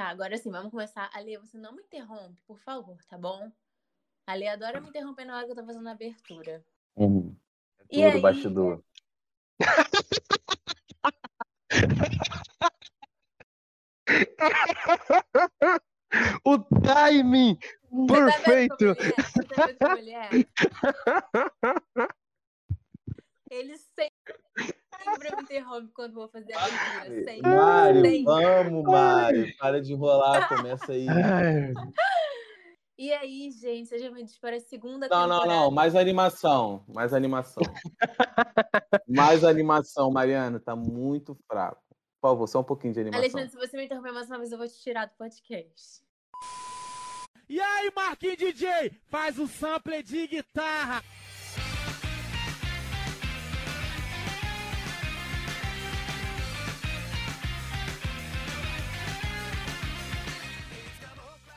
Tá, agora sim, vamos começar. Ale, você não me interrompe, por favor, tá bom? Ale adora me interromper na hora que eu tô fazendo a abertura. Uhum. E Tudo aí? bastidor. o timing Você tá vendo perfeito. como ele é? Você tá vendo ele é? Sempre me interrompe quando vou fazer a. Sempre. Mário, sempre. vamos, Mário. Para de enrolar, começa aí. Ai, E aí, gente, sejam bem-vindos para a segunda Não, não, temporada. não. Mais animação. Mais animação. mais animação, Mariana. Tá muito fraco. Por favor, só um pouquinho de animação. Alexandre, se você me interromper mais uma vez, eu vou te tirar do podcast. E aí, Marquinhos DJ, faz o sample de guitarra.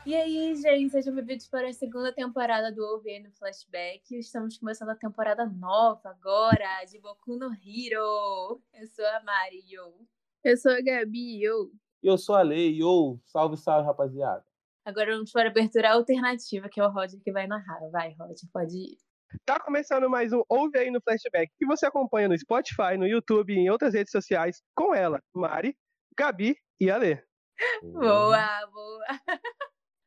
E aí, gente, sejam bem-vindos para a segunda temporada do OVN Flashback. Estamos começando a temporada nova agora, de Boku no Hero. Eu sou a Mari, yo. Eu sou a Gabi, eu. E eu sou a Lei. Ô, salve, salve, rapaziada. Agora vamos para a abertura alternativa, que é o Roger que vai narrar. Vai, Roger, pode ir. Tá começando mais um Ouve aí no Flashback, que você acompanha no Spotify, no YouTube e em outras redes sociais com ela, Mari, Gabi e Ale. Boa, boa.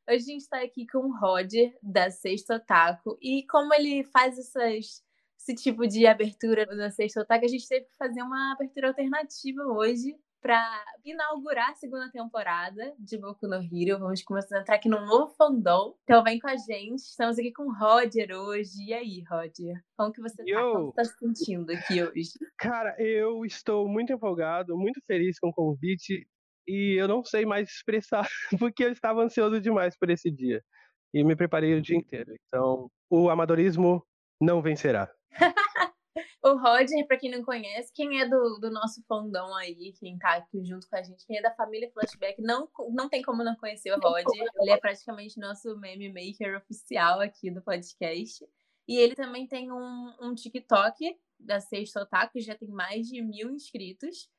Hoje a gente está aqui com o Roger, da Sexto Otaku. E como ele faz essas, esse tipo de abertura da Sexto Otaku, a gente teve que fazer uma abertura alternativa hoje para inaugurar a segunda temporada de Boku no Hero. Vamos começar a entrar aqui num novo fandom. Então vem com a gente. Estamos aqui com o Roger hoje. E aí, Roger? Como que você tá? Como você tá se sentindo aqui hoje? Cara, eu estou muito empolgado, muito feliz com o convite e eu não sei mais expressar porque eu estava ansioso demais por esse dia e me preparei o dia inteiro. Então, o amadorismo não vencerá. O Roger, pra quem não conhece, quem é do, do nosso fandom aí, quem tá aqui junto com a gente, quem é da família Flashback, não, não tem como não conhecer o Roger. Ele é praticamente nosso meme maker oficial aqui do podcast. E ele também tem um, um TikTok da Sexta Otaku, que já tem mais de mil inscritos,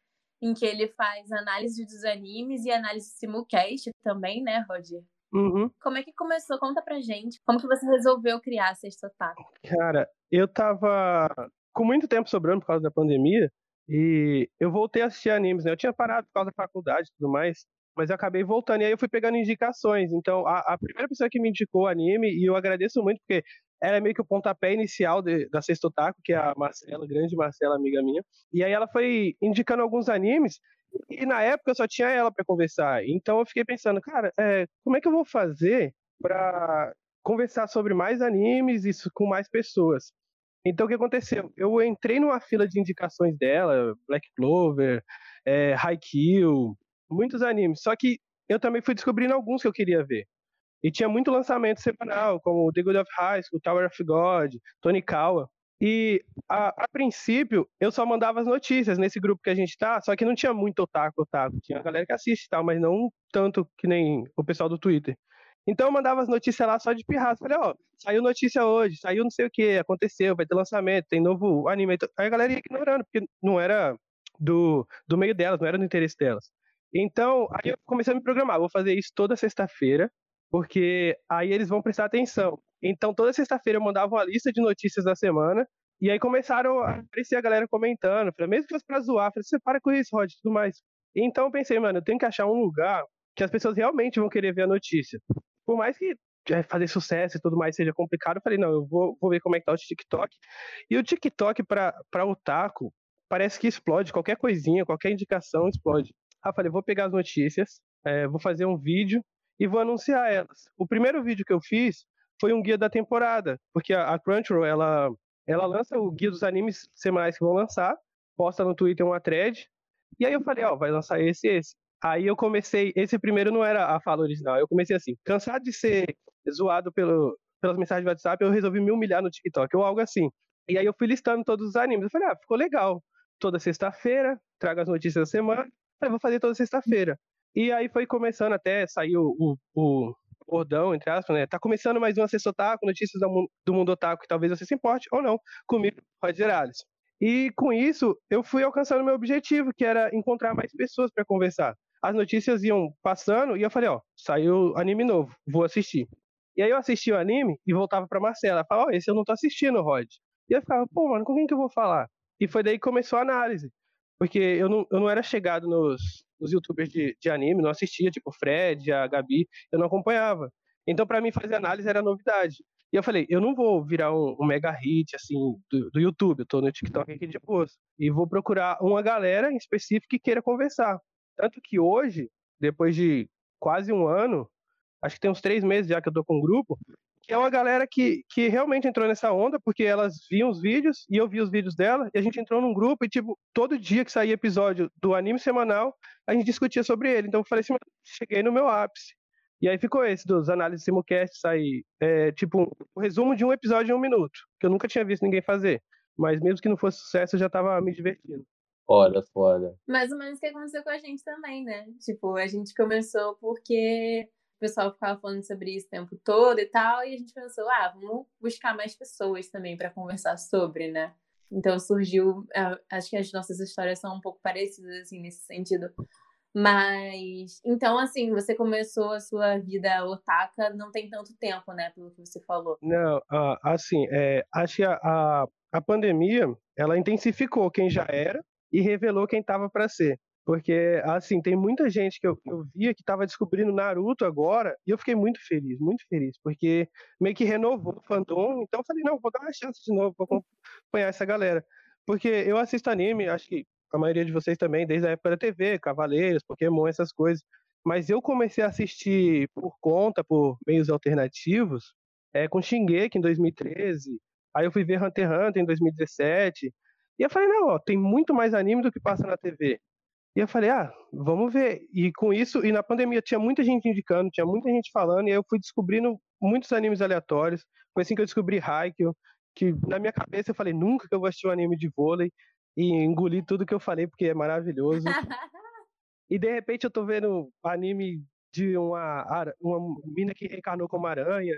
em que ele faz análise dos animes e análise simulcast também, né, Roger? Uhum. Como é que começou? Conta pra gente. Como que você resolveu criar a Sexta Otaku? Cara, eu tava com muito tempo sobrando por causa da pandemia e eu voltei a assistir animes, né? Eu tinha parado por causa da faculdade e tudo mais, mas eu acabei voltando e aí eu fui pegando indicações. Então, a, a primeira pessoa que me indicou o anime, e eu agradeço muito porque ela é meio que o pontapé inicial de- da Sexto Otaku, que é a Marcela, grande Marcela, amiga minha. E aí ela foi indicando alguns animes e na época só tinha ela para conversar. Então eu fiquei pensando, cara, é, como é que eu vou fazer para conversar sobre mais animes isso com mais pessoas? Então o que aconteceu? Eu entrei numa fila de indicações dela, Black Clover, é, Haikyuu, muitos animes. Só que eu também fui descobrindo alguns que eu queria ver. E tinha muito lançamento semanal, como The Good of High School, Tower of God, Tonikawa. E a, a princípio eu só mandava as notícias nesse grupo que a gente tá, só que não tinha muito otaku, otaku. Tinha a galera que assiste e tal, mas não tanto que nem o pessoal do Twitter. Então eu mandava as notícias lá só de pirraça. Falei, ó, saiu notícia hoje, saiu não sei o que, aconteceu, vai ter lançamento, tem novo anime. Então, Aí a galera ia ignorando, porque não era do, do meio delas, não era do interesse delas. Então, aí eu comecei a me programar, vou fazer isso toda sexta-feira, porque aí eles vão prestar atenção. Então, toda sexta-feira eu mandava uma lista de notícias da semana, e aí começaram a aparecer a galera comentando. Falei, mesmo que fosse pra zoar, falei, você para com isso, Rod, tudo mais. Então eu pensei, mano, eu tenho que achar um lugar que as pessoas realmente vão querer ver a notícia. Por mais que é, fazer sucesso e tudo mais seja complicado, eu falei, não, eu vou, vou ver como é que tá o TikTok. E o TikTok pra, pra otaku parece que explode, qualquer coisinha, qualquer indicação explode. Ah, falei, vou pegar as notícias, é, vou fazer um vídeo e vou anunciar elas. O primeiro vídeo que eu fiz foi um guia da temporada, porque a, Crunchyroll, ela, ela lança o guia dos animes semanais que vão lançar, posta no Twitter uma thread, e aí eu falei, ó, vai lançar esse e esse. Aí eu comecei, esse primeiro não era a fala original, eu comecei assim, cansado de ser zoado pelo, pelas mensagens de WhatsApp, eu resolvi me humilhar no TikTok, ou algo assim. E aí eu fui listando todos os animes, eu falei, ah, ficou legal. Toda sexta-feira, trago as notícias da semana, falei, vou fazer toda sexta-feira. E aí foi começando até sair o, o, bordão, entre aspas, né? Tá começando mais uma Sexta Otaku, notícias do mundo, do mundo otaku, que talvez você se importe ou não, comigo, Roger Alisson. E com isso, eu fui alcançando meu objetivo, que era encontrar mais pessoas para conversar. as notícias iam passando e eu falei, ó, saiu anime novo, vou assistir. E aí eu assisti o anime e voltava pra Marcela. Falava, ó, esse eu não tô assistindo, Rod. E eu ficava, pô, mano, com quem que eu vou falar? E foi daí que começou a análise. Porque eu não, eu não era chegado nos, nos youtubers de, de anime, não assistia, tipo Fred, a Gabi, eu não acompanhava. Então, para mim, fazer análise era novidade. E eu falei, eu não vou virar um, um mega hit, assim, do, do, YouTube, eu tô no TikTok aqui de boas. E vou procurar uma galera em específico que queira conversar. Tanto que hoje, depois de quase um ano, acho que tem uns três meses já que eu tô com um grupo, que é uma galera que, que realmente entrou nessa onda, porque elas viam os vídeos e eu vi os vídeos dela, e a gente entrou num grupo e, tipo, todo dia que saía episódio do anime semanal, a gente discutia sobre ele. Então eu falei assim, cheguei no meu ápice. E aí ficou esse dos análises simulcast, sair, é, tipo, o um resumo de um episódio em um minuto, que eu nunca tinha visto ninguém fazer. Mas mesmo que não fosse sucesso, eu já tava me divertindo. Foda, foda. Mais ou menos o que aconteceu com a gente também, né? Tipo, a gente começou porque o pessoal ficava falando sobre isso o tempo todo e tal, e a gente pensou, ah, vamos buscar mais pessoas também para conversar sobre, né? Então surgiu, acho que as nossas histórias são um pouco parecidas, assim, nesse sentido. Mas, então, assim, você começou a sua vida otaka não tem tanto tempo, né, pelo que você falou. Não, assim, é, acho que a, a, a pandemia, ela intensificou quem já era e revelou quem estava para ser. Porque, assim, tem muita gente que eu, eu via que estava descobrindo Naruto agora, e eu fiquei muito feliz, muito feliz, porque meio que renovou o fandom, então eu falei, não, vou dar uma chance de novo, vou acompanhar essa galera. Porque eu assisto anime, acho que a maioria de vocês também, desde a época da TV, Cavaleiros, Pokémon, essas coisas. Mas eu comecei a assistir por conta, por meios alternativos, é, com Shingeki em 2013. Aí eu fui ver Hunter x Hunter em 2017. E eu falei, não, ó, tem muito mais anime do que passa na TV. E eu falei, ah, vamos ver. E com isso, e na pandemia tinha muita gente indicando, tinha muita gente falando, e aí eu fui descobrindo muitos animes aleatórios. Foi assim que eu descobri Haikyuu, que na minha cabeça eu falei, nunca que eu vou assistir um anime de vôlei e engoli tudo que eu falei porque é maravilhoso. e de repente eu tô vendo anime de uma, uma mina que reencarnou como aranha,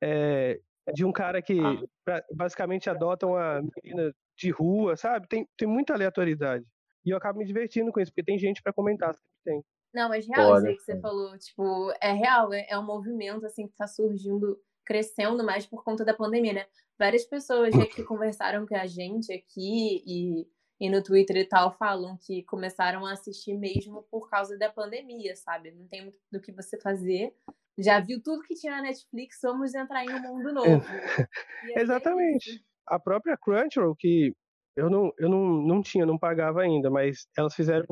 é, de um cara que ah. basicamente adota uma menina de rua, sabe? Tem, tem muita aleatoriedade. E eu acabo me divertindo com isso, porque tem gente para comentar, tem. Não, mas real, isso aí que você falou, tipo, é real, é, é um movimento, assim, que tá surgindo, crescendo mais por conta da pandemia, né? Várias pessoas já que conversaram com a gente aqui e e no Twitter e tal falam que começaram a assistir mesmo por causa da pandemia, sabe? Não tem muito do que você fazer. Já viu tudo que tinha na Netflix, vamos entrar em um mundo novo. É Exatamente. A própria Crunchyroll, que eu não, eu não, não tinha, não pagava ainda, mas elas fizeram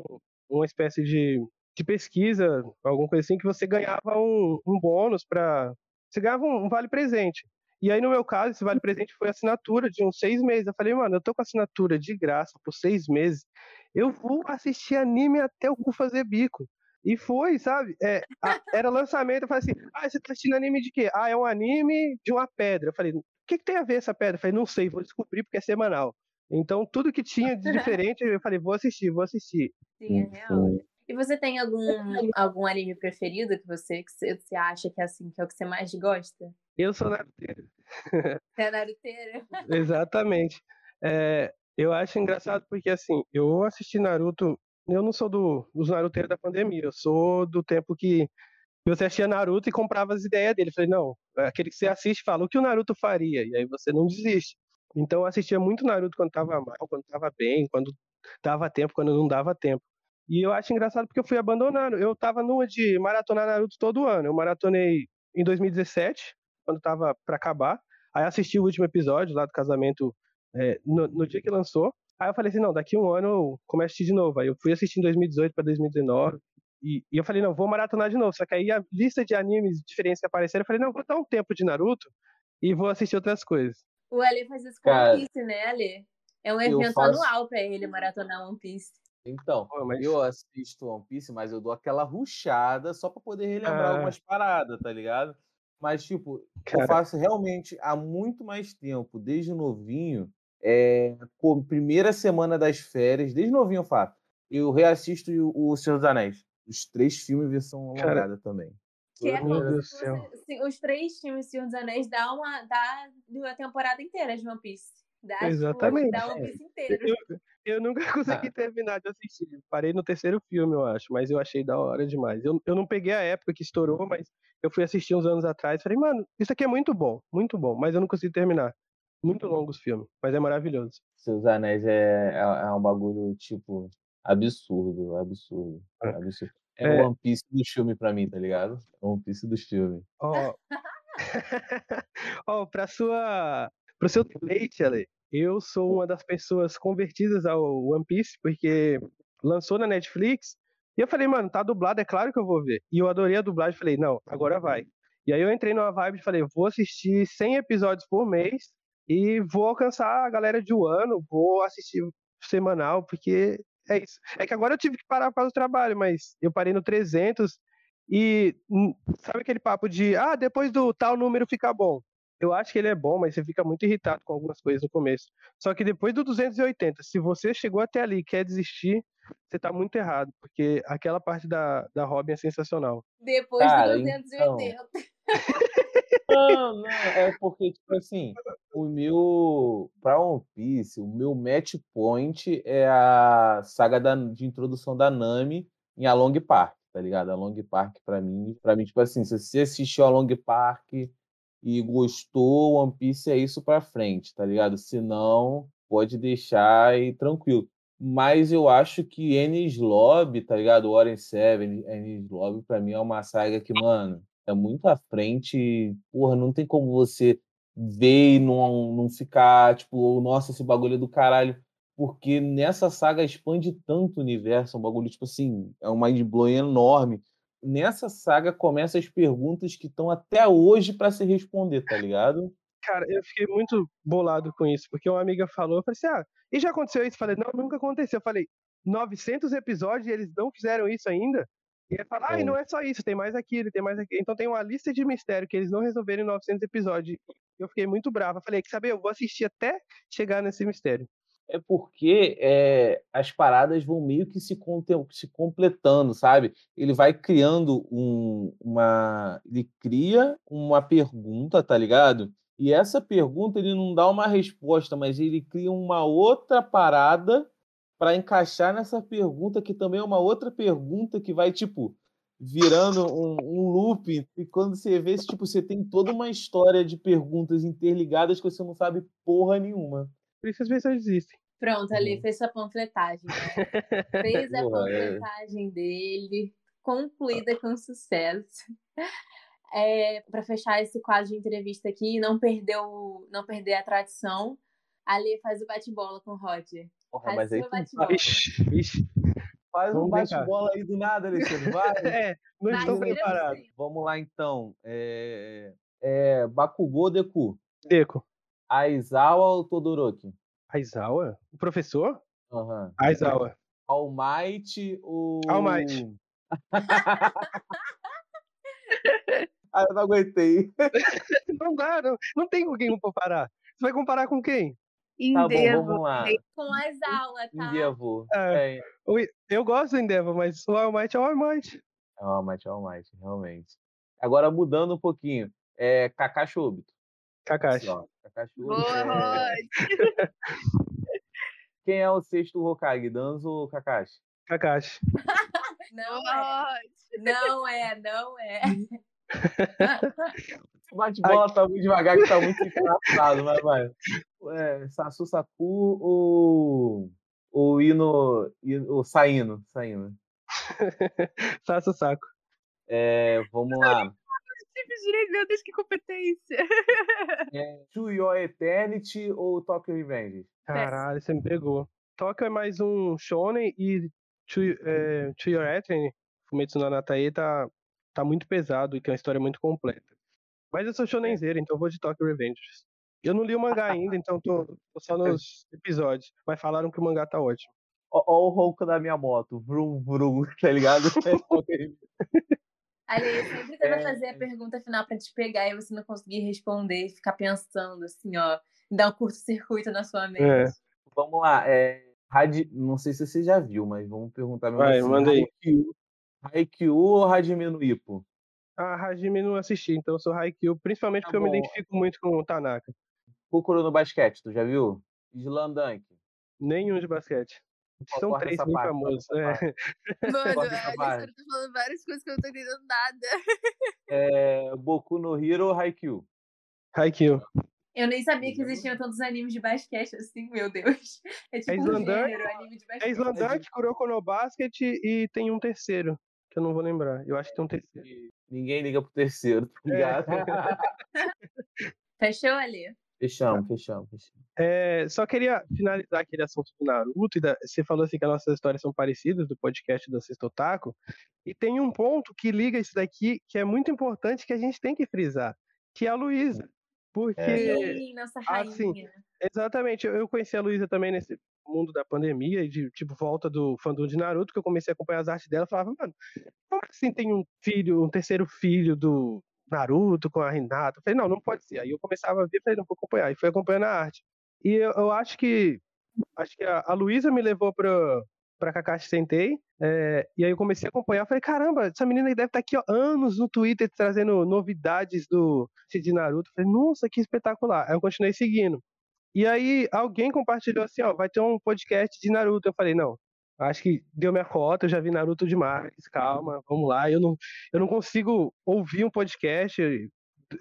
uma espécie de, de pesquisa, alguma coisa assim, que você ganhava um, um bônus para. Você ganhava um, um vale presente. E aí, no meu caso, esse vale presente foi assinatura de uns seis meses. Eu falei, mano, eu tô com assinatura de graça por seis meses. Eu vou assistir anime até o cu fazer bico. E foi, sabe? É, a, era lançamento, eu falei assim, ah, você tá assistindo anime de quê? Ah, é um anime de uma pedra. Eu falei, o que, que tem a ver essa pedra? Eu falei, não sei, vou descobrir porque é semanal. Então, tudo que tinha de diferente, eu falei, vou assistir, vou assistir. Sim, é real. E você tem algum, algum anime preferido que você, que você acha que é assim, que é o que você mais gosta? Eu sou naruteiro. Você é naruteiro? Exatamente. É, eu acho engraçado porque, assim, eu assisti Naruto... Eu não sou do, dos naruteiros da pandemia. Eu sou do tempo que você assistia Naruto e comprava as ideias dele. Eu falei, não, aquele que você assiste fala o que o Naruto faria. E aí você não desiste. Então eu assistia muito Naruto quando tava mal, quando tava bem, quando dava tempo, quando não dava tempo. E eu acho engraçado porque eu fui abandonando. Eu tava numa de maratonar Naruto todo ano. Eu maratonei em 2017, quando tava para acabar. Aí assisti o último episódio lá do casamento é, no, no, dia que lançou. Aí eu falei assim, não, daqui um ano eu começo a assistir de novo. Aí eu fui assistir em 2018 para 2019. E, e, eu falei, não, vou maratonar de novo. Só que aí a lista de animes diferentes que apareceram, eu falei, não, vou dar um tempo de Naruto e vou assistir outras coisas. O Ali faz isso com One Piece, né, Ali? É um evento faço... anual pra ele maratonar One Piece. Então, Pô, mas... eu assisto One Piece, mas eu dou aquela ruchada só pra poder relembrar ah. algumas paradas, tá ligado? Mas, tipo, Cara. eu faço realmente há muito mais tempo, desde novinho, é, pô, primeira semana das férias, desde novinho eu faço. Eu reassisto o, Senhor dos Anéis. Os três filmes versão alongada também. Que é como você, os três filmes Senhor dos Anéis dá uma, dá uma temporada inteira de One Piece. Dá, tipo, Exatamente. dá um bis inteiro. Eu, eu nunca consegui terminar de assistir. Parei no terceiro filme, eu acho, mas eu achei da hora demais. Eu, eu não peguei a época que estourou, mas eu fui assistir uns anos atrás. Falei, mano, isso aqui é muito bom, muito bom, mas eu não consegui terminar. Muito longo os filmes, mas é maravilhoso. Seus Anéis é, é, é um bagulho, tipo, absurdo, absurdo, É. absurdo. É, É. o One Piece do filme pra mim, tá ligado? É o One Piece do filme. Ó, ó, pra sua, pro seu deleite, Ale, eu sou uma das pessoas convertidas ao One Piece, porque lançou na Netflix, e eu falei, mano, tá dublado, é claro que eu vou ver. E eu adorei a dublagem, falei, não, agora vai. E aí eu entrei numa vibe e falei, vou assistir 100 episódios por mês, e vou alcançar a galera de um ano, vou assistir semanal, porque é isso. É que agora eu tive que parar por causa do trabalho, mas eu parei no 300, e hum, sabe aquele papo de, ah, depois do tal número fica bom. Eu acho que ele é bom, mas você fica muito irritado com algumas coisas no começo. Só que depois do 280, se você chegou até ali e quer desistir, você tá muito errado, porque aquela parte da, da Robin é sensacional. Depois Cara, do 280. Não, não, é porque, tipo assim, o meu. Pra One Piece, o meu match point é a saga da, de introdução da Nami em A Long Park, tá ligado? A Long Park, pra mim, pra mim, tipo assim, se você assistiu a Long Park e gostou, One Piece é isso pra frente, tá ligado? Se não, pode deixar aí tranquilo. Mas eu acho que Enies Lobby, tá ligado? Warren Seven, Enies Lobby, pra mim é uma saga que, mano, é muito à frente. Porra, não tem como você ver e não, não ficar, tipo, nossa, esse bagulho é do caralho. Porque nessa saga expande tanto o universo, é um bagulho, tipo assim, é um mind-blowing enorme. Nessa saga começam as perguntas que estão até hoje pra se responder, tá ligado? Cara, eu fiquei muito bolado com isso, porque uma amiga falou, eu falei assim, ah, e já aconteceu isso? Eu falei, não, nunca aconteceu. Eu falei, 900 episódios e eles não fizeram isso ainda? E ele fala, ah, e É. não é só isso, tem mais aquilo, tem mais aquilo. Então tem uma lista de mistério que eles não resolveram em 900 episódios. Eu fiquei muito bravo. Eu falei, que saber, eu vou assistir até chegar nesse mistério. É porque é, as paradas vão meio que se, se completando, sabe? Ele vai criando um, uma. Ele cria uma pergunta, tá ligado? E essa pergunta ele não dá uma resposta, mas ele cria uma outra parada para encaixar nessa pergunta, que também é uma outra pergunta que vai, tipo, virando um, um loop. E quando você vê, tipo, você tem toda uma história de perguntas interligadas que você não sabe porra nenhuma. Por isso as pessoas desistem. Pronto, ali Uhum. fez sua panfletagem. Né? Fez a panfletagem dele, concluída com sucesso. É, para fechar esse quadro de entrevista aqui e não perder, o, não perder a tradição, ali faz o bate-bola com o Roger. Porra, mas aí vixe. faz um Vamos bate-bola aí do nada, Alexandre. Vai. É, não Vai, estou preparado. Vamos lá, então. É, é Bakugou Deku. Deco. Aizawa ou Todoroki? Aizawa? O professor? Aham. Aizawa. All Might ou... All Might. ah, eu não aguentei. Não dá, não, não tem com quem comparar. Você vai comparar com quem? Tá bom, Endeavor. vamos lá. Com as aulas, tá? Endeavor. É. É, O- Eu gosto do Endeavor, mas o All Might é o All Might. é All Might, é All Might, realmente. Agora, mudando um pouquinho. É Kakashi Obito? Kakashi. Assim, Kakashi Boa, Obito é... Rod. Quem é o sexto Hokage, Danzo ou Kakashi? Kakashi. Não Boa, é, não é, não é. O bate-bola tá muito devagar, que tá muito engraçado, mas vai. É, Sasu Saku ou. Ou Ino. Ino- Saino. Saino. O saco. É, vamos lá. Tipo, jurei, meu Deus, que competência. É, To Your Eternity ou Tokyo Revenge? Caralho, você me pegou. Tóquio é mais um shonen e To, é, to Your Eternity, Fumetsu no Natae, tá, tá muito pesado e tem uma história muito completa. Mas eu sou shonenzeiro, então eu vou de Tokyo Revengers. Eu não li o mangá ainda, então tô, tô só nos episódios. Mas falaram que o mangá tá ótimo. Ó, ó o ronco da minha moto. Vrum, vrum, tá ligado? Ali, sempre tenta É. fazer a pergunta final pra te pegar e você não conseguir responder e ficar pensando assim, ó, dar um curto-circuito na sua mente. É. vamos lá. É, Hadi... Não sei se você já viu, mas vamos perguntar mesmo Vai, assim. manda aí. Haikyuu, Haikyuu ou Hajime no Ippo? A Hajime não assisti, então eu sou Haikyuu, principalmente Tá porque eu me bom. identifico muito com o Tanaka. Kokoro no basquete, tu já viu? Slandank. Nenhum de basquete. São Corta três bem parte, famosos. É. Mano, Alessandra parte. tá falando várias coisas que eu não tô entendendo nada. É, Boku no Hero Haikyuu. Haikyuu. Eu nem sabia que existiam tantos animes de basquete assim, meu Deus. É tipo um Slandank? gênero, anime de É basquete. Slandank, Kuroko no Basket e tem um terceiro, que eu não vou lembrar. Eu acho que tem um terceiro. Ninguém liga pro terceiro, tá ligado? Fechou ali? fechamos, fechamos, fechamos. É, só queria finalizar aquele assunto do Naruto. E da- você falou assim que as nossas histórias são parecidas do podcast do Sexto Otaku. E tem um ponto que liga isso daqui que é muito importante que a gente tem que frisar, que é a Luísa. Porque, Sim, nossa assim, rainha. exatamente, eu eu conheci a Luísa também nesse mundo da pandemia e de tipo volta do fandom de Naruto, que eu comecei a acompanhar as artes dela, eu falava, mano, como assim tem um filho, um terceiro filho do Naruto com a Hinata? Eu falei, não, não pode ser. Aí eu começava a ver, falei, não vou acompanhar. E fui acompanhando a arte. E eu, eu acho que acho que a, a Luísa me levou pra, Kakashi Sentei. é, e aí eu comecei a acompanhar. Falei, caramba, essa menina deve estar aqui ó, anos no Twitter trazendo novidades do de Naruto. Falei, nossa, que espetacular. Aí eu continuei seguindo. E aí alguém compartilhou assim, ó, vai ter um podcast de Naruto. Eu falei, não, acho que deu minha cota, eu já vi Naruto demais, calma, vamos lá. Eu não, eu não consigo ouvir um podcast,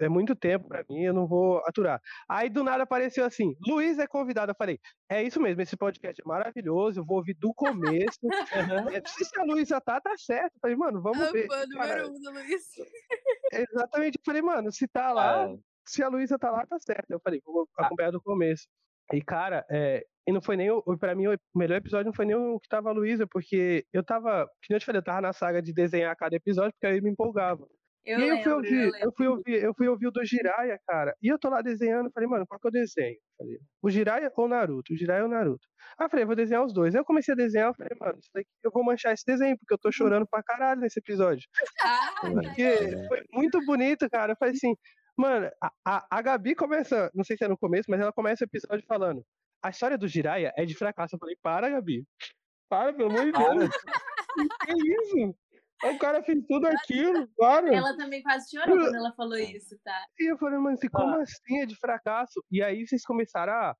é muito tempo pra mim, eu não vou aturar. Aí do nada apareceu assim, Luiz é convidado. Eu falei, é isso mesmo, esse podcast é maravilhoso, eu vou ouvir do começo. É, se a Luísa tá, tá certo. Eu falei, mano, vamos Ah, ver. fã Cara, número um do Luiz. exatamente, eu falei, mano, se tá lá, Ah, se a Luísa tá lá, tá certo. Eu falei, vou acompanhar do começo. E, cara, é, e não foi nem, o, pra mim, o melhor episódio não foi nem o que tava a Luísa, porque eu tava, que nem eu te falei, eu tava na saga de desenhar cada episódio, porque aí me empolgava. Eu e aí eu fui ouvir, eu eu, fui ouvir, eu fui ouvir o do Jiraiya, cara, e eu tô lá desenhando, falei, mano, qual que eu desenho? Falei, o Jiraiya ou o Naruto? O Jiraiya ou o Naruto? Aí eu falei, vou desenhar os dois. Aí eu comecei a desenhar, eu falei, mano, eu vou manchar esse desenho, porque eu tô chorando pra caralho nesse episódio. Ah, Porque foi muito bonito, cara. Eu falei assim, mano, a, a, a Gabi começa, não sei se é no começo, mas ela começa o episódio falando: a história do Jiraiya é de fracasso. Eu falei, para, Gabi. Para, pelo amor de Deus. que isso? O cara fez tudo aquilo, para. ela também quase chorou quando ela falou isso, tá? E eu falei, mano, assim, como assim é de fracasso? E aí vocês começaram a,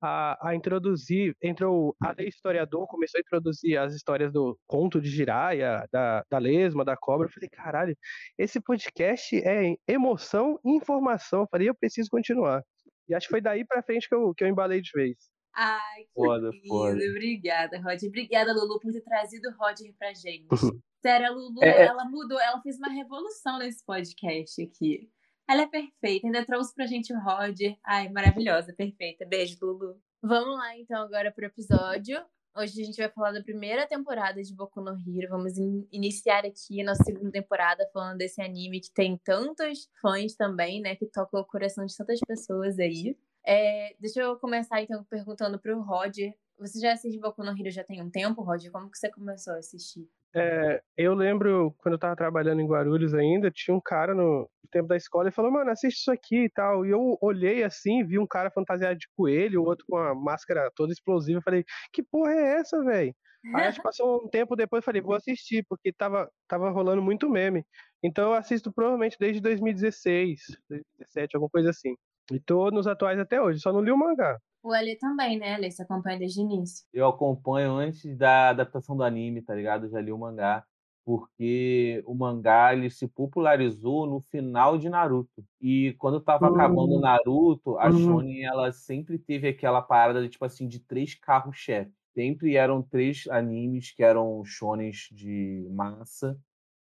a, a introduzir, entrou a lei historiador, começou a introduzir as histórias do conto de Jiraiya, da, da lesma, da cobra. Eu falei, caralho, esse podcast é emoção e informação. Eu falei, eu preciso continuar. E acho que foi daí pra frente que eu, que eu embalei de vez. Ai, que Foda, lindo. foda. Obrigada, Roger. Obrigada, Lulu, por ter trazido o Roger pra gente. Sério, a Lulu, É, é- ela mudou, ela fez uma revolução nesse podcast aqui. Ela é perfeita, ainda trouxe pra gente o Roger. Ai, maravilhosa, perfeita. Beijo, Lulu. Vamos lá, então, agora pro episódio. Hoje a gente vai falar da primeira temporada de Boku no Hero. Vamos in- iniciar aqui a nossa segunda temporada falando desse anime que tem tantos fãs também, né? Que toca o coração de tantas pessoas aí. É, deixa eu começar, então, perguntando pro Roger. Você já assiste Boku no Hero já tem um tempo, Roger? Como que você começou a assistir? É, eu lembro quando eu tava trabalhando em Guarulhos ainda, tinha um cara no tempo da escola e falou, mano, assiste isso aqui e tal. E eu olhei assim, vi um cara fantasiado de coelho, o outro com a máscara toda explosiva. Falei, que porra é essa, velho? Aí acho que passou um tempo depois falei, vou assistir, porque tava, tava rolando muito meme. Então eu assisto provavelmente desde 2016, 2017, alguma coisa assim. E tô nos atuais até hoje, só não li o mangá. O Ale também, né, Ale? Você acompanha desde o início. Eu acompanho antes da adaptação do anime, tá ligado? Eu já li o mangá. Porque o mangá ele se popularizou no final de Naruto. E quando tava acabando Hum. Naruto, a Uhum. Shonen ela sempre teve aquela parada de tipo assim de três carros-chefe. Sempre eram três animes que eram shonens de massa,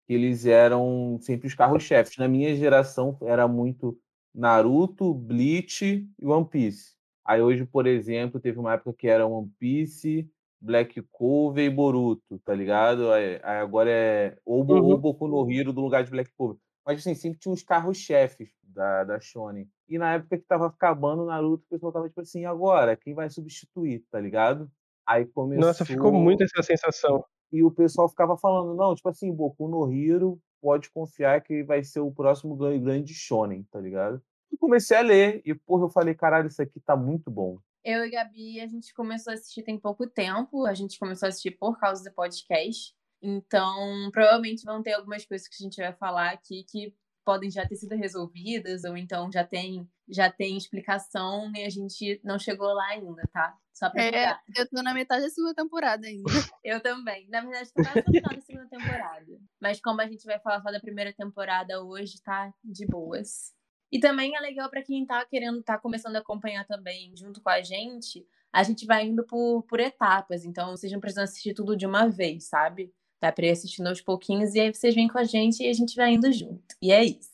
que eles eram sempre os carros-chefes. Na minha geração era muito Naruto, Bleach e One Piece. Aí hoje, por exemplo, teve uma época que era One Piece, Black Clover e Boruto, tá ligado? Aí, aí agora é ou, Bo- Uhum. no Hero do lugar de Black Clover. Mas assim, sempre tinha uns carros-chefes da, da Shonen. E na época que tava acabando o Naruto, o pessoal tava tipo assim, agora, quem vai substituir, tá ligado? Aí começou... Nossa, ficou muito essa sensação. E o pessoal ficava falando, não, tipo assim, Boku no Hero, pode confiar que vai ser o próximo grande grande shonen, tá ligado? E comecei a ler, e porra, eu falei, caralho, isso aqui tá muito bom. Eu e Gabi, a gente começou a assistir tem pouco tempo. A gente começou a assistir por causa do podcast. Então, provavelmente vão ter algumas coisas que a gente vai falar aqui que podem já ter sido resolvidas, ou então já tem, já tem explicação e a gente não chegou lá ainda, tá? Só pra é, eu tô na metade da segunda temporada ainda. eu também. Na verdade, tô quase no final da segunda temporada. Mas como a gente vai falar só da primeira temporada hoje, tá de boas. E também é legal para quem tá querendo, tá começando a acompanhar também junto com a gente, a gente vai indo por, por etapas. Então, vocês não precisam assistir tudo de uma vez, sabe? Dá pra ir assistindo aos pouquinhos e aí vocês vêm com a gente e a gente vai indo junto. E é isso.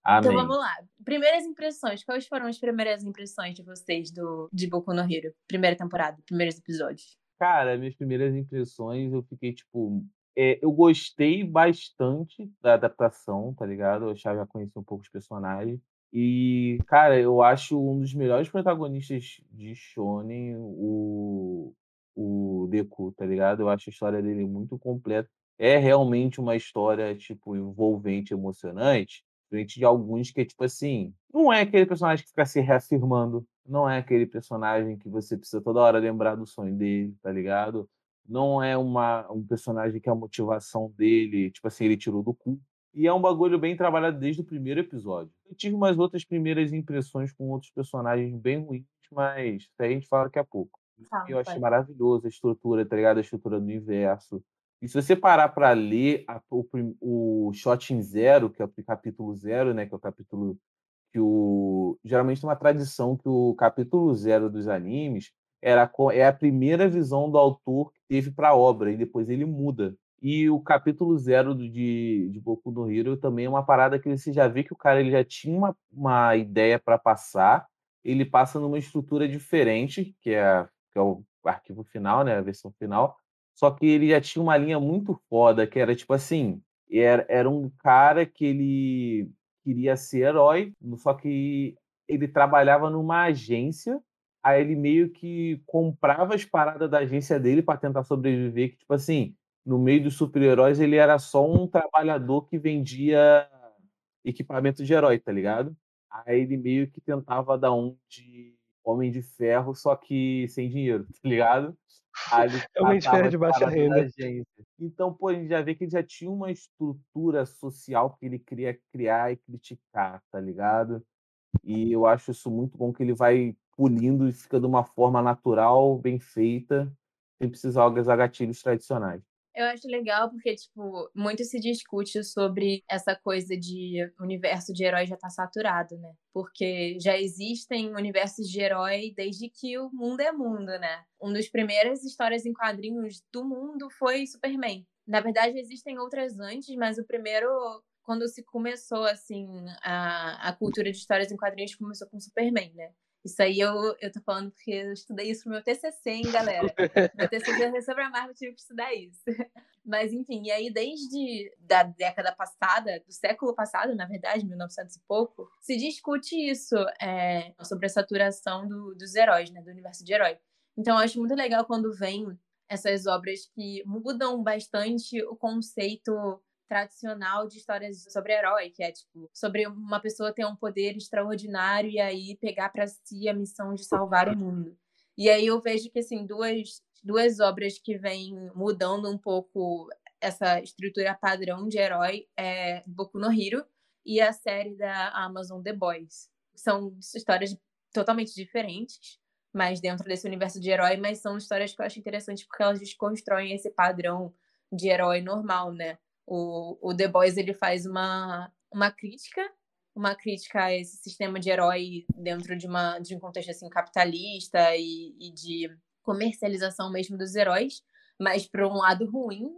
Então, Amém. Então vamos lá. Primeiras impressões. Quais foram as primeiras impressões de vocês do, de Boku no Hero? Primeira temporada, primeiros episódios. Cara, minhas primeiras impressões, eu fiquei tipo. É, eu gostei bastante da adaptação, tá ligado? Eu achava já conheci um pouco os personagens. E, cara, eu acho um dos melhores protagonistas de Shonen o, o Deku, tá ligado? Eu acho a história dele muito completa. É realmente uma história, tipo, envolvente, emocionante, diferente de alguns que, tipo assim, não é aquele personagem que fica se reafirmando, não é aquele personagem que você precisa toda hora lembrar do sonho dele, tá ligado? Não é uma, um personagem que a motivação dele, tipo assim, ele tirou do cu. E é um bagulho bem trabalhado desde o primeiro episódio. Eu tive umas outras primeiras impressões com outros personagens bem ruins, mas isso aí a gente fala daqui a pouco. Ah, eu achei maravilhoso a estrutura, tá ligado? A estrutura do universo. E se você parar para ler a, o, o Shot em Zero, que é o capítulo zero, né? Que é o capítulo que o. Geralmente tem uma tradição que o capítulo zero dos animes era, é a primeira visão do autor que teve para a obra, e depois ele muda. E o capítulo zero de, de Boku no Hero também é uma parada que você já vê que o cara ele já tinha uma, uma ideia para passar, ele passa numa estrutura diferente, que é, que é o arquivo final, né, a versão final, só que ele já tinha uma linha muito foda, que era tipo assim, era, era um cara que ele queria ser herói, só que ele trabalhava numa agência, aí ele meio que comprava as paradas da agência dele para tentar sobreviver, que tipo assim, no meio dos super-heróis ele era só um trabalhador que vendia equipamento de herói, tá ligado? Aí ele meio que tentava dar um de Homem de Ferro, só que sem dinheiro, tá ligado? Homem de Ferro de baixa renda. Então, pô, a gente já vê que ele já tinha uma estrutura social que ele queria criar e criticar, tá ligado? E eu acho isso muito bom que ele vai pulindo e fica de uma forma natural, bem feita, sem precisar usar gatilhos tradicionais. Eu acho legal porque, tipo, muito se discute sobre essa coisa de universo de herói já tá saturado, né? Porque já existem universos de herói desde que o mundo é mundo, né? Uma das primeiras histórias em quadrinhos do mundo foi Superman. Na verdade, existem outras antes, mas o primeiro quando se começou assim a, a cultura de histórias em quadrinhos começou com Superman, né? Isso aí eu, eu tô falando porque eu estudei isso pro meu TCC, hein, galera? meu TCC é sobre a Marvel, tive que estudar isso. Mas, enfim, e aí desde da década passada, do século passado, na verdade, 1900 e pouco, se discute isso, é, sobre a saturação do, dos heróis, né, do universo de herói. Então, eu acho muito legal quando vem essas obras que mudam bastante o conceito tradicional de histórias sobre herói, que é tipo sobre uma pessoa ter um poder extraordinário e aí pegar para si a missão de salvar o mundo. E aí eu vejo que assim duas duas obras que vêm mudando um pouco essa estrutura padrão de herói é Boku no Hero e a série da Amazon The Boys. São histórias totalmente diferentes, mas dentro desse universo de herói, mas são histórias que eu acho interessantes porque elas desconstroem esse padrão de herói normal, né? O, o The Boys ele faz uma, uma crítica, uma crítica a esse sistema de herói dentro de, uma, de um contexto assim, capitalista e, e de comercialização mesmo dos heróis, mas para um lado ruim.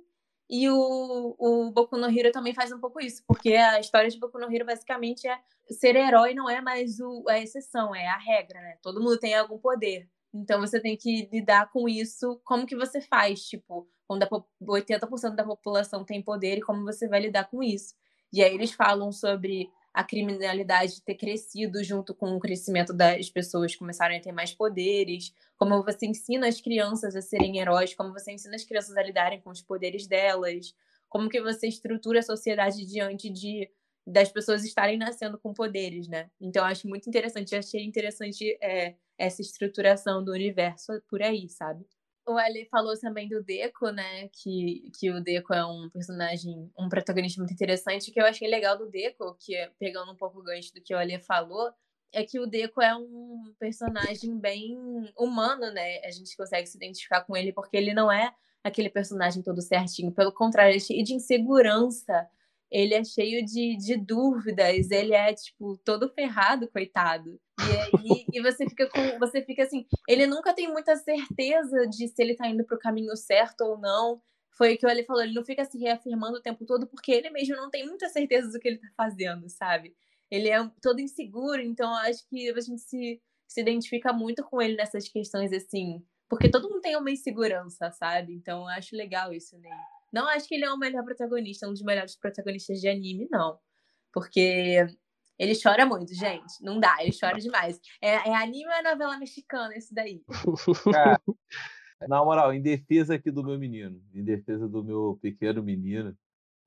E o, o Boku no Hero também faz um pouco isso, porque a história de Boku no Hero basicamente é ser herói não é mais o, a exceção, é a regra, né? Todo mundo tem algum poder. Então você tem que lidar com isso. Como que você faz? Tipo, quando 80% da população tem poder e como você vai lidar com isso. E aí eles falam sobre a criminalidade ter crescido junto com o crescimento das pessoas começarem a ter mais poderes, como você ensina as crianças a serem heróis, como você ensina as crianças a lidarem com os poderes delas, como que você estrutura a sociedade diante de das pessoas estarem nascendo com poderes, né? Então acho muito interessante, achei interessante é, essa estruturação do universo por aí, sabe? O Ali falou também do Deco, né? Que, que o Deco é um personagem, um protagonista muito interessante. O que eu achei legal do Deco, que é pegando um pouco o gancho do que o Ali falou, é que o Deco é um personagem bem humano, né? A gente consegue se identificar com ele porque ele não é aquele personagem todo certinho. Pelo contrário, ele é cheio de insegurança. Ele é cheio de, de dúvidas, ele é, tipo, todo ferrado, coitado. E, aí, e você fica com. Você fica assim. Ele nunca tem muita certeza de se ele tá indo pro caminho certo ou não. Foi o que o Ali falou, ele não fica se reafirmando o tempo todo, porque ele mesmo não tem muita certeza do que ele tá fazendo, sabe? Ele é todo inseguro, então acho que a gente se, se identifica muito com ele nessas questões assim. Porque todo mundo tem uma insegurança, sabe? Então acho legal isso nele. Não acho que ele é o melhor protagonista, um dos melhores protagonistas de anime, não. Porque ele chora muito, gente. Não dá, ele chora demais. É, é anime ou é novela mexicana esse daí? Cara, na moral, em defesa aqui do meu menino, em defesa do meu pequeno menino,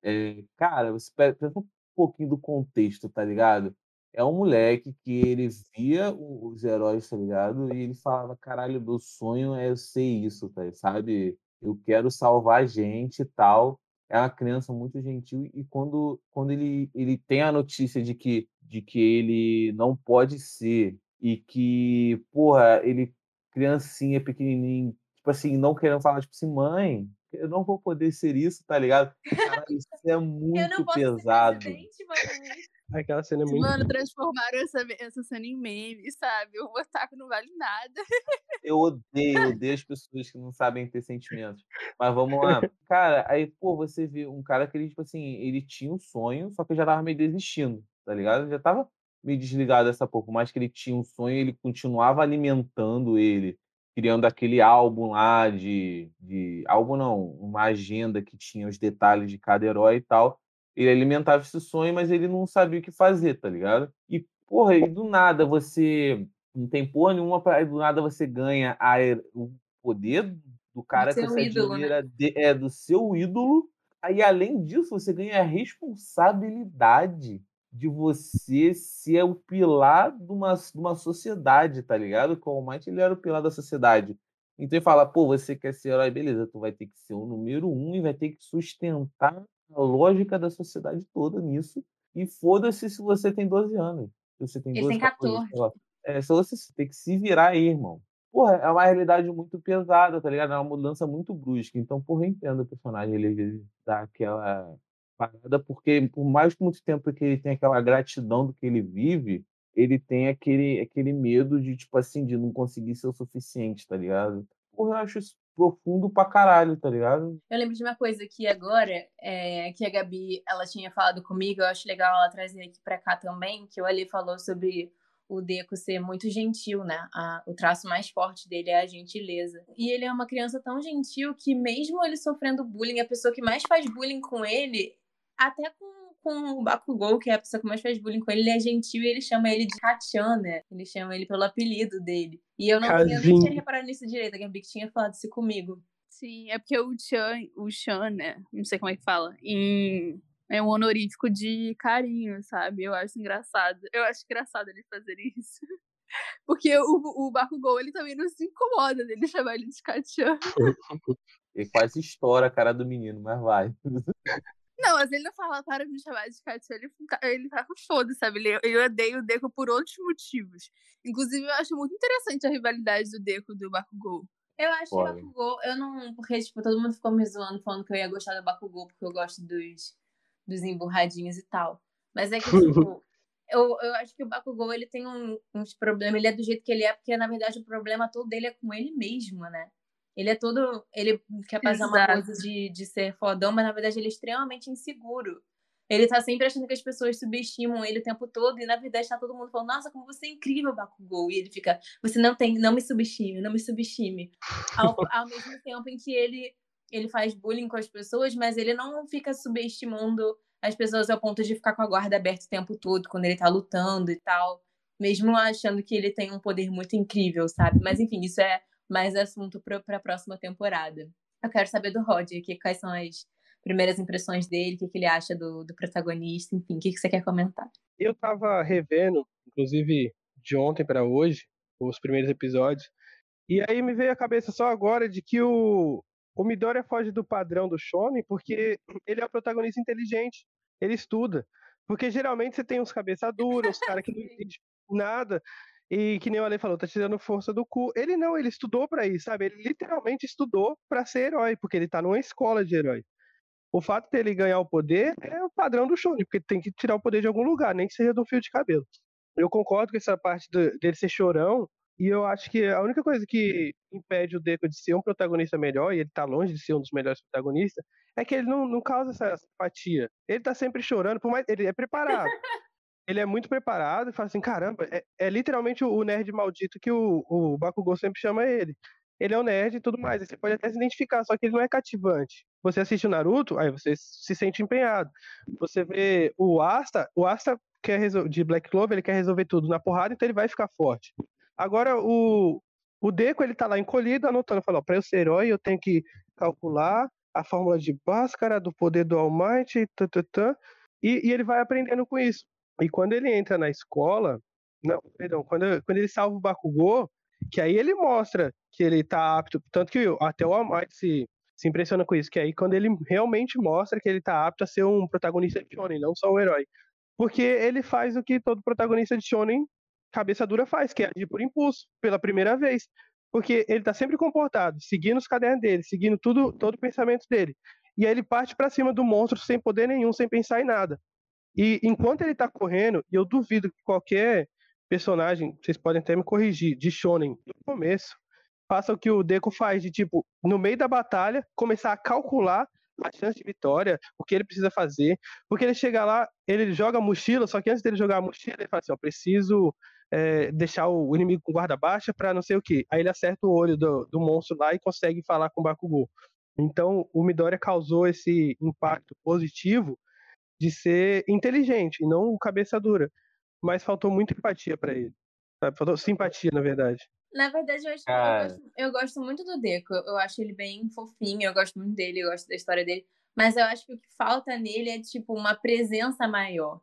é, cara, você pensa um pouquinho do contexto, tá ligado? É um moleque que ele via os heróis, tá ligado? E ele falava, caralho, meu sonho é eu ser isso, tá? sabe? Eu quero salvar a gente e tal. É uma criança muito gentil e quando, quando ele, ele tem a notícia de que de que ele não pode ser e que, porra, ele, criancinha, pequenininho, tipo assim, não querendo falar, tipo assim, mãe, eu não vou poder ser isso, tá ligado? Cara, isso é muito pesado. Aquela cena é muito. Mano, transformaram essa, essa cena em meme, sabe? O otaku não vale nada. Eu odeio, eu odeio as pessoas que não sabem ter sentimentos. Mas vamos lá. Cara, aí, pô, você vê um cara que ele, tipo assim, ele tinha um sonho, só que já tava meio desistindo tá ligado? Ele já estava meio desligado dessa pouco, mais que ele tinha um sonho, ele continuava alimentando ele, criando aquele álbum lá de, de álbum não, uma agenda que tinha os detalhes de cada herói e tal. Ele alimentava esse sonho, mas ele não sabia o que fazer, tá ligado? E porra, e do nada você não tem porra nenhuma para do nada você ganha a, o poder do cara que você ídolo, admira né? de, é do seu ídolo. Aí além disso, você ganha a responsabilidade de você ser o pilar de uma, de uma sociedade, tá ligado? O All Might, ele era o pilar da sociedade. Então ele fala, pô, você quer ser herói, beleza, tu vai ter que ser o número um e vai ter que sustentar a lógica da sociedade toda nisso. E foda-se se você tem 12 anos. Se você tem ele 12, tem 14. 14 é, só você tem que se virar aí, irmão. Porra, é uma realidade muito pesada, tá ligado? É uma mudança muito brusca. Então, porra, eu entendo o personagem, ele às vezes dá aquela parada, porque por mais que muito tempo que ele tem aquela gratidão do que ele vive, ele tem aquele, aquele medo de, tipo assim, de não conseguir ser o suficiente, tá ligado? Porra, eu acho isso profundo pra caralho, tá ligado? Eu lembro de uma coisa que agora, é, que a Gabi, ela tinha falado comigo, eu acho legal ela trazer aqui pra cá também, que o Ali falou sobre o Deco ser muito gentil, né? A, o traço mais forte dele é a gentileza. E ele é uma criança tão gentil que, mesmo ele sofrendo bullying, a pessoa que mais faz bullying com ele até com, com o Bakugou, que é a pessoa que mais faz bullying com ele, ele é gentil e ele chama ele de Kachan, né? Ele chama ele pelo apelido dele. E eu não tinha, nem tinha reparado nisso direito, a que tinha falado isso comigo. Sim, é porque o Chan, o Chan, né? Não sei como é que fala. Em é um honorífico de carinho, sabe? Eu acho engraçado. Eu acho engraçado ele fazer isso. Porque o, o Bakugou, ele também não se incomoda dele chamar ele de Kachan. Ele quase estoura a cara do menino, mas vai. Não, mas ele não fala para me chamar de Katia, ele, tá, ele tá com foda, sabe? Ele, eu odeio o Deco por outros motivos. Inclusive, eu acho muito interessante a rivalidade do Deco do Bakugou. Eu acho Olha. que o Bakugou, eu não. Porque, tipo, todo mundo ficou me zoando falando que eu ia gostar do Bakugou, porque eu gosto dos, dos emburradinhos e tal. Mas é que, tipo, eu, eu acho que o Bakugou, ele tem um, uns problemas, ele é do jeito que ele é, porque, na verdade, o problema todo dele é com ele mesmo, né? Ele é todo. Ele quer fazer Exato. uma coisa de, de ser fodão, mas na verdade ele é extremamente inseguro. Ele tá sempre achando que as pessoas subestimam ele o tempo todo, e na verdade tá todo mundo falando, nossa, como você é incrível, Bakugou. E ele fica, você não tem, não me subestime, não me subestime. Ao, ao mesmo tempo em que ele, ele faz bullying com as pessoas, mas ele não fica subestimando as pessoas ao ponto de ficar com a guarda aberta o tempo todo, quando ele tá lutando e tal. Mesmo achando que ele tem um poder muito incrível, sabe? Mas enfim, isso é mais assunto para a próxima temporada. Eu quero saber do Rod, que, quais são as primeiras impressões dele, o que, que ele acha do, do protagonista, enfim, o que, que você quer comentar? Eu tava revendo, inclusive de ontem para hoje, os primeiros episódios, E aí me veio a cabeça só agora de que o, o Midoriya foge do padrão do Shonen porque ele é o protagonista inteligente, ele estuda. Porque geralmente você tem uns cabeça dura, os caras que não entendem nada, e que nem o Ale falou, tá tirando força do cu. Ele não, ele estudou para isso, sabe? Ele literalmente estudou para ser herói, porque ele tá numa escola de herói. O fato dele ganhar o poder é o padrão do Shonen, porque tem que tirar o poder de algum lugar, nem que seja do fio de cabelo. Eu concordo com essa parte do, dele ser chorão, e eu acho que a única coisa que impede o Deco de ser um protagonista melhor, e ele tá longe de ser um dos melhores protagonistas, é que ele não, não causa essa simpatia. Ele tá sempre chorando, por mais. Ele é preparado. ele é muito preparado e fala assim: caramba, é, é literalmente o nerd maldito que o, o Bakugou sempre chama ele. Ele é um nerd e tudo mais. Você pode até se identificar, só que ele não é cativante. Você assiste o Naruto, aí você se sente empenhado. Você vê o Asta, o Asta quer de Black Clover, ele quer resolver tudo na porrada, então ele vai ficar forte. Agora, o, o Deco, ele tá lá encolhido, anotando, falou, para eu ser herói, eu tenho que calcular a fórmula de Bhaskara, do poder do All Might, tã, tã, tã, e, e ele vai aprendendo com isso. E quando ele entra na escola, não, perdão, quando, quando ele salva o Bakugou, que aí ele mostra que ele tá apto, tanto que até o Might se, se impressiona com isso, que aí quando ele realmente mostra que ele tá apto a ser um protagonista de shonen, não só um herói. Porque ele faz o que todo protagonista de shonen cabeça dura faz, que é agir por impulso, pela primeira vez. Porque ele tá sempre comportado, seguindo os cadernos dele, seguindo tudo, todo o pensamento dele. E aí ele parte para cima do monstro sem poder nenhum, sem pensar em nada. E enquanto ele tá correndo, e eu duvido que qualquer personagem, vocês podem até me corrigir, de Shonen, no começo, faça o que o Deco faz, de tipo, no meio da batalha, começar a calcular a chance de vitória, o que ele precisa fazer, porque ele chega lá, ele joga a mochila, só que antes dele jogar a mochila, ele fala assim, ó, preciso é, deixar o inimigo com guarda baixa para não sei o que. Aí ele acerta o olho do, do monstro lá e consegue falar com o Bakugou. Então o Midoriya causou esse impacto positivo de ser inteligente e não cabeça dura. Mas faltou muita empatia para ele. Sabe? Faltou simpatia, na verdade. Na verdade, eu, acho, eu, gosto, eu, gosto, muito do Deco. Eu acho ele bem fofinho, eu gosto muito dele, eu gosto da história dele. Mas eu acho que o que falta nele é, tipo, uma presença maior.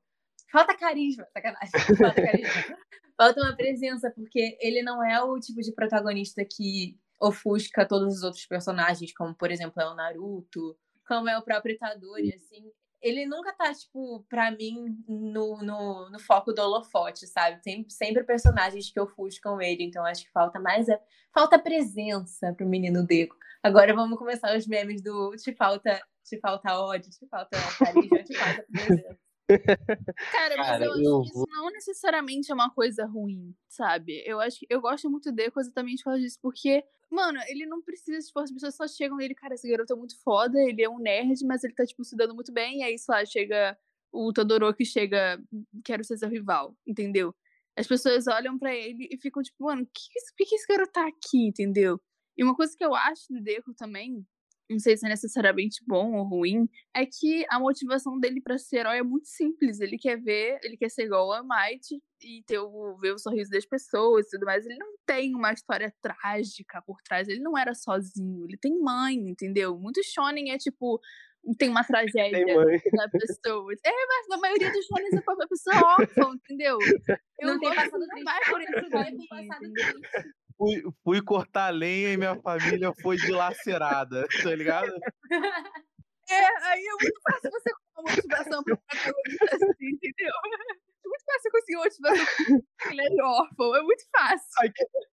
Falta carisma, sacanagem. Falta carisma. falta uma presença, porque ele não é o tipo de protagonista que ofusca todos os outros personagens, como, por exemplo, é o Naruto, como é o próprio Itadori, assim. Ele nunca tá, tipo, pra mim, no, no, no foco do holofote, sabe? Tem sempre personagens que ofuscam ele, então acho que falta mais. A, falta presença pro menino Deco. Agora vamos começar os memes do te falta, te falta ódio, te falta carisma, te falta presença. Cara, mas Cara, eu, eu acho que isso não necessariamente é uma coisa ruim, sabe? Eu acho que eu gosto muito dele exatamente por causa disso, porque, mano, ele não precisa, tipo, as pessoas só chegam nele, cara, esse garoto é muito foda, ele é um nerd, mas ele tá, tipo, estudando muito bem, e aí, sei lá, chega o Todoroki chega, quero ser seu rival, entendeu? As pessoas olham para ele e ficam tipo, mano, por que, que esse garoto tá aqui, entendeu? E uma coisa que eu acho do Deco também não sei se é necessariamente bom ou ruim, é que a motivação dele para ser herói é muito simples. Ele quer ver, ele quer ser igual a Might e ter o, ver o sorriso das pessoas e tudo mais. Ele não tem uma história trágica por trás. Ele não era sozinho. Ele tem mãe, entendeu? Muito shonen é tipo tem uma tragédia da pessoa. É, mas na maioria dos shonen é a pessoa órfã, entendeu? Eu não tem passado triste. Vai por esse caminho, passado triste fui, fui cortar lenha e minha família foi dilacerada, tá ligado? É, aí é muito fácil você uma motivação pra protagonista assim, entendeu? Fácil conseguir motivação ele é órfão, é muito fácil.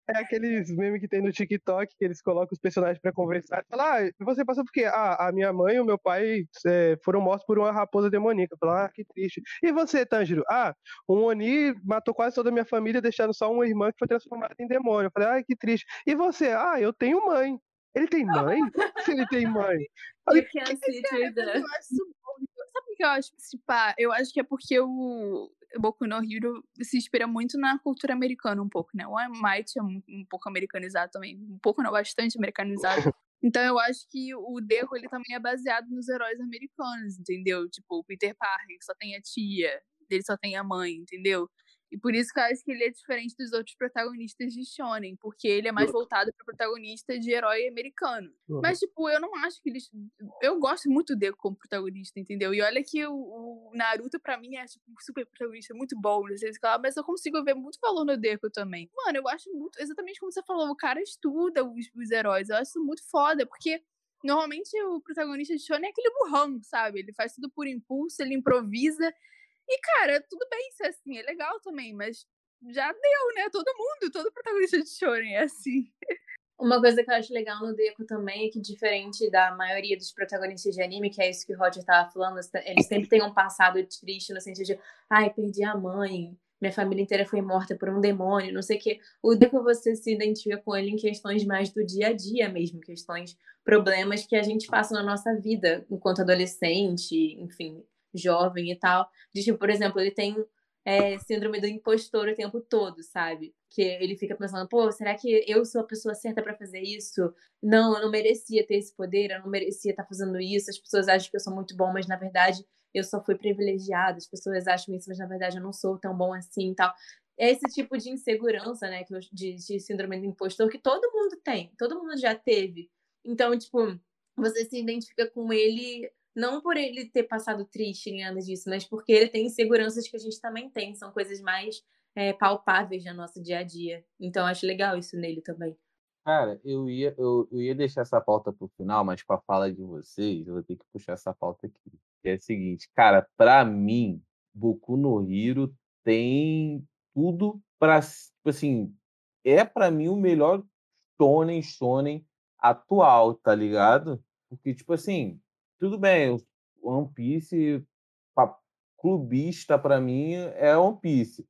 É aqueles memes que tem no TikTok que eles colocam os personagens pra conversar. Fala, ah, você passou por quê? Ah, a minha mãe e o meu pai é, foram mortos por uma raposa demoníaca. Fala, ah, que triste. E você, Tanjiro? Ah, um Oni matou quase toda a minha família, deixando só uma irmã que foi transformada em demônio. Eu falei, ah, que triste. E você? Ah, eu tenho mãe. Ele tem mãe? Se ele tem mãe. You can't see through the... Sabe o que eu acho? Tipo, eu acho que é porque o Boku no Hero se inspira muito na cultura americana um pouco, né? O Might é um, um pouco americanizado também. Um pouco, não, bastante americanizado. Então eu acho que o Deco, ele também é baseado nos heróis americanos, entendeu? Tipo, o Peter Parker, que só tem a tia, dele só tem a mãe, entendeu? E por isso que eu acho que ele é diferente dos outros protagonistas de Shonen, porque ele é mais voltado para protagonista de herói americano. Uhum. Mas, tipo, eu não acho que eles. Eu gosto muito dele como protagonista, entendeu? E olha que o, o Naruto, para mim, é tipo, um super protagonista, muito bom, não sei se mas eu consigo ver muito valor no Deku também. Mano, eu acho muito. Exatamente como você falou, o cara estuda os, os heróis. Eu acho isso muito foda, porque Normalmente o protagonista de Shonen é aquele burrão, sabe? Ele faz tudo por impulso, ele improvisa. E, cara, tudo bem ser assim, é legal também, mas já deu, né? Todo mundo, todo protagonista de Shonen é assim. Uma coisa que eu acho legal no Deco também é que, diferente da maioria dos protagonistas de anime, que é isso que o Roger tava falando, eles sempre têm um passado triste no sentido de, ai, perdi a mãe, minha família inteira foi morta por um demônio, não sei o quê. O Deco você se identifica com ele em questões mais do dia a dia mesmo, questões, problemas que a gente passa na nossa vida enquanto adolescente, enfim, jovem e tal. De, tipo, por exemplo, ele tem é, síndrome do impostor o tempo todo, sabe? Que ele fica pensando, pô, será que eu sou a pessoa certa para fazer isso? Não, eu não merecia ter esse poder, eu não merecia estar tá fazendo isso. As pessoas acham que eu sou muito bom, mas na verdade eu só fui privilegiada. As pessoas acham isso, mas na verdade eu não sou tão bom assim e tal. É esse tipo de insegurança, né, de, de síndrome do impostor que todo mundo tem, todo mundo já teve. Então, tipo, você se identifica com ele não por ele ter passado triste nem nada disso, mas porque ele tem inseguranças que a gente também tem, são coisas mais é, palpáveis no nosso dia a dia. Então acho legal isso nele também. Cara, eu ia, eu, eu ia deixar essa pauta pro final, mas para fala de vocês, eu vou ter que puxar essa pauta aqui. Que é o seguinte, cara, para mim, Boku no Hiro tem tudo para tipo assim, é para mim o melhor shonen shonen atual, tá ligado? Porque tipo assim, tudo bem, One Piece, clubista para mim é One Piece.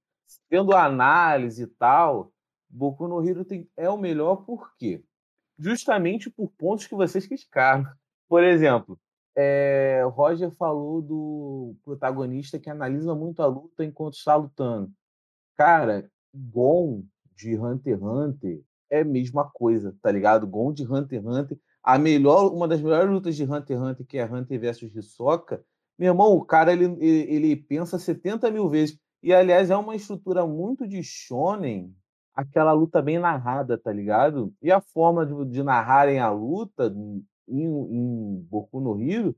Tendo análise e tal, Boku no Hero tem, é o melhor por quê? Justamente por pontos que vocês criticaram. Por exemplo, é, Roger falou do protagonista que analisa muito a luta enquanto está lutando. Cara, Gon de Hunter x Hunter é a mesma coisa, tá ligado? Gon de Hunter x Hunter a melhor, uma das melhores lutas de Hunter x Hunter, que é Hunter versus Hisoka, meu irmão, o cara ele, ele, pensa 70 mil vezes. E, aliás, é uma estrutura muito de shonen, aquela luta bem narrada, tá ligado? E a forma de, de narrarem a luta em, em Boku no Hero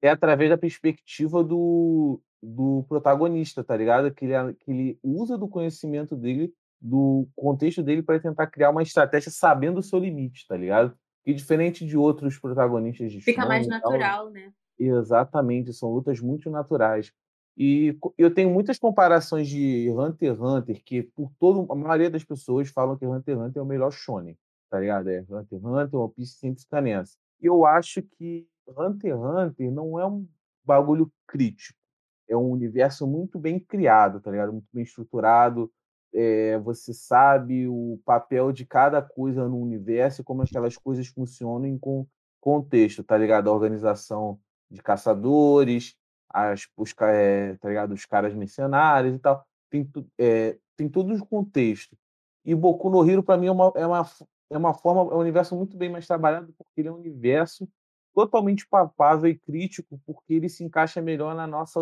é através da perspectiva do, do protagonista, tá ligado? Que ele, que ele usa do conhecimento dele, do contexto dele, para tentar criar uma estratégia sabendo o seu limite, tá ligado? E diferente de outros protagonistas de Fica mais natural, tal, né? Exatamente, são lutas muito naturais. E eu tenho muitas comparações de Hunter x Hunter, que por todo a maioria das pessoas falam que Hunter x Hunter é o melhor shonen, tá ligado? É Hunter x Hunter, One Piece sempre fica nessa. E eu acho que Hunter x Hunter não é um bagulho crítico. É um universo muito bem criado, tá ligado? Muito bem estruturado, é, você sabe o papel de cada coisa no universo e como aquelas coisas funcionam com contexto, tá ligado? A organização de caçadores, as, os, é, tá ligado? os caras mercenários e tal. Tem, é, tem todo um contexto. E Boku no Hero, para mim, é uma, é, uma, é uma forma, é um universo muito bem mais trabalhado, porque ele é um universo totalmente palpável e crítico, porque ele se encaixa melhor na nossa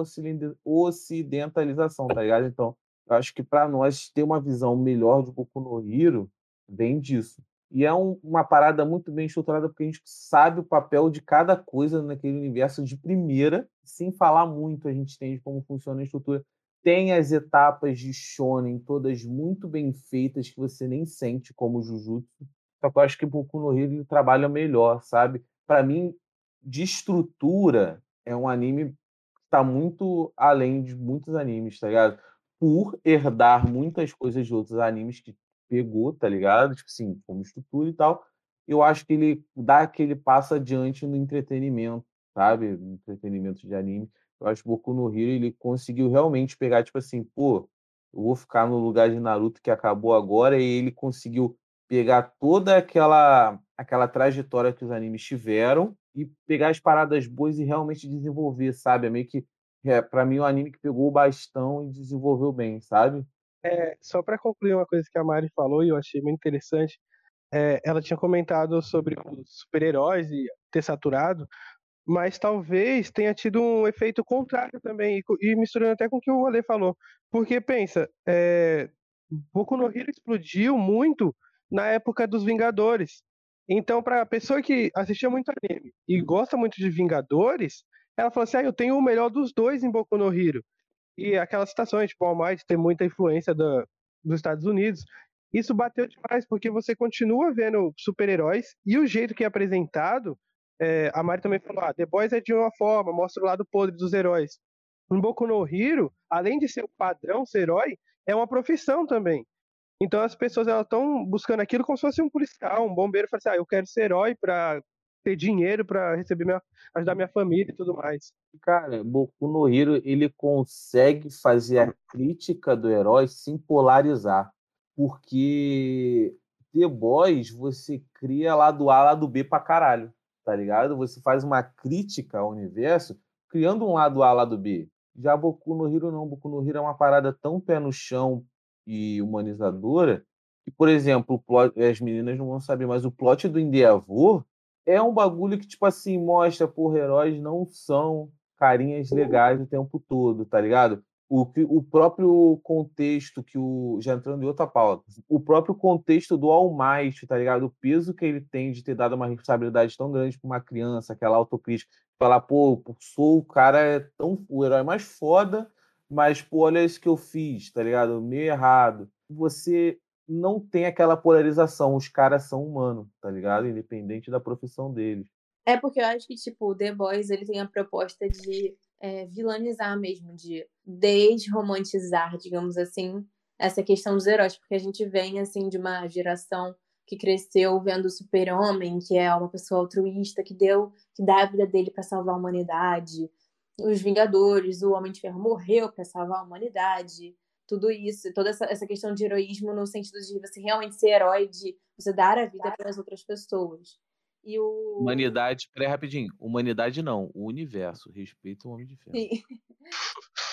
ocidentalização, tá ligado? Então, eu acho que para nós ter uma visão melhor de Boku no Hero vem disso. E é um, uma parada muito bem estruturada porque a gente sabe o papel de cada coisa naquele universo de primeira, sem falar muito, a gente entende como funciona a estrutura. Tem as etapas de shonen todas muito bem feitas que você nem sente como Jujutsu. Só que eu acho que Boku no Hero trabalha melhor, sabe? Para mim, de estrutura, é um anime que está muito além de muitos animes, tá ligado? Por herdar muitas coisas de outros animes que pegou, tá ligado? Tipo assim, como estrutura e tal. Eu acho que ele dá aquele passo adiante no entretenimento, sabe? No entretenimento de anime. Eu acho que Boku no Hero ele conseguiu realmente pegar, tipo assim, pô, eu vou ficar no lugar de Naruto que acabou agora, e ele conseguiu pegar toda aquela aquela trajetória que os animes tiveram e pegar as paradas boas e realmente desenvolver, sabe? É meio que é, para mim, um anime que pegou o bastão e desenvolveu bem, sabe? É, só para concluir uma coisa que a Mari falou e eu achei muito interessante, é, ela tinha comentado sobre os super-heróis e ter saturado. mas talvez tenha tido um efeito contrário também, e, e misturando até com o que o Ale falou. Porque pensa, é, Boku no Hero explodiu muito na época dos Vingadores. Então, para a pessoa que assistia muito anime e gosta muito de Vingadores, ela falou assim: ah, eu tenho o melhor dos dois em Boku no Hero. E aquelas citações, tipo, All Might tem muita influência da, dos Estados Unidos. Isso bateu demais, porque você continua vendo super-heróis e o jeito que é apresentado. É, a Mari também falou: ah, The Boys é de uma forma, mostra o lado podre dos heróis. No Boku no Hero, além de ser o padrão ser herói, é uma profissão também. Então as pessoas elas estão buscando aquilo como se fosse um policial, um bombeiro, fala assim, ah, eu quero ser herói para ter dinheiro para receber minha, ajudar minha família e tudo mais. Cara, Boku no Hero ele consegue fazer a crítica do herói sem polarizar, porque The Boys você cria lado A, lado B pra caralho, tá ligado? Você faz uma crítica ao universo criando um lado A, lado B. Já Boku no Hero não, Boku no Hero é uma parada tão pé no chão e humanizadora que, por exemplo, plot, as meninas não vão saber, mas o plot do Endeavor é um bagulho que, tipo assim, mostra, por heróis não são carinhas legais o tempo todo, tá ligado? O, o próprio contexto que o. Já entrando em outra pauta, o próprio contexto do All Might, tá ligado? O peso que ele tem de ter dado uma responsabilidade tão grande para uma criança, aquela autocrítica, falar, pô, sou o cara tão o herói mais foda, mas pô, olha isso que eu fiz, tá ligado? Meio errado. Você não tem aquela polarização, os caras são humanos, tá ligado? Independente da profissão deles. É porque eu acho que, tipo, The Boys, ele tem a proposta de é, vilanizar mesmo, de desromantizar, digamos assim, essa questão dos heróis, porque a gente vem, assim, de uma geração que cresceu vendo o super-homem, que é uma pessoa altruísta, que deu, que dá a vida dele para salvar a humanidade. Os Vingadores, o Homem de Ferro morreu para salvar a humanidade. Tudo isso, toda essa, essa questão de heroísmo no sentido de você realmente ser herói, de você dar a vida para as outras pessoas. E o... Humanidade, peraí rapidinho. Humanidade não, o universo. Respeita o Homem de Ferro. Sim.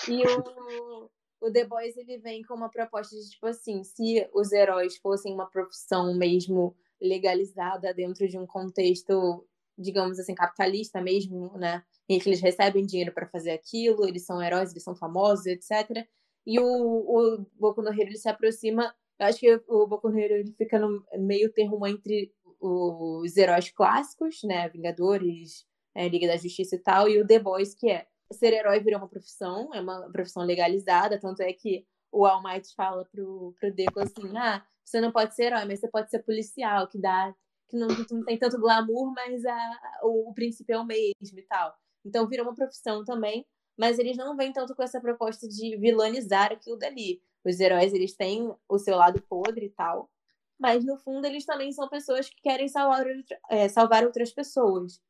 E o, o The Boys ele vem com uma proposta de tipo assim, se os heróis fossem uma profissão mesmo legalizada dentro de um contexto, digamos assim, capitalista mesmo, né? Em que eles recebem dinheiro para fazer aquilo, eles são heróis, eles são famosos, etc. E o, o Boku no Hero ele se aproxima, eu acho que o Boku no Hero ele fica no meio termo entre os heróis clássicos, né, Vingadores, é, Liga da Justiça e tal, e o The Boys que é ser herói virou uma profissão, é uma profissão legalizada, tanto é que o All Might fala pro, pro Deco assim, ah, você não pode ser herói, mas você pode ser policial, que dá, que não, não tem tanto glamour, mas a, o, o princípio é o mesmo e tal. Então virou uma profissão também, mas eles não vêm tanto com essa proposta de vilanizar aquilo dali. Os heróis, eles têm o seu lado podre e tal, mas no fundo eles também são pessoas que querem salvar, é, salvar outras pessoas.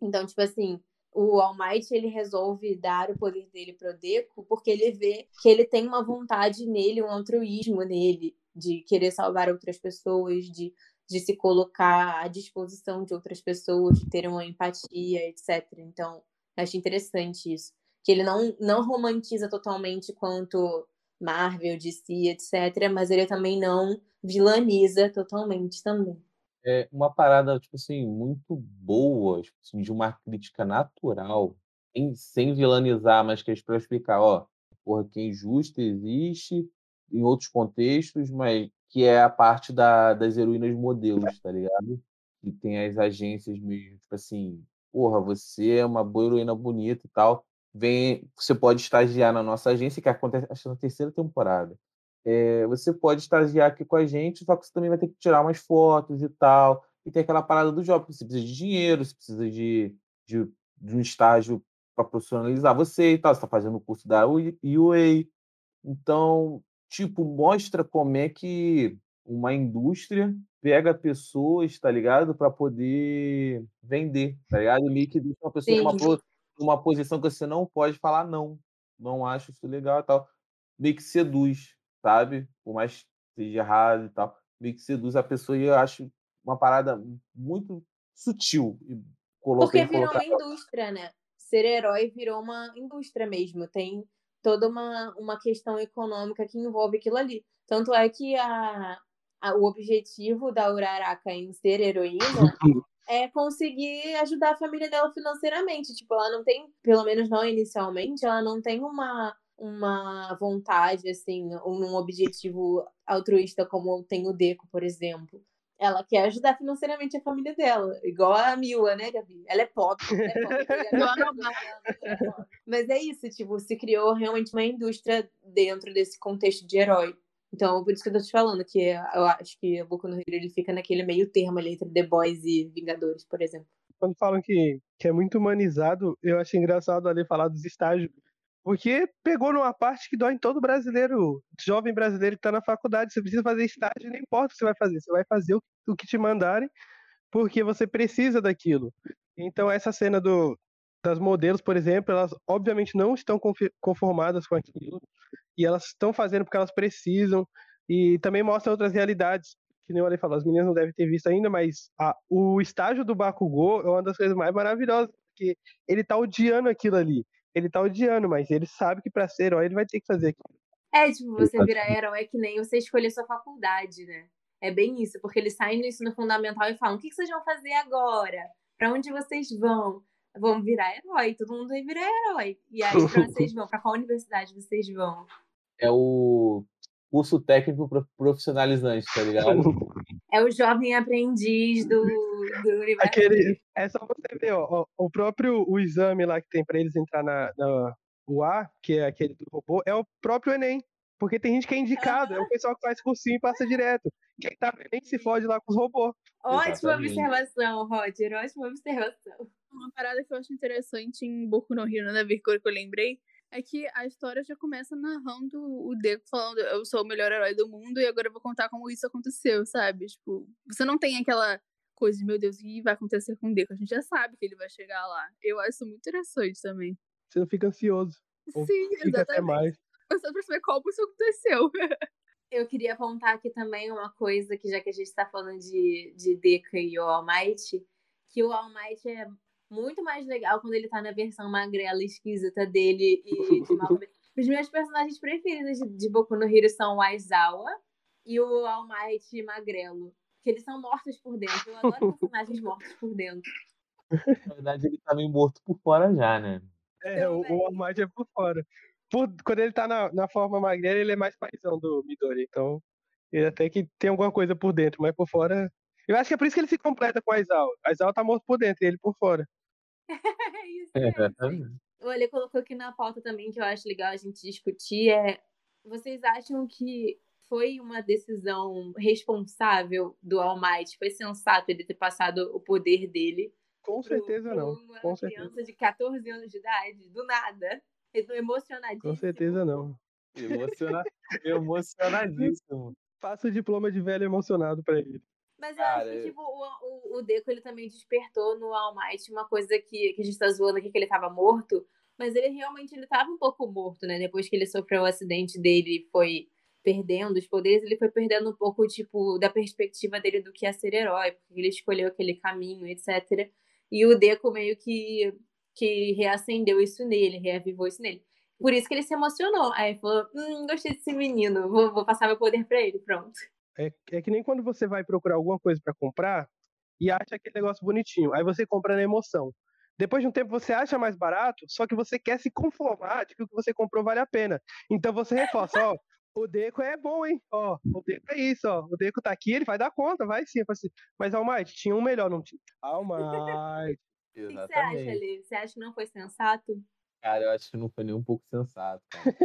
Então, tipo assim, o All Might ele resolve dar o poder dele pro Deco porque ele vê que ele tem uma vontade nele, um altruísmo nele, de querer salvar outras pessoas, de, de se colocar à disposição de outras pessoas, de ter uma empatia, etc. Então, acho interessante isso. Que ele não, não romantiza totalmente quanto Marvel, DC, etc., mas ele também não vilaniza totalmente também é uma parada, tipo assim, muito boa, tipo assim, de uma crítica natural, sem, sem vilanizar, mas que é para explicar, ó, porra, que é injusto existe em outros contextos, mas que é a parte da, das heroínas modelos, tá ligado? E tem as agências mesmo, tipo assim, porra, você é uma boa heroína bonita e tal, vem, você pode estagiar na nossa agência, que acontece acho, na terceira temporada é, você pode estagiar aqui com a gente, só que você também vai ter que tirar umas fotos e tal. E tem aquela parada do job, você precisa de dinheiro, você precisa de, de, de um estágio para profissionalizar você e tal. Você está fazendo o curso da UA. Então, tipo, mostra como é que uma indústria pega pessoas, tá ligado? Para poder vender, tá ligado? E meio que deixa uma pessoa numa, numa posição que você não pode falar não. Não acho isso legal e tal. Meio que seduz sabe? Por mais que seja errado e tal, meio que seduz a pessoa e eu acho uma parada muito sutil. Porque virou uma indústria, né? Ser herói virou uma indústria mesmo. Tem toda uma, uma questão econômica que envolve aquilo ali. Tanto é que a, a, o objetivo da Uraraka em ser heroína é conseguir ajudar a família dela financeiramente. Tipo, ela não tem, pelo menos não inicialmente, ela não tem uma, uma vontade, assim, um objetivo altruísta como tem o Deco, por exemplo. Ela quer ajudar financeiramente a família dela, igual a Mila, né, Gabi? Ela é pop, é pop Mas é isso, tipo, se criou realmente uma indústria dentro desse contexto de herói. Então, por isso que eu tô te falando, que eu acho que o Boku no Hero ele fica naquele meio termo ali entre The Boys e Vingadores, por exemplo. Quando falam que, que é muito humanizado, eu acho engraçado ali falar dos estágios. Porque pegou numa parte que dói em todo brasileiro, jovem brasileiro que está na faculdade. Você precisa fazer estágio, não importa o que você vai fazer. Você vai fazer o, o que te mandarem, porque você precisa daquilo. Então, essa cena do, das modelos, por exemplo, elas obviamente não estão conformadas com aquilo e elas estão fazendo porque elas precisam e também mostra outras realidades que nem o Ale falou, as meninas não devem ter visto ainda, mas a, o estágio do Bakugou é uma das coisas mais maravilhosas, porque ele tá odiando aquilo ali. Ele tá odiando, mas ele sabe que para ser herói ele vai ter que fazer aquilo. É, tipo, você virar herói é que nem você escolher sua faculdade, né? É bem isso, porque eles saem no ensino fundamental e falam: o que vocês vão fazer agora? Para onde vocês vão? Vão virar herói, todo mundo vai virar herói. E aí, pra vocês vão? Pra qual universidade vocês vão? É o curso técnico profissionalizante, tá ligado? É o jovem aprendiz do, do universo. Aquele, é só você ver, ó, o próprio o exame lá que tem para eles entrar na, na UA, que é aquele do robô, é o próprio Enem. Porque tem gente que é indicado, ah. é o pessoal que faz cursinho e passa direto. Quem tá nem se fode lá com os robôs. Ótima Exatamente. observação, Roger. Ótima observação. Uma parada que eu acho interessante em Boku no Hero, né, Vircor, que eu lembrei, é que a história já começa narrando o Deku falando eu sou o melhor herói do mundo e agora eu vou contar como isso aconteceu, sabe? Tipo, você não tem aquela coisa de, meu Deus, o que vai acontecer com o Deku? A gente já sabe que ele vai chegar lá. Eu acho isso muito interessante também. Você não fica ansioso. Sim, fica exatamente. Até mais. Você pra saber como isso aconteceu. Eu queria apontar aqui também uma coisa, que já que a gente tá falando de, de Deku e o All Might, que o All Might é muito mais legal quando ele tá na versão magrela esquisita dele e de. Os meus personagens preferidos de, de Boku no Hero são o Aizawa e o All Might magrelo. Que eles são mortos por dentro. Eu adoro personagens mortos por dentro. Na verdade, ele tá meio morto por fora já, né? É, o, o All Might é por fora. Por, quando ele tá na, na forma magrela, ele é mais paizão do Midori. Então, ele até que tem alguma coisa por dentro, mas por fora. Eu acho que é por isso que ele se completa com a Aizawa. A Aizawa tá morto por dentro e ele por fora. Isso mesmo. Olha, colocou aqui na pauta também que eu acho legal a gente discutir é vocês acham que foi uma decisão responsável do All Might? Foi sensato ele ter passado o poder dele? Com pro, certeza não. Uma Com criança certeza. de 14 anos de idade, do nada. Emocionadíssimo. Com certeza não. Emociona... Emocionadíssimo. Faça o diploma de velho emocionado para ele. Mas eu Cara, acho que, tipo, o, o, o, Deco, ele também despertou no All Might uma coisa que, que a gente tá zoando aqui, que ele tava morto. Mas ele realmente, ele tava um pouco morto, né? Depois que ele sofreu o acidente dele e foi perdendo os poderes, ele foi perdendo um pouco, tipo, da perspectiva dele do que é ser herói. Porque ele escolheu aquele caminho, etc. E o Deco meio que, que reacendeu isso nele, reavivou isso nele. Por isso que ele se emocionou. Aí falou, hum, gostei desse menino, vou, vou passar meu poder pra ele, pronto. É, é que nem quando você vai procurar alguma coisa para comprar e acha aquele negócio bonitinho. Aí você compra na emoção. Depois de um tempo você acha mais barato, só que você quer se conformar de que o que você comprou vale a pena. Então você reforça, ó, o Deco é bom, hein? Ó, o Deco é isso, ó. O Deco tá aqui, ele vai dar conta, vai sim. Assim, Mas Almighty, tinha um melhor, não tinha. Almighty. O que você acha, ali? Você acha que não foi sensato? Cara, eu acho que não foi nem um pouco sensato, cara.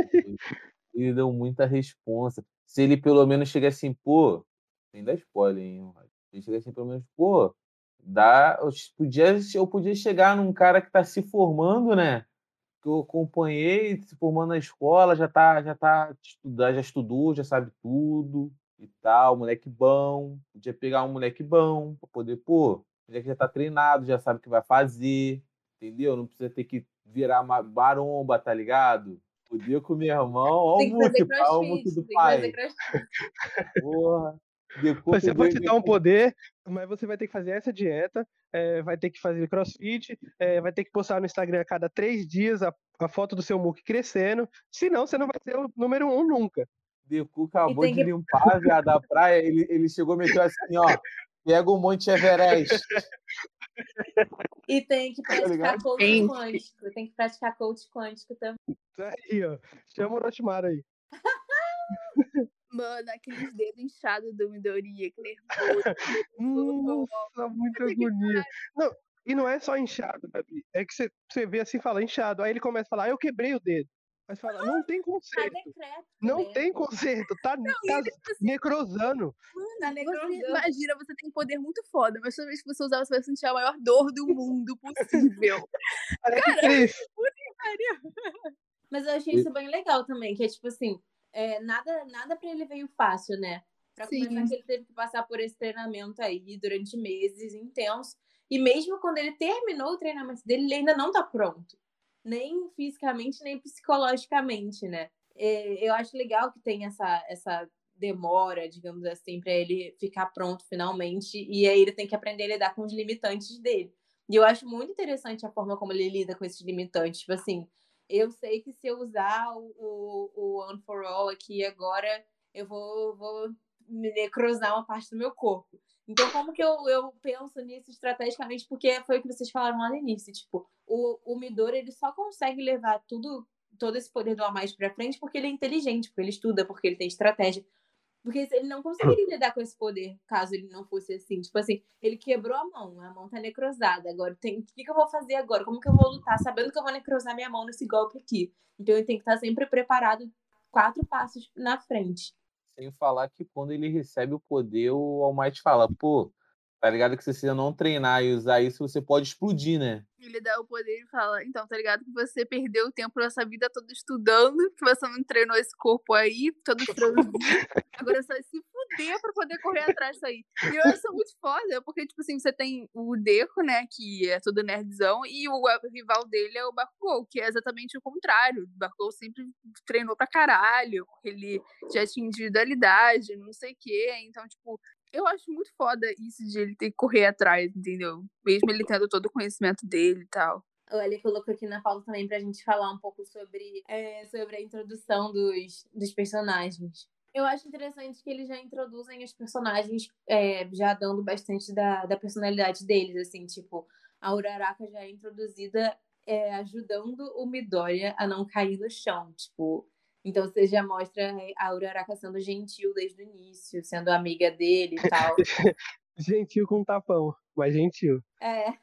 ele deu muita responsa se ele pelo menos chega assim, pô, sem dar spoiler, hein? Ele assim, pelo menos, pô, dá, eu podia, eu podia chegar num cara que tá se formando, né? Que eu acompanhei, se formando na escola, já tá, já tá já estudou, já sabe tudo e tal, moleque bom. Podia pegar um moleque bom para poder, pô, já que já tá treinado, já sabe o que vai fazer, entendeu? Não precisa ter que virar uma baromba, tá ligado? Podia com meu irmão, olha o Muque, o Muque do pai. Porra. Você pode te dar um poder, mas você vai ter que fazer essa dieta, é, vai ter que fazer crossfit, é, vai ter que postar no Instagram a cada três dias a, a foto do seu muque crescendo, senão você não vai ser o número um nunca. Deku acabou de que... limpar a da praia, ele, ele chegou e meteu assim, ó, Pega o Monte Everest. E tem que Tá praticar coach Gente. quântico. Tem que praticar coach quântico também. Aí, ó. Chama o Orochimaru aí. Mano, aqueles dedos inchados do Midoriya, que nervoso. Nossa, muita agonia. Não, e não é só inchado, Gabi. É que você, você vê assim, fala inchado. Aí ele começa a falar, ah, eu quebrei o dedo. Você fala, não tem Tá conserto. decreto. Não né? tem conserto. Tá, E tá ele, tipo assim, necrosando. Tá você, necrosando. imagina, você tem um poder muito foda, mas toda vez que você usar, você vai sentir a maior dor do mundo possível. Triste. Mas eu achei isso bem legal também, que é tipo assim, é, nada, nada pra ele veio fácil, né? Pra Sim. começar que ele teve que passar por esse treinamento aí durante meses intensos. E mesmo quando ele terminou o treinamento dele, ele ainda não tá pronto. Nem fisicamente, nem psicologicamente, né? É, eu acho legal que tem essa, essa demora, digamos assim, pra ele ficar pronto finalmente. E aí ele tem que aprender a lidar com os limitantes dele. E eu acho muito interessante a forma como ele lida com esses limitantes. Tipo assim, eu sei que se eu usar o, o, o One for All aqui agora, eu vou, vou necrosar uma parte do meu corpo. Então, como que eu, eu penso nisso estrategicamente? Porque foi o que vocês falaram lá no início. Tipo, o, o Midori, ele só consegue levar tudo, todo esse poder do A mais pra frente porque ele é inteligente, porque ele estuda, porque ele tem estratégia. Porque ele não conseguiria lidar com esse poder caso ele não fosse assim. Tipo assim, ele quebrou a mão, a mão tá necrosada. Agora, tem, o que, que eu vou fazer agora? Como que eu vou lutar sabendo que eu vou necrosar minha mão nesse golpe aqui? Então, ele tem que estar sempre preparado quatro passos na frente. Sem falar que quando ele recebe o poder, o All Might fala, pô, tá ligado que se você não treinar e usar isso, você pode explodir, né? Ele dá o poder e fala, então, tá ligado que você perdeu o tempo dessa vida toda estudando, que você não treinou esse corpo aí, todo franzino, agora você vai se fuder pra poder correr atrás disso aí. E eu acho muito foda, porque, tipo assim, você tem o Deco, né, que é todo nerdzão, e o rival dele é o Bakugou, que é exatamente o contrário. O Bakugou sempre treinou pra caralho, porque ele já tinha individualidade, não sei o quê, então, tipo, eu acho muito foda isso de ele ter que correr atrás, entendeu? Mesmo ele tendo todo o conhecimento dele e tal. Ele colocou aqui na pauta também pra gente falar um pouco sobre, é, sobre a introdução dos, dos personagens. Eu acho interessante que eles já introduzem os personagens é, já dando bastante da, da personalidade deles, assim, tipo, a Uraraka já é introduzida é, ajudando o Midoriya a não cair no chão, tipo, então você já mostra a Uraraka sendo gentil desde o início, sendo amiga dele e tal. Gentil com tapão, mas gentil. É.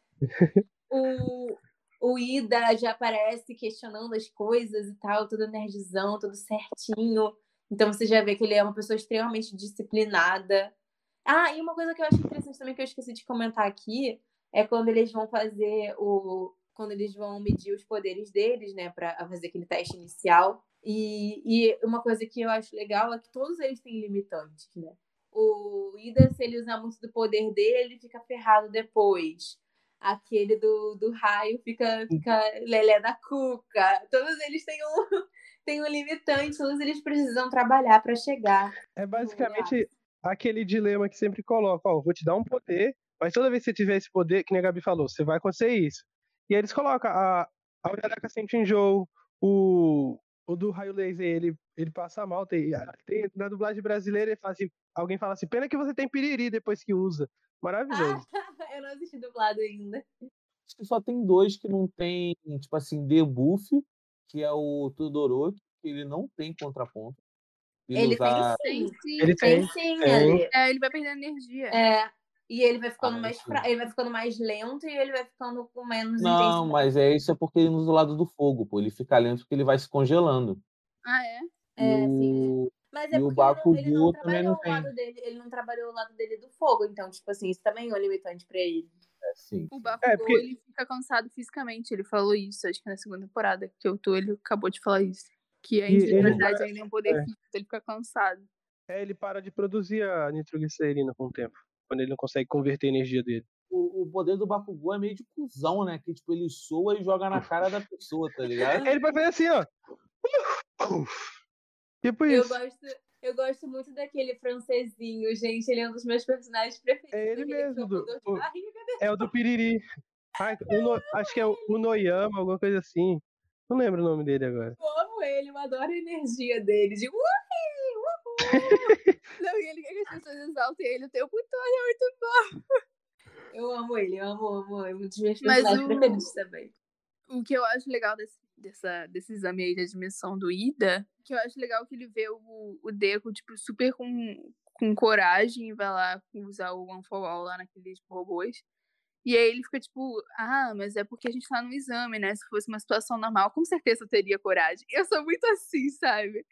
O, o Ida já aparece questionando as coisas e tal, todo nerdzão, tudo certinho. Então você já vê que ele é uma pessoa extremamente disciplinada. Ah, e uma coisa que eu acho interessante também que eu esqueci de comentar aqui é quando eles vão fazer o. Quando eles vão medir os poderes deles, né, pra fazer aquele teste inicial. E, e uma coisa que eu acho legal é que todos eles têm limitantes, né? O Ida, se ele usar muito do poder dele, ele fica ferrado depois. Aquele do, do raio fica, fica lelé da cuca. Todos eles têm um, têm um limitante, todos eles precisam trabalhar para chegar. É basicamente aquele dilema que sempre coloca, ó, vou te dar um poder, mas toda vez que você tiver esse poder, que nem a Gabi falou, você vai acontecer isso. E aí eles colocam a, a Uraraka sente enjoo, o, o do raio laser, ele, ele passa mal. Tem, tem- na dublagem brasileira, ele fala assim, alguém fala assim, pena que você tem piriri depois que usa. Maravilhoso. eu não assisti dublado ainda. Acho que só tem dois que não tem, tipo assim, debuff, que é o Todoroki, que ele não tem contraponto. Ele usa- tem sim. Tem sim. Ele Tem tem. sim, tem. ali. É, ele vai perdendo energia. É. E ele vai ficando Ah, mais fra... ele vai ficando mais lento e ele vai ficando com menos Não, mas é isso é porque ele usa o lado do fogo, pô. Ele fica lento porque ele vai se congelando. Ah, é? É, e sim. o... Mas é E o porque ele não, ele não trabalhou não o lado dele, ele não trabalhou o lado dele do fogo, então, tipo assim, isso também é um limitante pra ele. É, sim. O Bakugou, porque- ele fica cansado fisicamente. Ele falou isso, acho que na segunda temporada, que o Tu, ele acabou de falar isso. Que a individualidade ainda é um poder é. físico, ele fica cansado. É, ele para de produzir a nitroglicerina com o tempo, quando ele não consegue converter a energia dele. O, o poder do Bakugou é meio de cuzão, né? Que tipo, ele soa e joga na cara da pessoa, tá ligado? Ele vai fazer assim, ó. Tipo Eu isso. gosto, eu gosto muito daquele francesinho, gente. Ele é um dos meus personagens preferidos. É ele mesmo, do- o-. É o do Piriri. Ai, o No- acho que é o Unoyama, alguma coisa assim. Não lembro o nome dele agora. Eu amo ele, eu adoro a energia dele. De "Uhi, uhul". Não, e ele quer que as pessoas exaltem ele o tempo todo, é muito bom. Eu amo ele, eu amo, amo. É um dos meus personagens preferidos também. O que eu acho legal desse, dessa, desse exame aí de admissão do Ida, que eu acho legal que ele vê o, o Deco, tipo, super com, com coragem e vai lá usar o One for All lá naqueles robôs. E aí ele fica tipo, ah, mas é porque a gente tá no exame, né? Se fosse uma situação normal, com certeza eu teria coragem. Eu sou muito assim, sabe?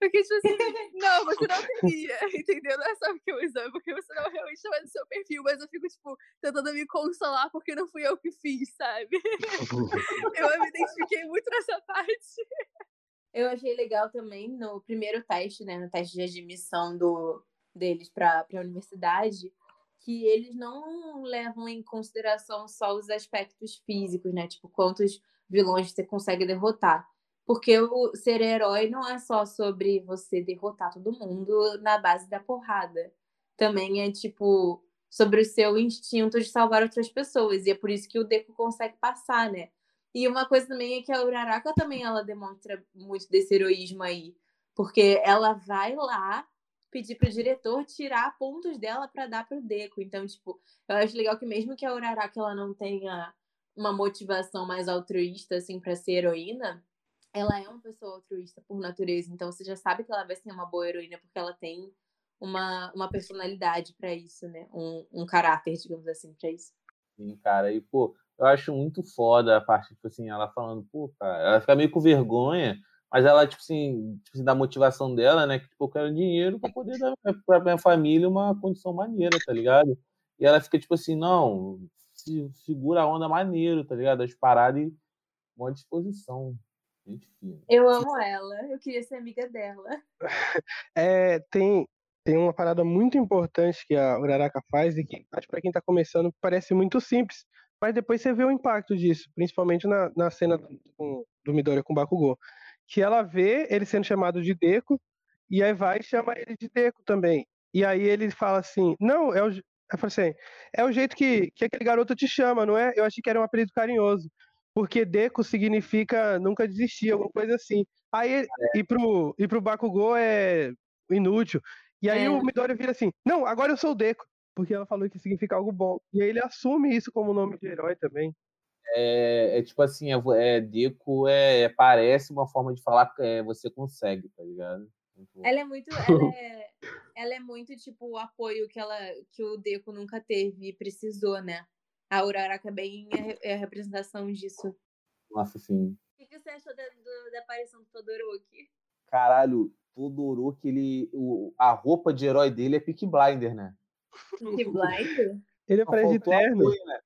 Porque, tipo assim, não, você não teria, entendeu? Não é só porque o exame, porque você não realmente estava no seu perfil, mas eu fico, tipo, tentando me consolar porque não fui eu que fiz, sabe? eu me identifiquei muito nessa parte. Eu achei legal também no primeiro teste, né? No teste de admissão do, deles para a universidade que eles não levam em consideração só os aspectos físicos, né? Tipo, quantos vilões você consegue derrotar. Porque o ser herói não é só sobre você derrotar todo mundo na base da porrada. Também é, tipo, sobre o seu instinto de salvar outras pessoas. E é por isso que o Deco consegue passar, né? E uma coisa também é que a Uraraka também ela demonstra muito desse heroísmo aí. Porque ela vai lá pedir para o diretor tirar pontos dela para dar para o Deco. Então, tipo, eu acho legal que mesmo que a Uraraka ela não tenha uma motivação mais altruísta assim para ser heroína, ela é uma pessoa altruísta por natureza. Então, você já sabe que ela vai ser uma boa heroína porque ela tem uma, uma personalidade para isso, né? Um, um caráter, digamos assim, para isso. Sim, cara. E, pô, eu acho muito foda a parte, tipo assim, ela falando, pô, cara, ela fica meio com vergonha mas ela, tipo assim, tipo assim, da motivação dela, né? Que tipo, eu quero dinheiro para poder dar pra minha família uma condição maneira, tá ligado? E ela fica, tipo assim, não, se segura a onda maneiro, tá ligado? As paradas e uma disposição. Gente fina. Eu amo ela, eu queria ser amiga dela. É, tem, tem uma parada muito importante que a Uraraka faz e que, acho para quem tá começando, parece muito simples. Mas depois você vê o impacto disso, principalmente na, na cena do, do Midoriya com o Bakugou que ela vê ele sendo chamado de Deco, e aí vai e chama ele de Deco também. E aí ele fala assim, não, é o, eu falei assim, é o jeito que, que aquele garoto te chama, não é? Eu achei que era um apelido carinhoso. Porque Deco significa nunca desistir, alguma coisa assim. Aí, é. e, pro, e pro Bakugou é inútil. E aí é. o Midori vira assim, não, agora eu sou o Deco. Porque ela falou que significa algo bom. E aí ele assume isso como nome de herói também é, é tipo assim, é, é Deco é, parece uma forma de falar que é, você consegue, tá ligado? Ela é muito, ela é, ela é muito tipo o apoio que ela que o Deco nunca teve e precisou, né? A Uraraka é bem é, é a representação disso. Nossa, sim. O que você achou da, do, da aparição do Todoroki? Caralho, Todoroki, ele, o, a roupa de herói dele é Peak Blinder, né? Peak Blinder? Ele é parece de terno. Apoio, né?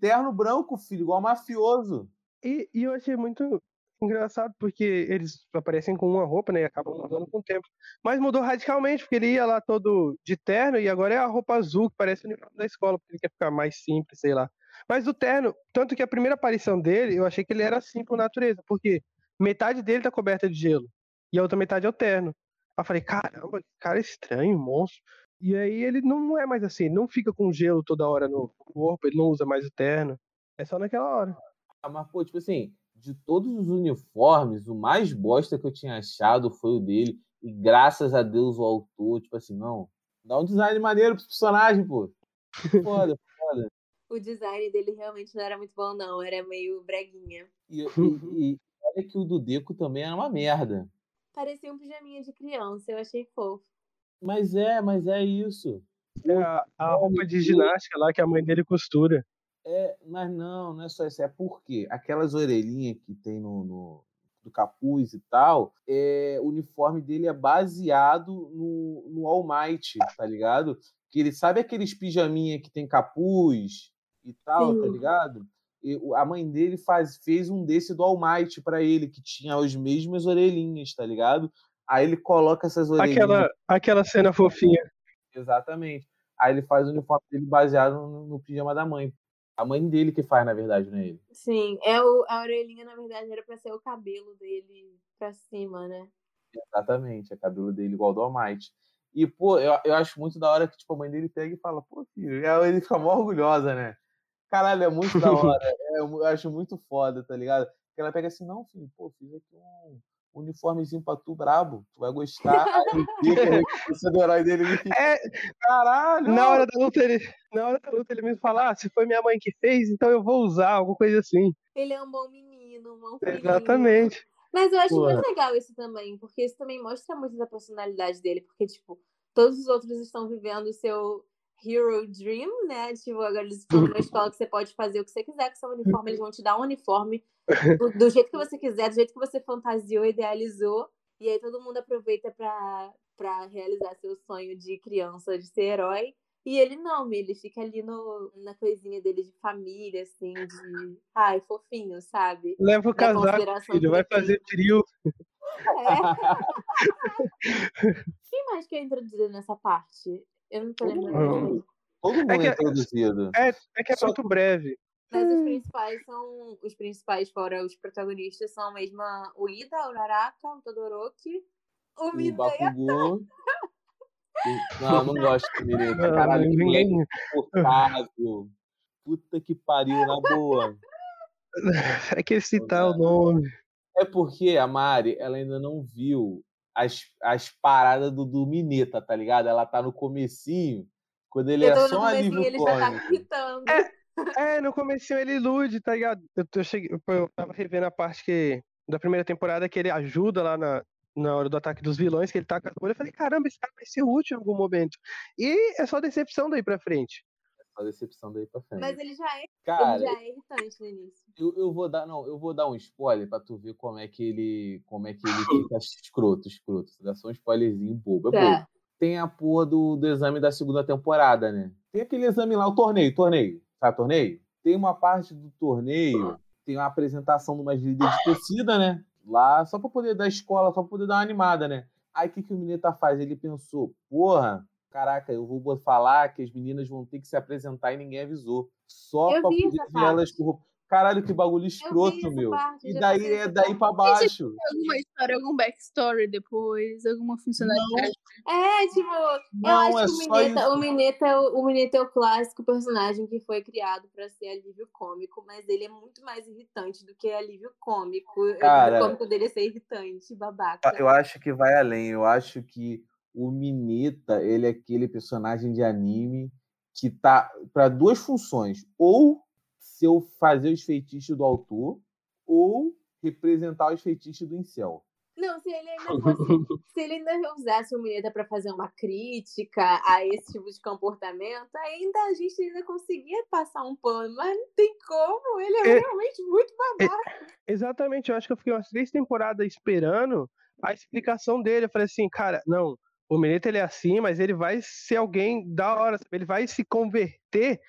Terno branco, filho, igual mafioso. E, e eu achei muito engraçado porque eles aparecem com uma roupa, né? E acabam mudando com o tempo. Mas mudou radicalmente, porque ele ia lá todo de terno e agora é a roupa azul, que parece o uniforme da escola, porque ele quer ficar mais simples, sei lá. Mas o terno, tanto que a primeira aparição dele, eu achei que ele era assim por natureza, porque metade dele tá coberta de gelo e a outra metade é o terno. Aí eu falei, caramba, cara estranho, monstro. E aí ele não é mais assim, não fica com gelo toda hora no corpo, ele não usa mais o terno. É só naquela hora. Ah, mas, pô, tipo assim, de todos os uniformes, o mais bosta que eu tinha achado foi o dele. E graças a Deus o autor, tipo assim, não. Dá um design maneiro pro personagem, pô. Foda, foda. O design dele realmente não era muito bom, não. Era meio breguinha. E, e, e olha que o do Deco também era uma merda. Parecia um pijaminha de criança, eu achei fofo. Mas é, mas é isso. É a, a roupa de ginástica lá que a mãe dele costura. É, mas não, não é só isso. É porque aquelas orelhinhas que tem no, no do capuz e tal, é, o uniforme dele é baseado no, no All Might, tá ligado? Que ele sabe aqueles pijaminha que tem capuz e tal, tá Sim. tá ligado? E a mãe dele faz, fez um desse do All Might pra ele, que tinha as mesmas orelhinhas, tá ligado? Aí ele coloca essas orelhinhas. Aquela, aquela cena fofinha. Exatamente. Aí ele faz o uniforme dele baseado no, no, pijama da mãe. A mãe dele que faz, na verdade, não é ele. Sim, é o, a orelhinha, na verdade, era pra ser o cabelo dele pra cima, né? Exatamente, é cabelo dele igual do Almighty. E, pô, eu, eu acho muito da hora que, tipo, a mãe dele pega e fala, pô, filho, e ele fica mó orgulhosa, né? Caralho, é muito da hora. é, eu acho muito foda, tá ligado? Que ela pega assim, não, filho, pô, fiz aqui um, uniformezinho pra tu, brabo. Tu vai gostar. Aí fica a do herói dele. É, caralho. na hora da luta ele, na hora da luta ele me fala, ah, se foi minha mãe que fez, então eu vou usar, alguma coisa assim. Ele é um bom menino, um bom filhinho. Exatamente. Mas eu acho Pô. muito legal isso também, porque isso também mostra muito da personalidade dele, porque, tipo, todos os outros estão vivendo o seu hero dream, né? Tipo, agora eles estão numa escola que você pode fazer o que você quiser com seu uniforme, eles vão te dar um uniforme do, do jeito que você quiser, do jeito que você fantasiou, idealizou, e aí todo mundo aproveita pra, pra realizar seu sonho de criança, de ser herói. E ele não, ele fica ali no, na coisinha dele de família, assim, de. Ai, fofinho, sabe? Leva o Da casaco, filho, vai fazer trio. É. Quem mais que é introduzido nessa parte? Eu não tô lembrando. Hum. Todo mundo É é, que- introduzido. É, é que é Só- muito breve. Mas os principais são. Os principais, fora os protagonistas, são a- o Ida, o Naraka, o Todoroki, o O Não, não gosto do Mireta. Caralho, que moleque ninguém... insuportável. Puta que pariu, na boa. É que citar o nome. É porque a Mari, ela ainda não viu as, as paradas do, do Mineta, tá ligado? Ela tá no comecinho, quando ele Eu é só alívio ele já tá irritando. É, no comecinho ele ilude, tá ligado? Eu, eu, cheguei, eu- eu tava revendo a parte que, da primeira temporada que ele ajuda lá na, na hora do ataque dos vilões, que ele tá com a bolha. Eu falei, caramba, esse cara vai ser útil em algum momento. E é só decepção daí pra frente. A decepção daí pra frente. Mas ele já é, Cara, ele já é irritante no início. eu, eu vou dar, não, eu vou dar um spoiler pra tu ver como é que ele, como é que ele fica escroto, escroto. Dá só um spoilerzinho bobo, é bobo. Tá. Tem a porra do, do exame da segunda temporada, né? Tem aquele exame lá, o torneio, torneio. Sabe torneio? Tem uma parte do torneio, tem uma apresentação de umas líderes de torcida, né? Lá, só pra poder dar escola, só pra poder dar uma animada, né? Aí o que, que o Mineta faz? Ele pensou, porra, caraca, eu vou falar que as meninas vão ter que se apresentar e ninguém avisou. Só Eu pra poder ver elas com roupa. Caralho, que bagulho escroto, meu. parte, e daí é daí pra baixo. Alguma história, algum backstory depois, alguma funcionalidade. É, tipo, eu Não, acho é que só o Mineta, isso. o, Mineta, é o o Mineta é o clássico personagem que foi criado pra ser alívio cômico, mas ele é muito mais irritante do que alívio cômico. O Cara- alívio cômico dele é ser irritante, babaca. Eu acho que vai além. Eu acho que o Mineta, ele é aquele personagem de anime que tá para duas funções. Ou se eu fazer os feitiços do autor, ou representar os feitiços do incel. Não, se ele ainda fosse, se ele ainda usasse o Mineta pra fazer uma crítica a esse tipo de comportamento, ainda a gente ainda conseguia passar um pano, mas não tem como, ele é, É- realmente muito babaca. Exatamente, eu acho que eu fiquei umas três temporadas esperando a explicação dele. Eu falei assim, cara, não, o Mineta ele é assim, mas ele vai ser alguém da hora, sabe? ele vai se converter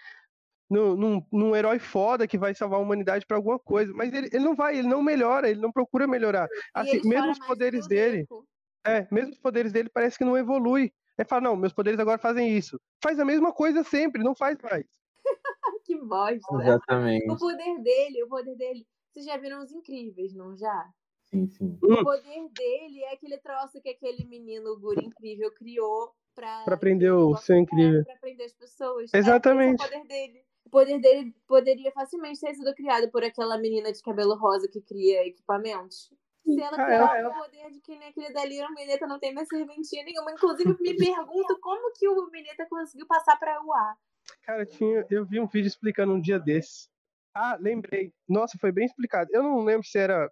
no- num, num herói foda que vai salvar a humanidade pra alguma coisa. Mas ele, ele não vai, ele não melhora, ele não procura melhorar. Assim, mesmo os poderes dele, Rico. é, mesmo os poderes dele parece que não evolui. Ele fala, não, meus poderes agora fazem isso. Faz a mesma coisa sempre, não faz mais. Que bosta. Exatamente. O poder dele, o poder dele. Vocês já viram os incríveis, não já? Sim, sim. O poder dele é aquele troço que aquele menino, guri incrível, criou pra. Pra prender o ser incrível. É, pra prender as pessoas. Exatamente. É, esse é o poder dele. O poder dele poderia facilmente ter sido criado por aquela menina de cabelo rosa que cria equipamentos. Se ela Ah, criar ela- o poder de que nem aquele dali, o Mineta não tem mais serventia nenhuma. Inclusive, me pergunto como que o Mineta conseguiu passar pra UA. Cara, tinha, eu vi um vídeo explicando um dia desses. Ah, lembrei. Nossa, foi bem explicado. Eu não lembro se era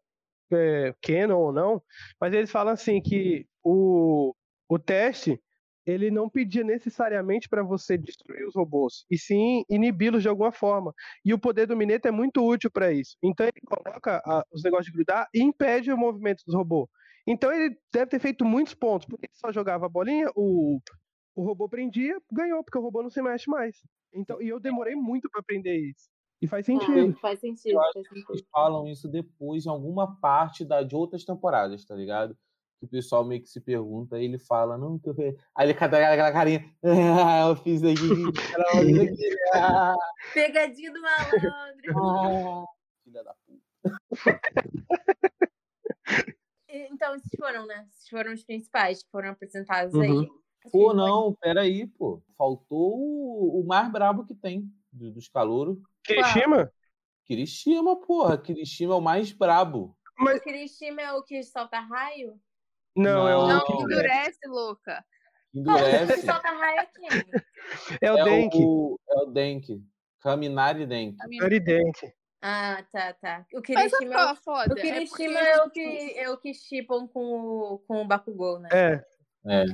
é, canon ou não, mas eles falam assim que o, o teste ele não pedia necessariamente para você destruir os robôs, e sim inibi-los de alguma forma. E o poder do Mineta é muito útil para isso. Então ele coloca ah, os negócios de grudar e impede o movimento dos robôs. Então ele deve ter feito muitos pontos, porque ele só jogava a bolinha, o, o robô prendia, ganhou, porque o robô não se mexe mais. Então, e eu demorei muito para aprender isso. E faz sentido. Ah, faz sentido, Eu acho faz Eles sentido. falam isso depois em alguma parte da, de outras temporadas, tá ligado? Que o pessoal meio que se pergunta, aí ele fala, não, que eu... fe-" Aí ele cata aquela carinha, ah, eu fiz aqui, eu fiz aqui, ah, Pegadinha do malandro. ah. Filha da puta. E- Então, esses foram, né? Esses foram os principais que foram apresentados Uhum. aí. Pô, Assim, não, peraí, pô. Faltou o, o mais brabo que tem do- dos calouros. Kirishima? Kirishima, porra. Kirishima é o mais brabo. Mas... O Kirishima é o que solta raio? Não, é o. Não, endurece, louca. Endurece. solta raio é quem? É o é Denk. O, é o Denk. Kaminari Denk. Kaminari Denk. Ah, tá, tá. O Kirishima, é o, foda. o Kirishima é, porque... é, o que, é o que chipam com o, com o Bakugou, né? É. É.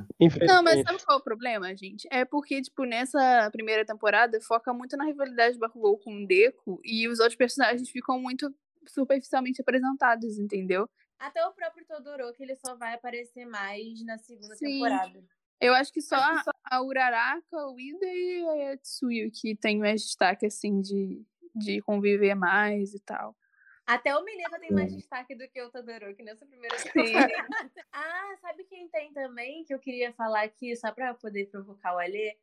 Não, mas sabe qual é o problema, gente? É porque, tipo, nessa primeira temporada foca muito na rivalidade do Bakugou com o Deku e os outros personagens ficam muito superficialmente apresentados, entendeu? Até o próprio Todoroki, ele só vai aparecer mais na segunda Sim. temporada. Eu acho que só a, a Uraraka, o Ida e a Tsuyu que tem mais destaque, assim, de, de conviver mais e tal. Até o Milena tem mais destaque do que o Todoroki nessa primeira temporada. ah, sabe quem tem também, que eu queria falar aqui, só pra poder provocar o Alê?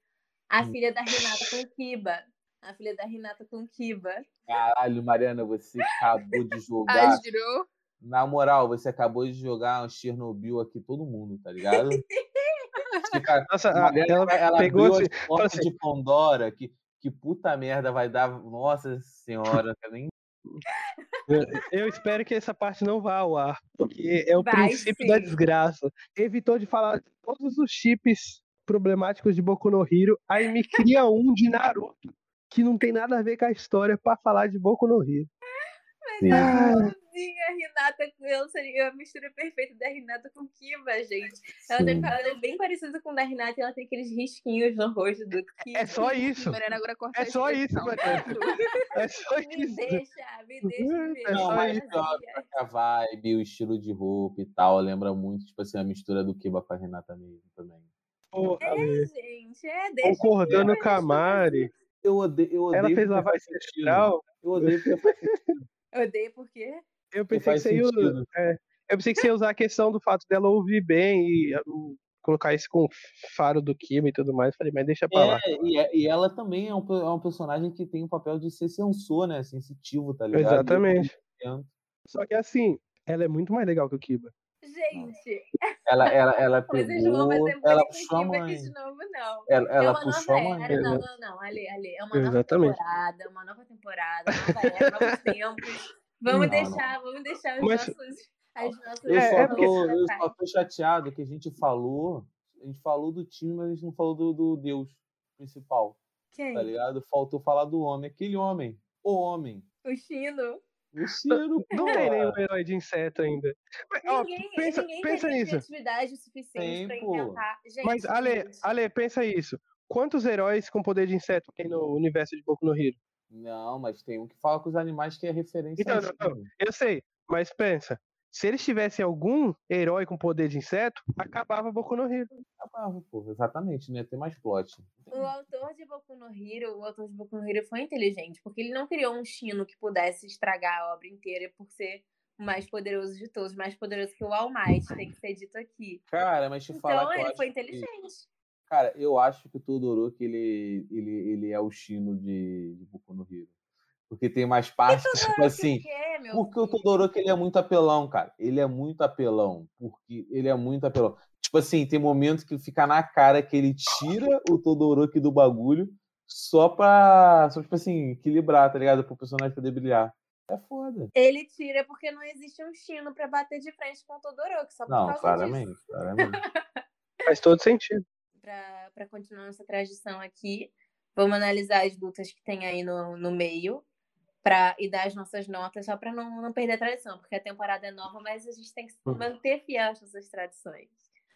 A hum. filha da Renata com Kiba. A filha da Renata com Kiba. Caralho, Mariana, você acabou de jogar. Ah, girou? Na moral, você acabou de jogar um Chernobyl aqui, todo mundo, tá ligado? Nossa, Mariana, ela, ela pegou abriu as portas assim... de Pandora, que, que puta merda vai dar. Nossa senhora, nem eu, espero que essa parte não vá ao ar, porque é o Vai, princípio sim. da desgraça. Evitou de falar todos os chips problemáticos de Boku no Hero, aí me cria um de Naruto, que não tem nada a ver com a história para falar de Boku no Hero. Mas ah a Renata, ela seria a mistura perfeita da Renata com Kiva, gente. Ela tem cara bem parecida com a da Renata e ela tem aqueles risquinhos no rosto do Kiva. É só isso. Agora é só isso, Mariana. É só me isso. Me deixa, me deixa ver. Não, mas a vibe, o estilo de roupa e tal, lembra muito, tipo assim, a mistura do Kiba com a Renata mesmo também. Porra, é, gente, é, deixa Concordando com a Mari. Eu odeio, eu odeio Ela fez lavagem cerebral. Eu odeio porque faz sentido. Odeio por quê? Eu pensei, que você ia, é, eu pensei que você ia usar a questão do fato dela ouvir bem e uh, colocar isso com o faro do Kiba e tudo mais. Falei, mas deixa pra é, lá. E, é, e, ela também é um, é um personagem que tem o papel de ser sensor, né? Sensitivo, tá ligado? Exatamente. Só que assim, ela é muito mais legal que o Kiba. Gente. Ela, ela, ela pegou. ela puxou a mãe. De novo, não. Ela, ela é puxou a mãe. Era, não, não, não. Ali, ali. É uma Exatamente. nova temporada, uma nova temporada, nova era, novos tempos. Vamos não, deixar, não. vamos deixar os Mas... nossos. As nossas eu, só é, tô, eu só tô chateado que a gente falou. A gente falou do time, mas a gente não falou do, do Deus principal. Quem? Tá ligado? Faltou falar do homem. Aquele homem. O homem. O Chino. O Chino. Não tem nenhum herói de inseto ainda. Mas, ninguém, ó, pensa, ninguém pensa nisso. criatividade suficiente tem, pra inventar. Gente, mas, Ale, Ale, pensa isso. Quantos heróis com poder de inseto tem no universo de Boku no Hero? Não, mas tem um que fala com os animais que é referência. Então, não, não, eu sei, mas pensa. Se eles tivessem algum herói com poder de inseto, acabava Boku no Hero. Acabava, pô, exatamente, não ia ter mais plot. O autor de Boku no Hero, o autor de Boku no Hero foi inteligente, porque ele não criou um chino que pudesse estragar a obra inteira por ser o mais poderoso de todos, mais poderoso que o All Might, tem que ser dito aqui. Cara, mas te então, falar Então ele foi inteligente. Cara, eu acho que o Todoroki, ele, ele, ele é o Chino de, de Boku no Hero. Porque tem mais partes, tipo assim. É, porque filho? o Todoroki, ele é muito apelão, cara. Ele é muito apelão. Porque ele é muito apelão. Tipo assim, tem momentos que fica na cara que ele tira o Todoroki do bagulho só pra, só, tipo assim, equilibrar, tá ligado? Pro personagem poder brilhar. É foda. Ele tira porque não existe um Chino pra bater de frente com o Todoroki. Só por não, causa claramente, disso. claramente. Faz todo sentido para continuar nossa tradição aqui, vamos analisar as lutas que tem aí no, no meio pra, e dar as nossas notas só para não, não perder a tradição, porque a temporada é nova, mas a gente tem que uhum. manter fiel às nossas tradições.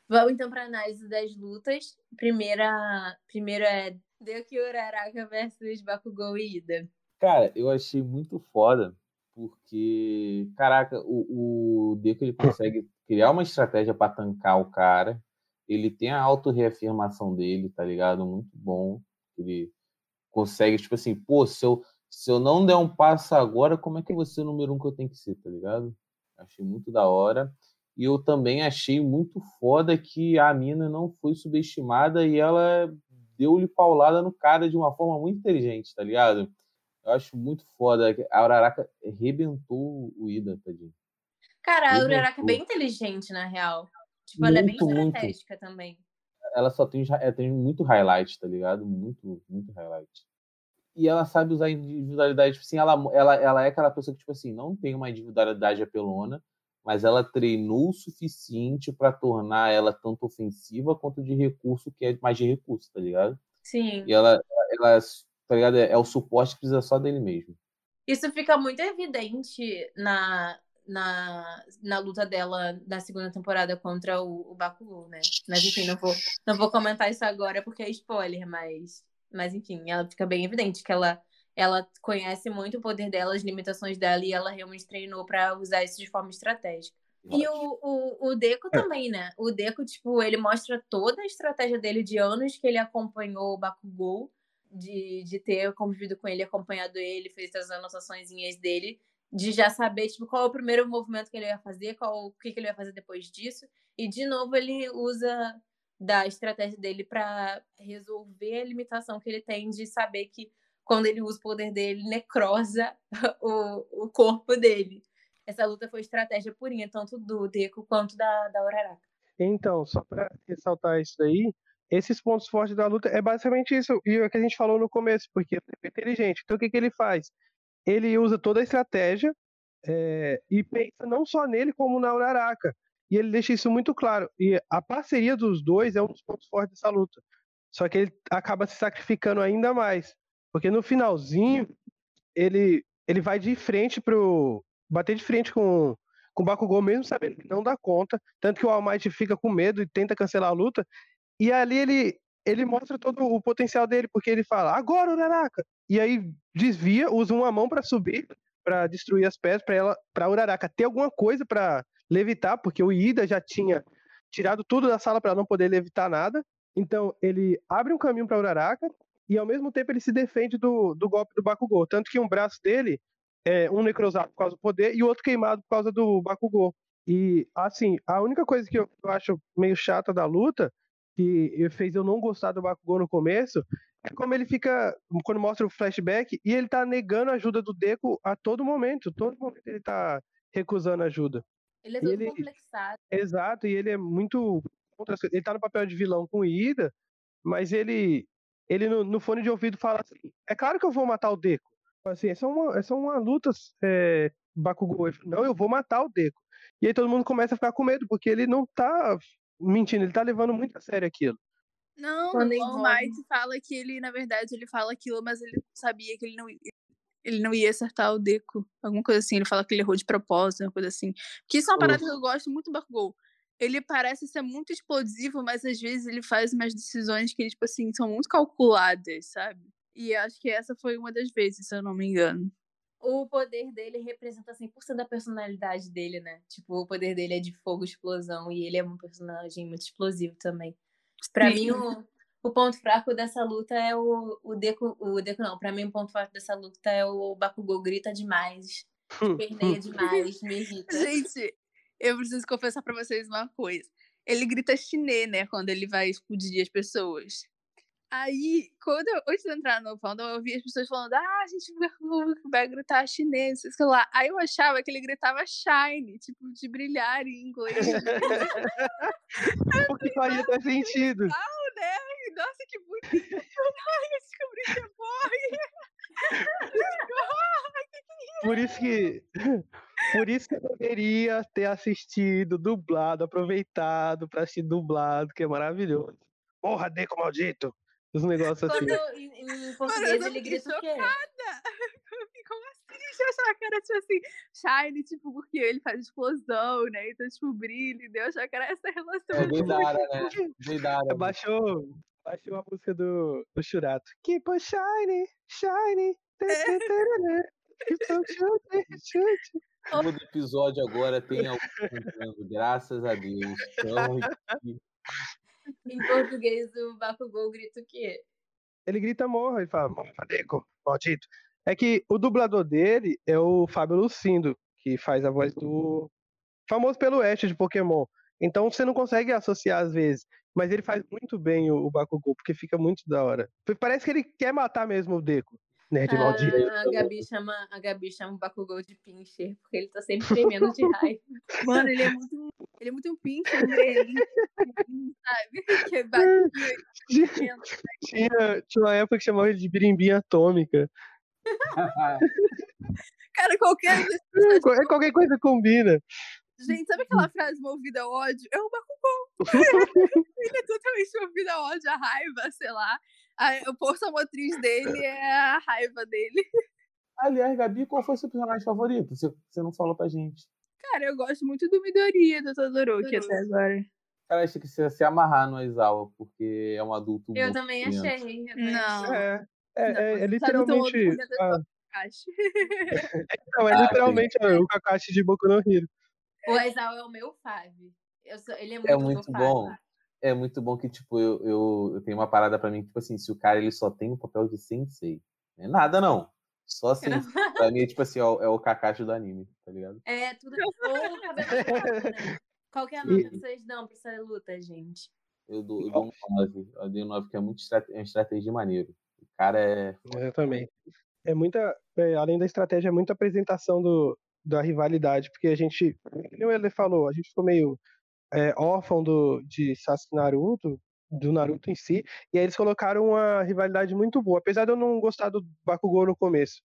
Vamos então para análise das lutas. Primeira, primeiro é Deku Uraraka versus Bakugou e Ida. Cara, eu achei muito foda, porque, caraca, o, o Deku ele consegue criar uma estratégia para tancar o cara ele tem a auto-reafirmação dele, tá ligado? Muito bom. Ele consegue, tipo assim, pô, se eu, se eu não der um passo agora, como é que você é o número um que eu tenho que ser, tá ligado? Achei muito da hora. E eu também achei muito foda que a mina não foi subestimada e ela deu-lhe paulada no cara de uma forma muito inteligente, tá ligado? Eu acho muito foda. A Uraraka arrebentou o Ida, tadinho. Cara, a Uraraka é bem inteligente, na real. Tipo, ela é bem estratégica muito. também. Ela só tem, ela tem muito highlight, tá ligado? Muito, muito highlight. E ela sabe usar individualidade, tipo assim, ela, ela, ela é aquela pessoa que, tipo assim, não tem uma individualidade apelona, mas ela treinou o suficiente para tornar ela tanto ofensiva quanto de recurso, que é mais de recurso, tá ligado? Sim. E ela, ela tá ligado? É, é o suporte que precisa só dele mesmo. Isso fica muito evidente na, na, na luta dela na segunda temporada contra o, o Bakugou, né? Mas enfim, não vou, não vou comentar isso agora porque é spoiler, mas, mas enfim, ela fica bem evidente que ela ela conhece muito o poder dela, as limitações dela, e ela realmente treinou para usar isso de forma estratégica. E o, o, o Deco é. também, né? O Deco, tipo, ele mostra toda a estratégia dele de anos que ele acompanhou o Bakugou, de, de ter convivido com ele, acompanhado ele, fez as anotações dele, de já saber, tipo, qual é o primeiro movimento que ele ia fazer, qual, o que, que ele ia fazer depois disso. E, de novo, ele usa da estratégia dele para resolver a limitação que ele tem de saber que quando ele usa o poder dele, necrosa o, o corpo dele. Essa luta foi estratégia purinha, tanto do Deco quanto da, da Uraraka. Então, só para ressaltar isso daí, esses pontos fortes da luta é basicamente isso, e é o que a gente falou no começo, porque é inteligente. Então, o que, que ele faz? Ele usa toda a estratégia é, e pensa não só nele, como na Uraraka. E ele deixa isso muito claro. E a parceria dos dois é um dos pontos fortes dessa luta. Só que ele acaba se sacrificando ainda mais. Porque no finalzinho, ele, ele vai de frente pro. bater de frente com, com o Bakugou, mesmo sabendo que não dá conta. Tanto que o All Might fica com medo e tenta cancelar a luta. E ali ele, ele mostra todo o potencial dele, porque ele fala, agora, Uraraka! E aí desvia, usa uma mão para subir, para destruir as pedras, para ela, para Uraraka ter alguma coisa para levitar, porque o Ida já tinha tirado tudo da sala para não poder levitar nada. Então ele abre um caminho para Uraraka, e ao mesmo tempo ele se defende do, do golpe do Bakugou. Tanto que um braço dele é um necrosado por causa do poder e o outro queimado por causa do Bakugou. E, assim, a única coisa que eu, acho meio chata da luta, que fez eu não gostar do Bakugou no começo, é como ele fica, quando mostra o flashback, e ele tá negando a ajuda do Deco a todo momento. Todo momento ele tá recusando ajuda. Ele é todo ele... complexado. Exato, e ele é muito. Ele tá no papel de vilão com Ida, mas ele ele no, no, fone de ouvido fala assim: é claro que eu vou matar o Deco. Assim, essa é uma, essa é uma luta é, Bakugou. Não, eu vou matar o Deco. E aí todo mundo começa a ficar com medo, porque ele não tá mentindo, ele tá levando muito a sério aquilo. Não, Quando o All Might fala que ele, na verdade, ele fala aquilo, mas ele sabia que ele não, ele não ia acertar o Deco. Alguma coisa assim, ele fala que ele errou de propósito, uma coisa assim. Que isso é uma parada que eu gosto muito do Bakugou ele parece ser muito explosivo, mas às vezes ele faz umas decisões que, tipo assim, são muito calculadas, sabe? E acho que essa foi uma das vezes, se eu não me engano. O poder dele representa 100% da personalidade dele, né? Tipo, o poder dele é de fogo, explosão, e ele é um personagem muito explosivo também. Para mim, o, o ponto fraco dessa luta é o, o Deco. O Deco não, pra mim o ponto fraco dessa luta é o Bakugou grita demais. Perneia demais, me irrita. Gente, eu preciso confessar para vocês uma coisa. Ele grita chinê, né, quando ele vai explodir as pessoas. Aí, quando eu, antes de entrar no fandom, eu ouvi as pessoas falando, ah, a gente vai gritar chinês, sei lá. Aí eu achava que ele gritava shine, tipo, de brilhar em inglês. Porque faria ter sentido. Legal, né? Nossa, que bonito. Ai, eu descobri que é boy. Por isso que por isso que eu deveria ter assistido dublado, aproveitado para assistir dublado, que é maravilhoso. Porra, Deco maldito! Os negócios assim. Quando em, em português ele grita o quê? Como assim? Eu achava que era tipo assim, Shine, tipo, porque ele faz explosão, né? Então, tipo, brilho, eu achava que era essa relação. É Vidara, né? Vidara. Baixou, baixou a música do, do Churato. Keep on shine, shine. É. Todo episódio agora tem algum cantando, graças a Deus. Então, em português, o Bakugou grita o quê? Ele grita morra, ele fala, morra, Deco, maldito. É que o dublador dele é o Fábio Lucindo, que faz a voz do. famoso pelo Ash de Pokémon. Então você não consegue associar às vezes. Mas ele faz muito bem o, o Bakugou, porque fica muito da hora. Parece que ele quer matar mesmo o Deco. Nerd maldito. A Gabi chama, a Gabi chama o Bakugou de Pincher, porque ele tá sempre tremendo de raiva. Mano, ele é muito, ele é muito um Pincher dele. sabe? Que é tinha, tinha, tinha uma época que chamava ele de birimbinha atômica. Cara, qualquer qualquer coisa combina. Gente, sabe aquela frase movida ao ódio? É o Bakugou. ele é totalmente movido ao ódio, a raiva, sei lá. A, a força motriz dele é a raiva dele. Aliás, Gabi, qual foi seu personagem favorito? Você, você não falou pra gente. Cara, eu gosto muito do Midoriya, do Todoroki até agora. Cara, achei que você ia se amarrar no Aizawa, porque é um adulto Eu também criança. achei. eu também Não. achei. É, é, Não, é, é sabe, literalmente. eu tô ah, Kakashi. não, é Ah, literalmente é, o Kakashi de Boku no Hero. O Aizawa é o meu fave. Eu sou, ele é muito, É muito bom. É muito bom que, tipo, eu, eu, eu tenho uma parada pra mim, tipo assim, se o cara ele só tem o papel de sensei, não é nada não. Só sensei. pra mim é tipo assim, ó, é o Kakashi do anime, tá ligado? É, tudo. Ou o cabelo branco, né? Qual que é a nota que vocês dão pra essa luta, gente? Eu dou, eu dou um 9. Eu dei um 9, que é muito estrate- é uma estratégia maneiro. O cara é. Exatamente. É muita, é, além da estratégia, é muita apresentação do, da rivalidade, porque a gente, como ele falou, a gente ficou meio é, órfão do, de Sasuke Naruto, do Naruto em si, e aí eles colocaram uma rivalidade muito boa, apesar de eu não gostar do Bakugou no começo.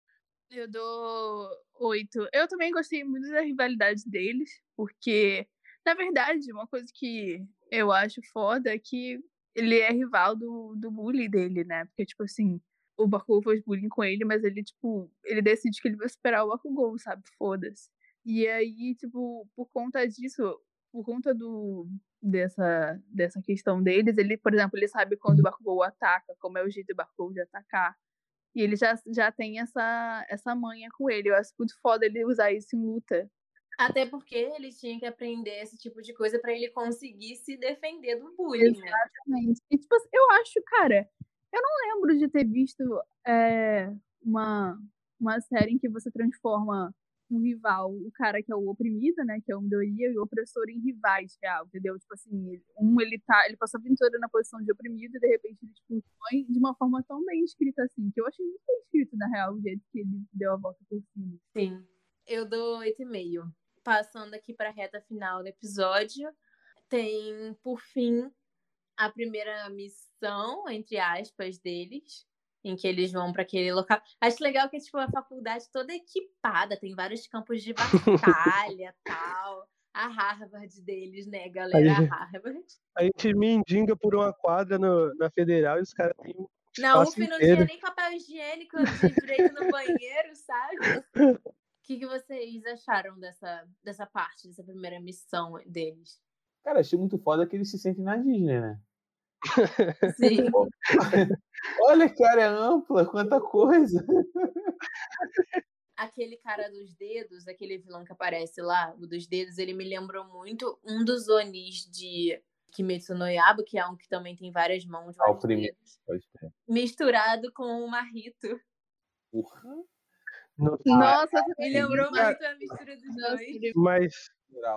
Eu dou oito. Eu também gostei muito da rivalidade deles, porque, na verdade, uma coisa que eu acho foda é que ele é rival do, do bully dele, né? Porque, tipo assim, o Bakugou faz bullying com ele, mas ele, tipo, ele decide que ele vai superar o Bakugou, sabe? Foda-se. E aí, tipo, por conta disso, por conta do dessa, dessa questão deles, ele, por exemplo, ele sabe quando o Bakugou ataca, como é o jeito do Bakugou de atacar. E ele já, já tem essa, essa manha com ele. Eu acho muito foda ele usar isso em luta. Até porque ele tinha que aprender esse tipo de coisa pra ele conseguir se defender do bullying, né? Exatamente. E, tipo, eu acho, cara, eu não lembro de ter visto é, uma, uma série em que você transforma um rival, o cara que é o oprimido, né, que é o Midoriya, e o opressor em rivais, real, entendeu? Tipo assim, um, ele tá, ele passou a toda na posição de oprimido e de repente ele, tipo, põe de uma forma tão bem escrita assim, que eu achei muito bem escrito, na real, o jeito que ele deu a volta por cima. Sim. Eu dou 8,5. Passando aqui pra reta final do episódio, tem, por fim, a primeira missão, entre aspas, deles, em que eles vão para aquele local. Acho legal que tipo, a faculdade toda equipada, tem vários campos de batalha tal. A Harvard deles, né, galera? Aí- A Harvard. A gente mendiga por uma quadra no- na federal e os caras têm um Na espaço UF não inteiro. tinha nem papel higiênico de direito no banheiro, sabe? O que, que vocês acharam dessa, dessa parte, dessa primeira missão deles? Cara, achei muito foda que eles se sentem na Disney, né? Sim. Olha que área ampla, quanta coisa. aquele cara dos dedos, aquele vilão que aparece lá, o dos dedos, ele me lembrou muito um dos Onis de Kimetsu no Yaiba, que é um que também tem várias mãos, Ah, vários primeiro. dedos, misturado com o Marrito. Porra. no- Nossa, Me lembrou muito a mistura dos dois. Mas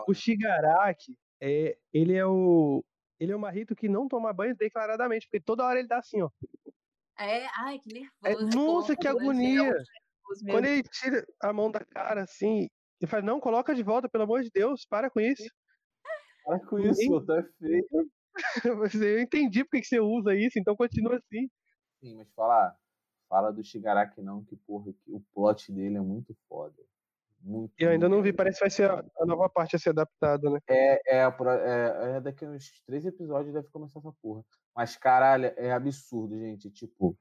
o Shigaraki, é, ele é o. Ele é o Marrito que não toma banho declaradamente, porque toda hora ele tá assim, ó. É, ai, que nervoso. É, nossa, que agonia! Quando ele tira a mão da cara assim, ele fala, não, coloca de volta, pelo amor de Deus, para com isso. Para com isso, tá feio. Eu entendi porque que você usa isso, então continua assim. Sim, mas fala, fala do Shigaraki não, que porra, que o plot dele é muito foda. Muito, Eu ainda muito não vi, parece que vai ser a, a nova parte a ser adaptada, né? É, é, é, é daqui a uns três episódios deve começar essa porra. Mas, caralho, é absurdo, gente. Tipo,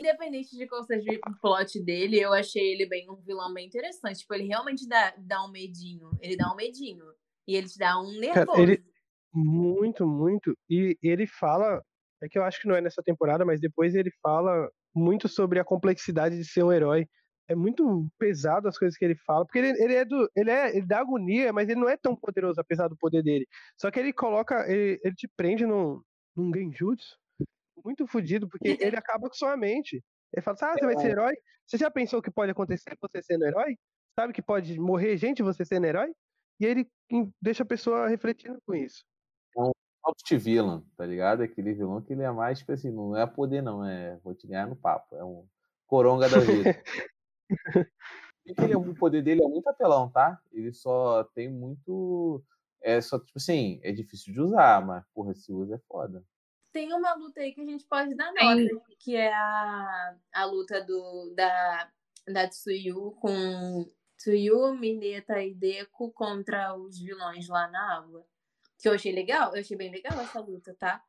Independente de qual seja o plot dele, eu achei ele bem um vilão bem interessante. Tipo, ele realmente dá, dá um medinho. Ele dá um medinho. E ele te dá um nervoso. ele- Muito, muito. E ele fala, é que eu acho que não é nessa temporada, mas depois ele fala muito sobre a complexidade de ser um herói. É muito pesado as coisas que ele fala, porque ele, ele é do. Ele é ele dá agonia, mas ele não é tão poderoso, apesar do poder dele. Só que ele coloca. Ele, ele te prende num, num genjutsu muito fodido, porque ele acaba com sua mente. Ele fala assim, ah, você vai ser herói? Você já pensou o que pode acontecer você sendo herói? Sabe que pode morrer gente você sendo herói? E ele deixa a pessoa refletindo com isso. soft villain, tá ligado? Aquele vilão que ele é mais, tipo assim, não é poder, não. É vou te ganhar no papo. É um coronga da vida. E ele é- o poder dele é muito apelão, tá? Ele só tem muito. É só, tipo assim, é difícil de usar, mas, porra, se usa é foda. Tem uma luta aí que a gente pode dar nota, que é a, a luta do, da, da Tsuyu com Tsuyu, Mineta e Deku contra os vilões lá na água. Que eu achei legal, eu achei bem legal essa luta, tá?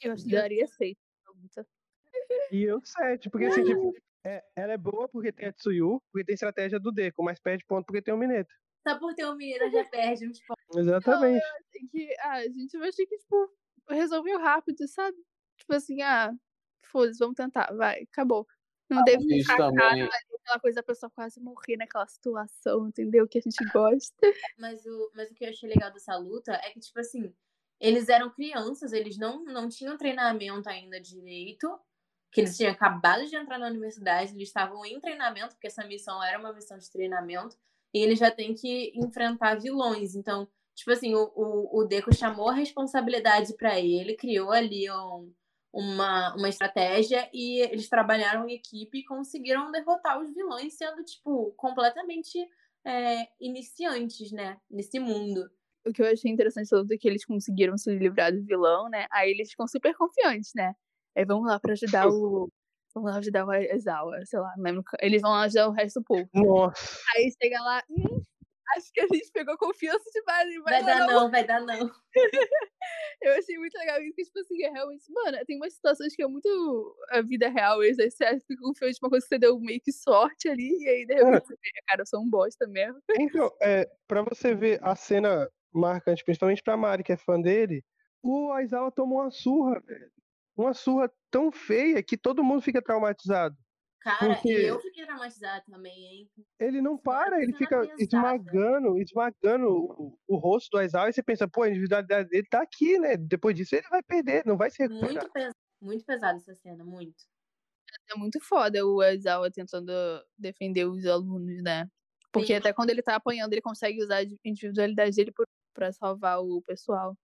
Eu acho que daria seis essa luta. E eu sete, porque assim, tipo, é, ela é boa porque tem a Tsuyu, porque tem estratégia do Deku, mas perde ponto porque tem o Mineta. Só por ter o Mineta já perde uns pontos. Exatamente. Que, ah, a gente vai achei que, tipo, resolveu rápido, sabe? Tipo assim, ah, foda-se, vamos tentar, vai, acabou. Não Isso sacada também. ali, aquela coisa da pessoa quase morrer naquela situação, entendeu? Que a gente gosta. Mas o, mas o que eu achei legal dessa luta é que, tipo assim, eles eram crianças, eles não, não tinham treinamento ainda direito, que eles tinham acabado de entrar na universidade, eles estavam em treinamento, porque essa missão era uma missão de treinamento, e eles já têm que enfrentar vilões. Então, tipo assim, o, o, o Deco chamou a responsabilidade para ele, criou ali um, uma, uma estratégia e eles trabalharam em equipe e conseguiram derrotar os vilões, sendo, tipo, completamente é, iniciantes, né, nesse mundo. O que eu achei interessante é que eles conseguiram se livrar do vilão, né? Aí eles ficam super confiantes, né? Aí vamos lá pra ajudar o. Vamos lá ajudar o Aizawa, sei lá, não lembro. Eles vão lá ajudar o resto do povo. Nossa. Aí chega lá, hum, acho que a gente pegou confiança demais. e Vai dar não, vai dar não. Eu achei muito legal isso, que, tipo assim, é realmente, mano, tem umas situações que é muito a vida real, e aí você fica confiante de uma coisa que você deu meio que sorte ali, e aí de repente você vê, cara, eu sou um bosta mesmo. Então, é, pra você ver a cena marcante, principalmente pra Mari, que é fã dele, o Aizawa tomou uma surra, velho. Uma surra tão feia que todo mundo fica traumatizado. Cara, Porque- e eu fiquei traumatizada também, hein? Ele não para, ele fica pesada. esmagando, esmagando o, o rosto do Aizawa e você pensa, pô, a individualidade dele tá aqui, né? Depois disso ele vai perder, não vai se recuperar. Muito pesado, muito pesada essa cena, muito. É muito foda o Aizawa tentando defender os alunos, né? Porque Sim. até quando ele tá apanhando, ele consegue usar a individualidade dele pra salvar o pessoal.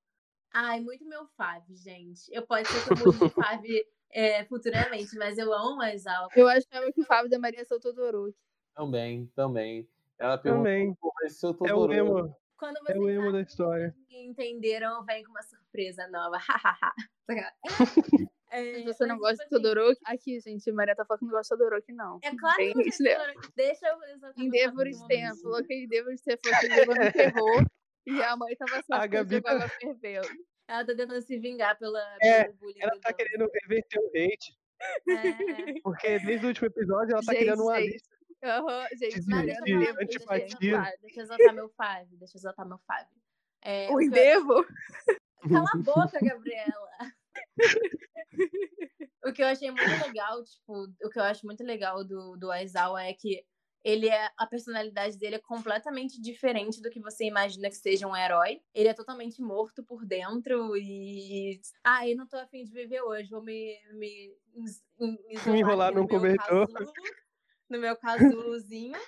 Ai, muito meu Fave, gente. Eu pode ser que eu mude de Fave é, futuramente, mas eu amo a Exalta. Eu achava que o Fábio da Maria sou Todoroki. Também, também. Ela perguntou Também. mas eu tô É o emo, Quando é vocês o emo acham da história. que entenderam, vem com uma surpresa nova. é, Se você não gosta de tipo assim, Todoroki, aqui, gente, Maria tá falando que não gosta de Todoroki, não. É claro que Tem eu não isso, quero né? Todoroki. Deixa eu exaltar meu Endeavor Fave no Stem, momento. E a mãe tava só A Gabi tá- água fervendo. Ela tá tentando se vingar pela, É, pelo bullying. Ela do tá Dom. querendo reverter o hate, É, porque desde o último episódio ela tá Gente, criando uma gente. lista. Aham, gente, De- Mas deixa de eu falar, antipatia. exaltar, deixa eu exaltar meu Fave. Deixa eu exaltar meu Fave. É, O o que eu- Endeavor? Cala a boca, Gabriela. o que eu achei muito legal, tipo, o que eu acho muito legal do, do Aizawa é que ele é a personalidade dele é completamente diferente do que você imagina que seja um herói. Ele é totalmente morto por dentro e ah, eu não tô afim de viver hoje, vou me me, in- isolar enrolar num cobertor. casulo, no meu casulozinho.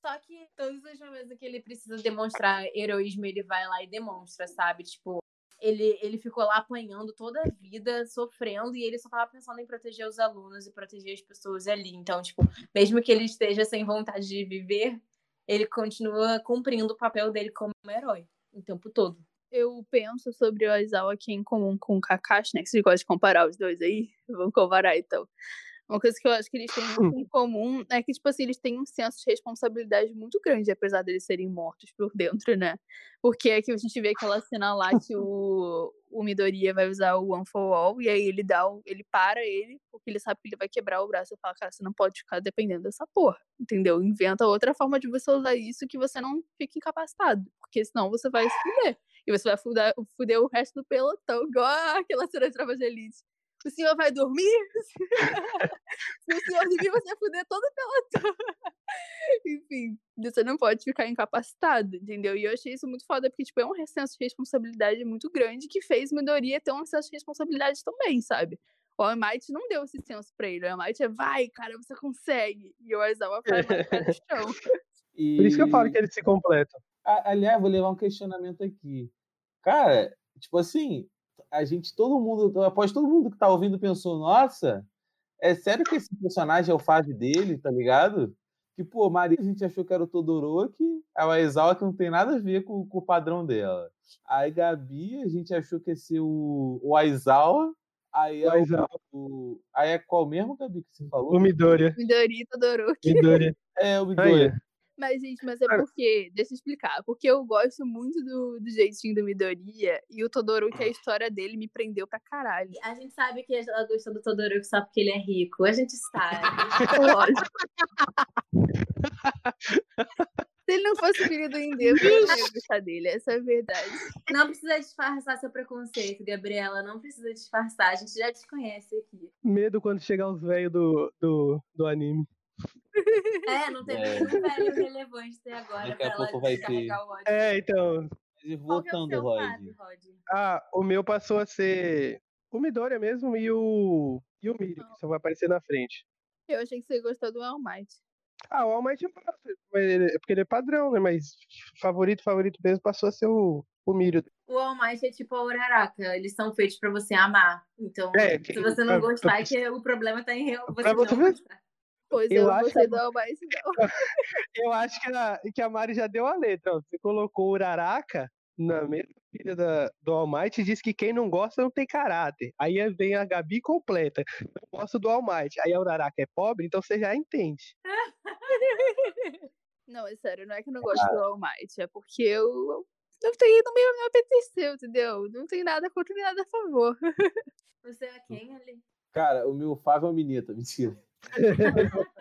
Só que todos os momentos que ele precisa demonstrar heroísmo, ele vai lá e demonstra, sabe? Tipo, ele, ele ficou lá apanhando toda a vida, sofrendo, e ele só tava pensando em proteger os alunos e proteger as pessoas ali. Então, tipo, mesmo que ele esteja sem vontade de viver, ele continua cumprindo o papel dele como um herói o tempo todo. Eu penso sobre o Aizawa aqui em comum com o Kakashi, né? Que vocês gostam de comparar os dois aí. Vamos comparar, então. Uma coisa que eu acho que eles têm muito em comum é que, tipo assim, eles têm um senso de responsabilidade muito grande, apesar deles serem mortos por dentro, né? Porque é que a gente vê aquela cena lá que o, o Midoriya vai usar o One for All, e aí ele dá o, ele para ele, porque ele sabe que ele vai quebrar o braço e fala, cara, você não pode ficar dependendo dessa porra, entendeu? Inventa outra forma de você usar isso que você não fique incapacitado, porque senão você vai se fuder. E você vai fuder, fuder o resto do pelotão, igual aquela cena de Tropa de Elite. O senhor vai dormir? Se o senhor dormir, você vai fuder todo o pelotão. Enfim, você não pode ficar incapacitado, entendeu? E eu achei isso muito foda, porque, tipo, é um senso de responsabilidade muito grande que fez Midoriya ter um senso de responsabilidade também, sabe? O All Might não deu esse senso pra ele. O All Might é, vai, cara, você consegue. E o Aizawa faz mais pé no chão. E... Por isso que eu falo que eles se completam. Aliás, vou levar um questionamento aqui. Cara, tipo assim, a gente, todo mundo, após todo mundo que tá ouvindo pensou, nossa, é sério que esse personagem é o Fave dele, tá ligado? Que, pô, Maria a gente achou que era o Todoroki, a Aizawa que não tem nada a ver com, com o padrão dela. Aí Gabi, a gente achou que ia ser o, o Aizawa, aí é O o, aí é qual mesmo, Gabi, que você falou? O Midoriya. Midori e Todoroki. Midoriya. É, o Aí, Midoriya. Mas, gente, mas é porque, deixa eu explicar, porque eu gosto muito do, do jeitinho do Midoriya e o Todoroki, a história dele me prendeu pra caralho. A gente sabe que ela gostou do Todoroki só porque ele é rico. A gente sabe. Lógico. Se ele não fosse filho do Endeavor, eu não ia gostar dele. Essa é a verdade. Não precisa disfarçar seu preconceito, Gabriela. Não precisa disfarçar. A gente já te conhece aqui. Medo quando chegar os velhos do, do, do anime. É, não teve É. nenhum velho relevante até agora Daqui a pra pouco ela vai descarregar o ódio. É, então. Que é o Voltando, seu Rod. Rod? Ah, o meu passou a ser o Midoriya mesmo e o. E o Miri, que só vai aparecer na frente. Eu achei que você gostou do All Might. Ah, o All Might ele- é porque ele é padrão, né? Mas favorito, favorito mesmo passou a ser o, o Mirio. O All Might é tipo a Uraraka. Eles são feitos pra você amar. Então, É, se você não gostar, é que o problema tá em real- você Pra não você gostar. Pois Eu eu, não acho gostei que- do All Might, não. Eu acho que a, que a Mari já deu a letra. Você colocou o Uraraka na mesma filha da, do All Might e disse que quem não gosta não tem caráter. Aí vem a Gabi completa. Eu gosto do All Might. Aí a Uraraka é pobre, então você já entende. Não, é sério, não é que eu não gosto do All Might, é porque eu não tenho, não me, não me apeteceu, entendeu? Não tem nada contra nem nada a favor. Você é quem ali? Cara, o meu Fábio é o Minita, mentira.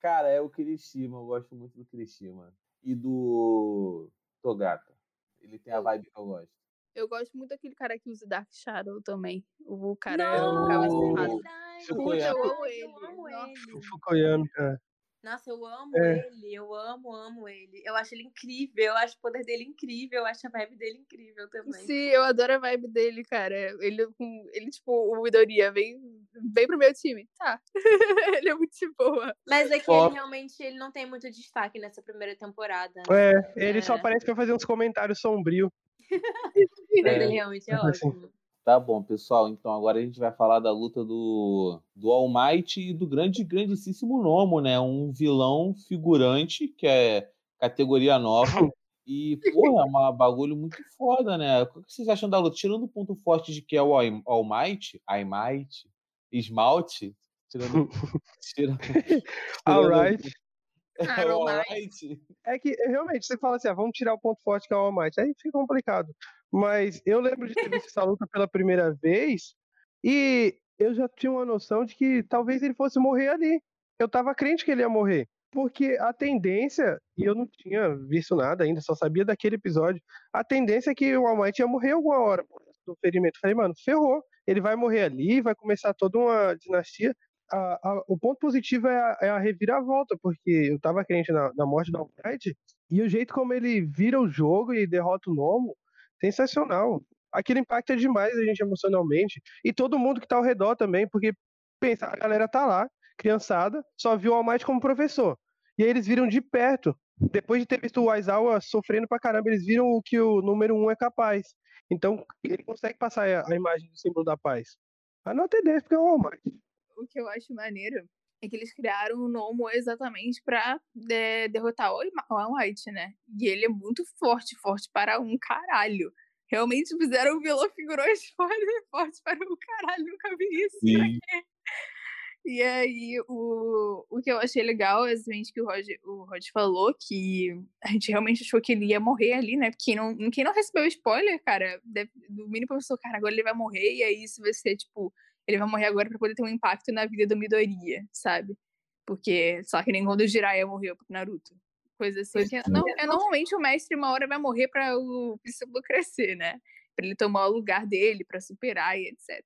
Cara, é o Kirishima, eu gosto muito do Kirishima. E do Togata. Ele tem a vibe que eu gosto. Eu gosto muito daquele cara que usa Dark Shadow também. O cara Não, o cara é verdade. Fukuya. eu amo ele. Eu amo Nossa. ele. O Fukuyami, cara. Nossa, eu amo É. ele. Eu amo, amo ele. Eu acho ele incrível. Eu acho o poder dele incrível. Eu acho a vibe dele incrível também. Sim, eu adoro a vibe dele, cara. Ele, com- ele tipo, o Midoriya, vem, vem pro meu time. Tá. ele é muito de boa. Mas é que ele realmente ele não tem muito destaque nessa primeira temporada. né? É, ele só É. aparece pra fazer uns comentários sombrios. Mas É. ele realmente é Assim. Tá bom, pessoal. Então agora a gente vai falar da luta do, do All Might e do grande, grandíssimo Nomo, né? Um vilão figurante, que é categoria nova. E, porra, é um bagulho muito foda, né? O que vocês acham da luta? Tirando o ponto forte de que é o All All Might, All Might, Esmalte, tirando. tirando, tirando Alright. Ah, o All Might. Might. É que realmente você fala assim, ah, vamos tirar o ponto forte que é o All Might. Aí fica complicado. Mas eu lembro de ter visto essa luta pela primeira vez e eu já tinha uma noção de que talvez ele fosse morrer ali. Eu tava crente que ele ia morrer. Porque a tendência, e eu não tinha visto nada ainda, só sabia daquele episódio, a tendência é que o All Might ia morrer alguma hora do ferimento. Falei, mano, ferrou. Ele vai morrer ali, vai começar toda uma dinastia. A- a- o ponto positivo é a, é a reviravolta, porque eu tava crente na, na morte do All Might, e o jeito como ele vira o jogo e derrota o Nomo, sensacional. Aquilo impacta demais a gente emocionalmente. E todo mundo que tá ao redor também, porque pensa, a galera tá lá, criançada, só viu o All Might como professor. E aí eles viram de perto. Depois de ter visto o Aizawa sofrendo pra caramba, eles viram o que o número um é capaz. Então, ele consegue passar a, imagem do símbolo da paz. A nota é 10, porque é o All Might. O que eu acho maneiro é que eles criaram o Nomo exatamente pra é, derrotar o All- o Might, né? E ele é muito forte, forte para um caralho. Realmente fizeram um vilão figurante forte, forte para um caralho, nunca vi isso. Sim. E aí, o, o que eu achei legal é exatamente que o Rod, o Rod falou, que a gente realmente achou que ele ia morrer ali, né? Quem não, quem não recebeu spoiler, cara, deve, do mínimo pensou, cara, agora ele vai morrer, e aí isso vai ser, tipo, ele vai morrer agora pra poder ter um impacto na vida do Midoriya, sabe? Porque, só que nem quando o Jiraiya morreu pro Naruto. Coisa assim. Que, não, é, normalmente o mestre uma hora vai morrer pra o discípulo crescer, né? Pra ele tomar o lugar dele, pra superar e etc.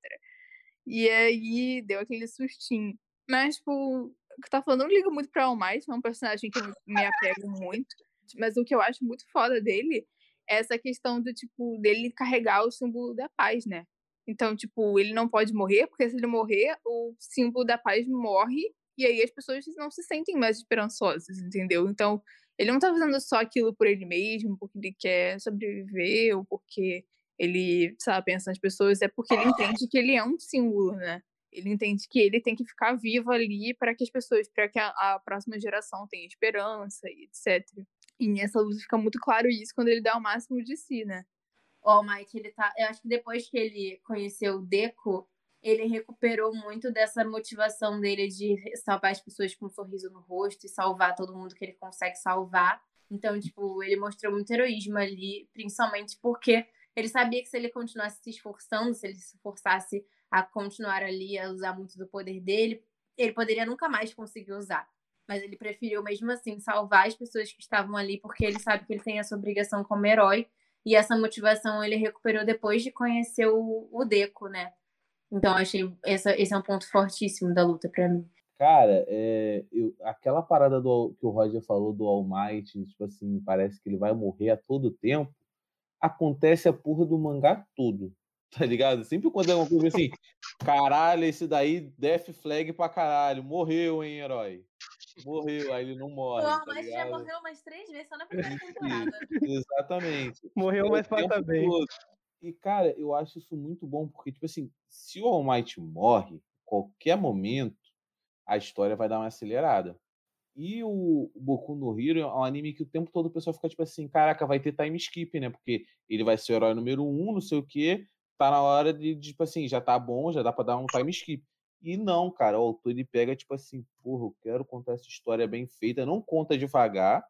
E aí deu aquele sustinho. Mas, tipo, o que tava falando, eu não ligo muito pra All Might, é um personagem que eu me apego muito. Mas o que eu acho muito foda dele é essa questão do, tipo, dele carregar o símbolo da paz, né? Então, tipo, ele não pode morrer, porque se ele morrer, o símbolo da paz morre, e aí as pessoas não se sentem mais esperançosas, entendeu? Então, ele não tá fazendo só aquilo por ele mesmo, porque ele quer sobreviver, ou porque ele, sabe, pensa nas pessoas, é porque ele entende que ele é um símbolo, né? Ele entende que ele tem que ficar vivo ali para que as pessoas, para que a, a próxima geração tenha esperança e etc. E nessa luta fica muito claro isso quando ele dá o máximo de si, né? O Might, ele tá. Eu acho que depois que ele conheceu o Deco, ele recuperou muito dessa motivação dele de salvar as pessoas com um sorriso no rosto e salvar todo mundo que ele consegue salvar. Então, tipo, ele mostrou muito heroísmo ali, principalmente porque ele sabia que se ele continuasse se esforçando, se ele se forçasse a continuar ali a usar muito do poder dele, ele poderia nunca mais conseguir usar. Mas ele preferiu mesmo assim salvar as pessoas que estavam ali porque ele sabe que ele tem essa obrigação como herói e essa motivação ele recuperou depois de conhecer o, o Deco, né? Então, achei essa, esse é um ponto fortíssimo da luta para mim. Cara, é, eu, aquela parada do, que o Roger falou do All Might, tipo assim, parece que ele vai morrer a todo tempo, acontece a porra do mangá todo, tá ligado? Sempre quando é uma coisa assim, caralho, esse daí, Death Flag pra caralho, morreu, hein, herói? Morreu, aí ele não morre. Não, tá mas ligado? já morreu umas três vezes só na primeira temporada. Exatamente. Morreu, mas passa bem. Todo. E, cara, eu acho isso muito bom, porque, tipo assim, se o All Might morre, qualquer momento, a história vai dar uma acelerada. E o Boku no Hero é um anime que o tempo todo o pessoal fica tipo assim, caraca, vai ter time skip, né? Porque ele vai ser o herói número um, não sei o quê, tá na hora de, tipo assim, já tá bom, já dá pra dar um time skip. E não, cara, o autor ele pega, tipo assim, porra, eu quero contar essa história bem feita, não conta devagar,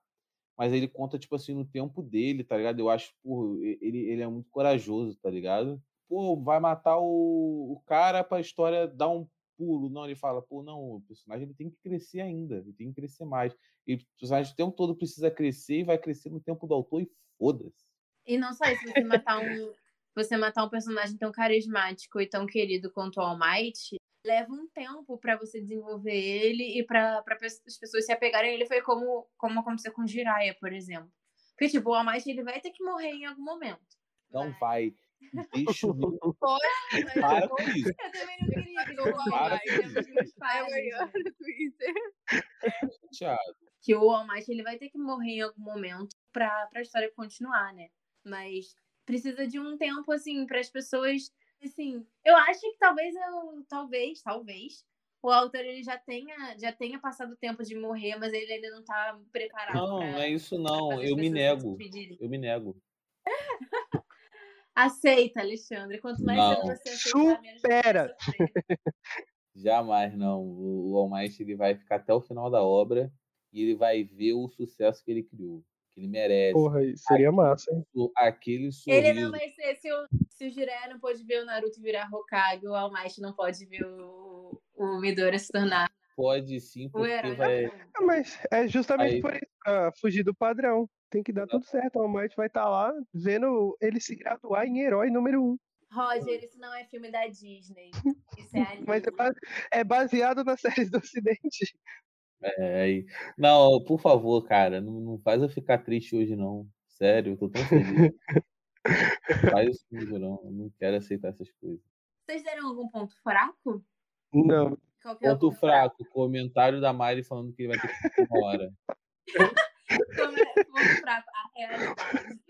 mas ele conta, tipo assim, no tempo dele, tá ligado? Eu acho, porra, ele, ele é muito corajoso, tá ligado? Pô, vai matar o, o cara pra história dar um pulo. Não, ele fala, pô, não, o personagem ele tem que crescer ainda, ele tem que crescer mais. E o personagem o tempo todo precisa crescer e vai crescer no tempo do autor e foda-se. E não só isso, você matar um, você matar um personagem tão carismático e tão querido quanto o All Might, leva um tempo para você desenvolver ele e para as pessoas se apegarem a ele. Foi como, como aconteceu com Jiraiya, por exemplo. Porque, tipo, o All Might, ele vai ter que morrer em algum momento. Não mas... vai. Deixa eu ver. Pode, mas Para com isso. Eu também não queria que o All Might. Para no Twitter. Que o All Might, ele vai ter que morrer em algum momento para a história continuar, né? Mas precisa de um tempo, assim, para as pessoas assim, eu acho que talvez eu, talvez, talvez, o autor ele já tenha, já tenha passado o tempo de morrer, mas ele ainda não tá preparado. Não, não é isso não. Eu me nego. Eu me nego. Aceita, Alexandre. Quanto mais não. você aceitar, Supera. Jamais não. O All Might, ele vai ficar até o final da obra e ele vai ver o sucesso que ele criou ele merece. Porra, seria aquele, massa, hein? Aquele sorriso. Ele não vai ser, se o, se o Jiraiya não pode ver o Naruto virar Hokage, o All Might não pode ver o, o Midora se tornar. Pode sim, porque vai... Ah, mas é justamente Aí... por isso, pra fugir do padrão. Tem que dar tudo certo. O All Might vai estar tá lá vendo ele se graduar em herói número um. Roger, isso não é filme da Disney. Isso é anime. Mas é, baseado nas séries do Ocidente. É, não, por favor, cara, não, não faz eu ficar triste hoje, não. Sério, eu tô tão feliz. faz isso comigo, não. Eu não quero aceitar essas coisas. Vocês deram algum ponto fraco? Não. Qualquer é ponto fraco, fraco, comentário da Mari falando que ele vai ter que uma hora. ponto fraco, a realidade.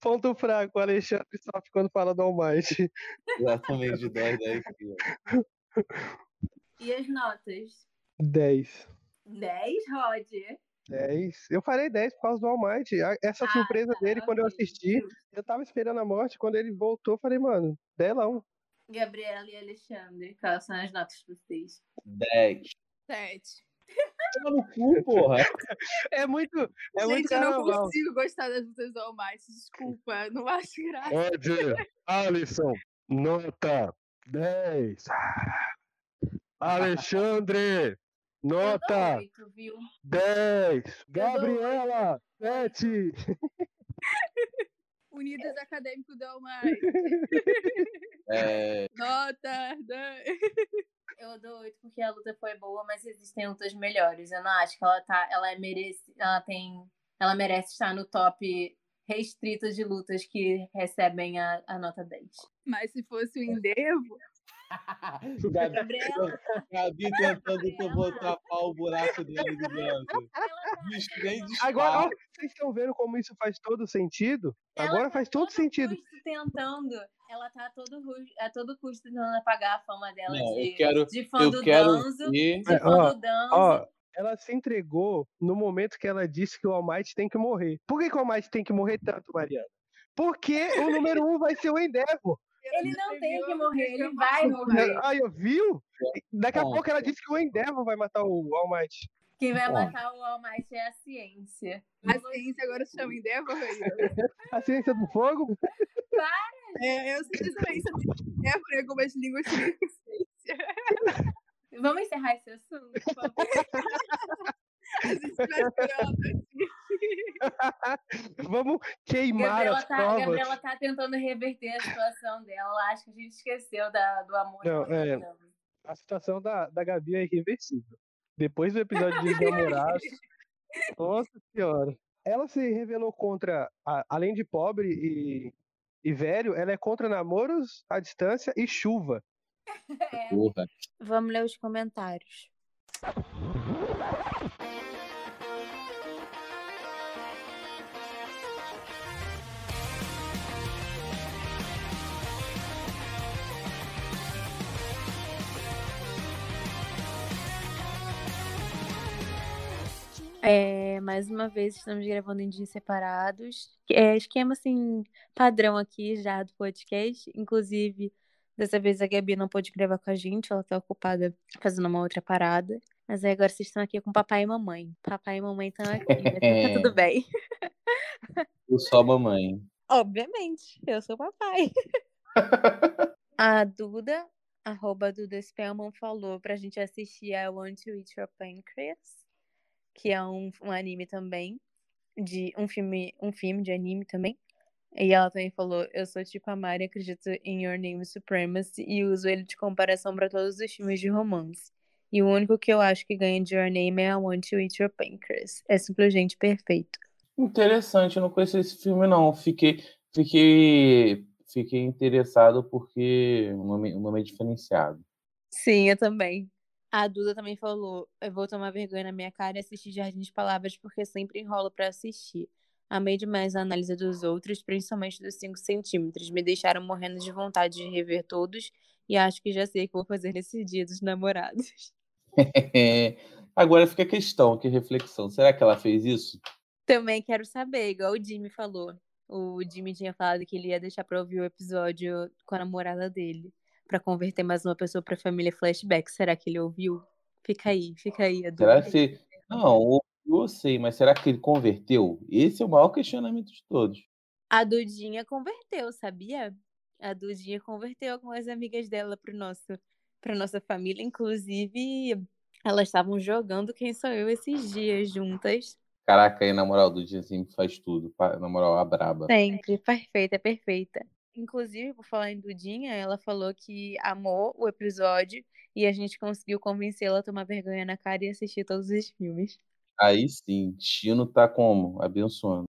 Ponto fraco, o Alexandre sofre quando fala do Almighty. Exatamente, de 10, 10 aqui, E as notas? 10. 10, Roger? 10. Eu falei 10 por causa do All Might. Essa ah, surpresa tá, dele, quando eu assisti, eu tava esperando a morte. Quando ele voltou, eu falei, mano, delão. Gabriela e Alexandre, quais são as notas pra vocês? 10. 7. Toma no cu, porra. É muito. É Gente, muito eu não consigo gostar das lutas do All Might. Desculpa, não acho graça. Roger, Alisson, nota 10. Alexandre, Nota 8, viu? 10. Gabriela, 7. Unidas Acadêmico do Almar. É... Nota 10. Eu dou 8 porque a luta foi boa, mas existem lutas melhores. Eu não acho que ela tá. Ela é merece. Ela tem. Ela merece estar no top restrito de lutas que recebem a, a nota 10. Mas se fosse o Endevo, Gabi, Gabi tentando botar pau o buraco dele de dentro. Agora, ó, vocês estão vendo como isso faz todo sentido? Ela Agora tá faz todo, todo sentido. tentando. Ela tá a todo, a todo custo tentando apagar a fama dela Não, de, eu quero, de fã eu do quero Danzo. De fã ó, do Danzo. Ó, ela se entregou no momento que ela disse que o Almighty tem que morrer. Por que, que o Almighty tem que morrer tanto, Mariana? Porque o número um vai ser o Endeavor. Ele não tem que morrer, ele vai morrer. Aí, eu viu? Daqui a pouco ela disse que o Endeavor vai matar o All Might. Quem vai matar o All Might é a ciência. A ciência agora se chama Endeavor, A ciência do fogo? Para! É, eu sei a ciência do Endeavor, é como as línguas de ciência. Vamos encerrar esse assunto, por favor. A vai Vamos queimar Gabriela as tá, provas. Gabriela tá tentando reverter a situação dela. Ela acha que a gente esqueceu da, do amor. Não, é. dando. A situação da, da Gabi é irreversível. Depois do episódio de namorados, nossa senhora. Ela se revelou contra, a- além de pobre e, e velho, ela é contra namoros à distância e chuva. Porra. Vamos ler os comentários. É, mais uma vez estamos gravando em dias separados. É esquema assim padrão aqui já do podcast. Inclusive, dessa vez a Gabi não pôde gravar com a gente, ela tá ocupada fazendo uma outra parada. Mas aí agora vocês estão aqui com papai e mamãe. Papai e mamãe estão aqui, mas tá tudo bem. Eu sou a mamãe. Obviamente, eu sou papai. a Duda, arroba Duda Spellman, falou pra gente assistir a Want to Eat Your Pancreas, que é um, um anime também, de um filme, um filme de anime também. E ela também falou, eu sou tipo a Mari, acredito em Your Name Supremacy e uso ele de comparação pra todos os filmes de romance. E o único que eu acho que ganha de Your Name é a Want to Eat Your Pancreas. É simplesmente perfeito. Interessante, eu não conheço esse filme, não. Fiquei, fiquei, fiquei interessado porque o nome, o nome é diferenciado. Sim, eu também. A Duda também falou: eu vou tomar vergonha na minha cara e assistir Jardim de Palavras porque sempre enrolo pra assistir. Amei demais a análise dos outros, principalmente dos 5 centímetros. Me deixaram morrendo de vontade de rever todos e acho que já sei o que vou fazer nesse dia dos namorados. Agora fica a questão, que reflexão. Será que ela fez isso? Também quero saber, igual o Jimmy falou. O Jimmy tinha falado que ele ia deixar pra ouvir o episódio com a namorada dele, pra converter mais uma pessoa pra família flashback. Será que ele ouviu? Fica aí, fica aí, Será que. Não, eu sei, mas será que ele converteu? Esse é o maior questionamento de todos. A Dudinha converteu, sabia? A Dudinha converteu algumas amigas dela pro nosso, pra nossa família. Inclusive, elas estavam jogando Quem Sou Eu esses dias juntas. Caraca, aí na moral, do dia sempre faz tudo. Na moral, a braba. Sempre, perfeita, perfeita. Inclusive, por falar em Dudinha, ela falou que amou o episódio e a gente conseguiu convencê-la a tomar vergonha na cara e assistir todos os filmes. Aí sim, Chino tá como? Abençoando.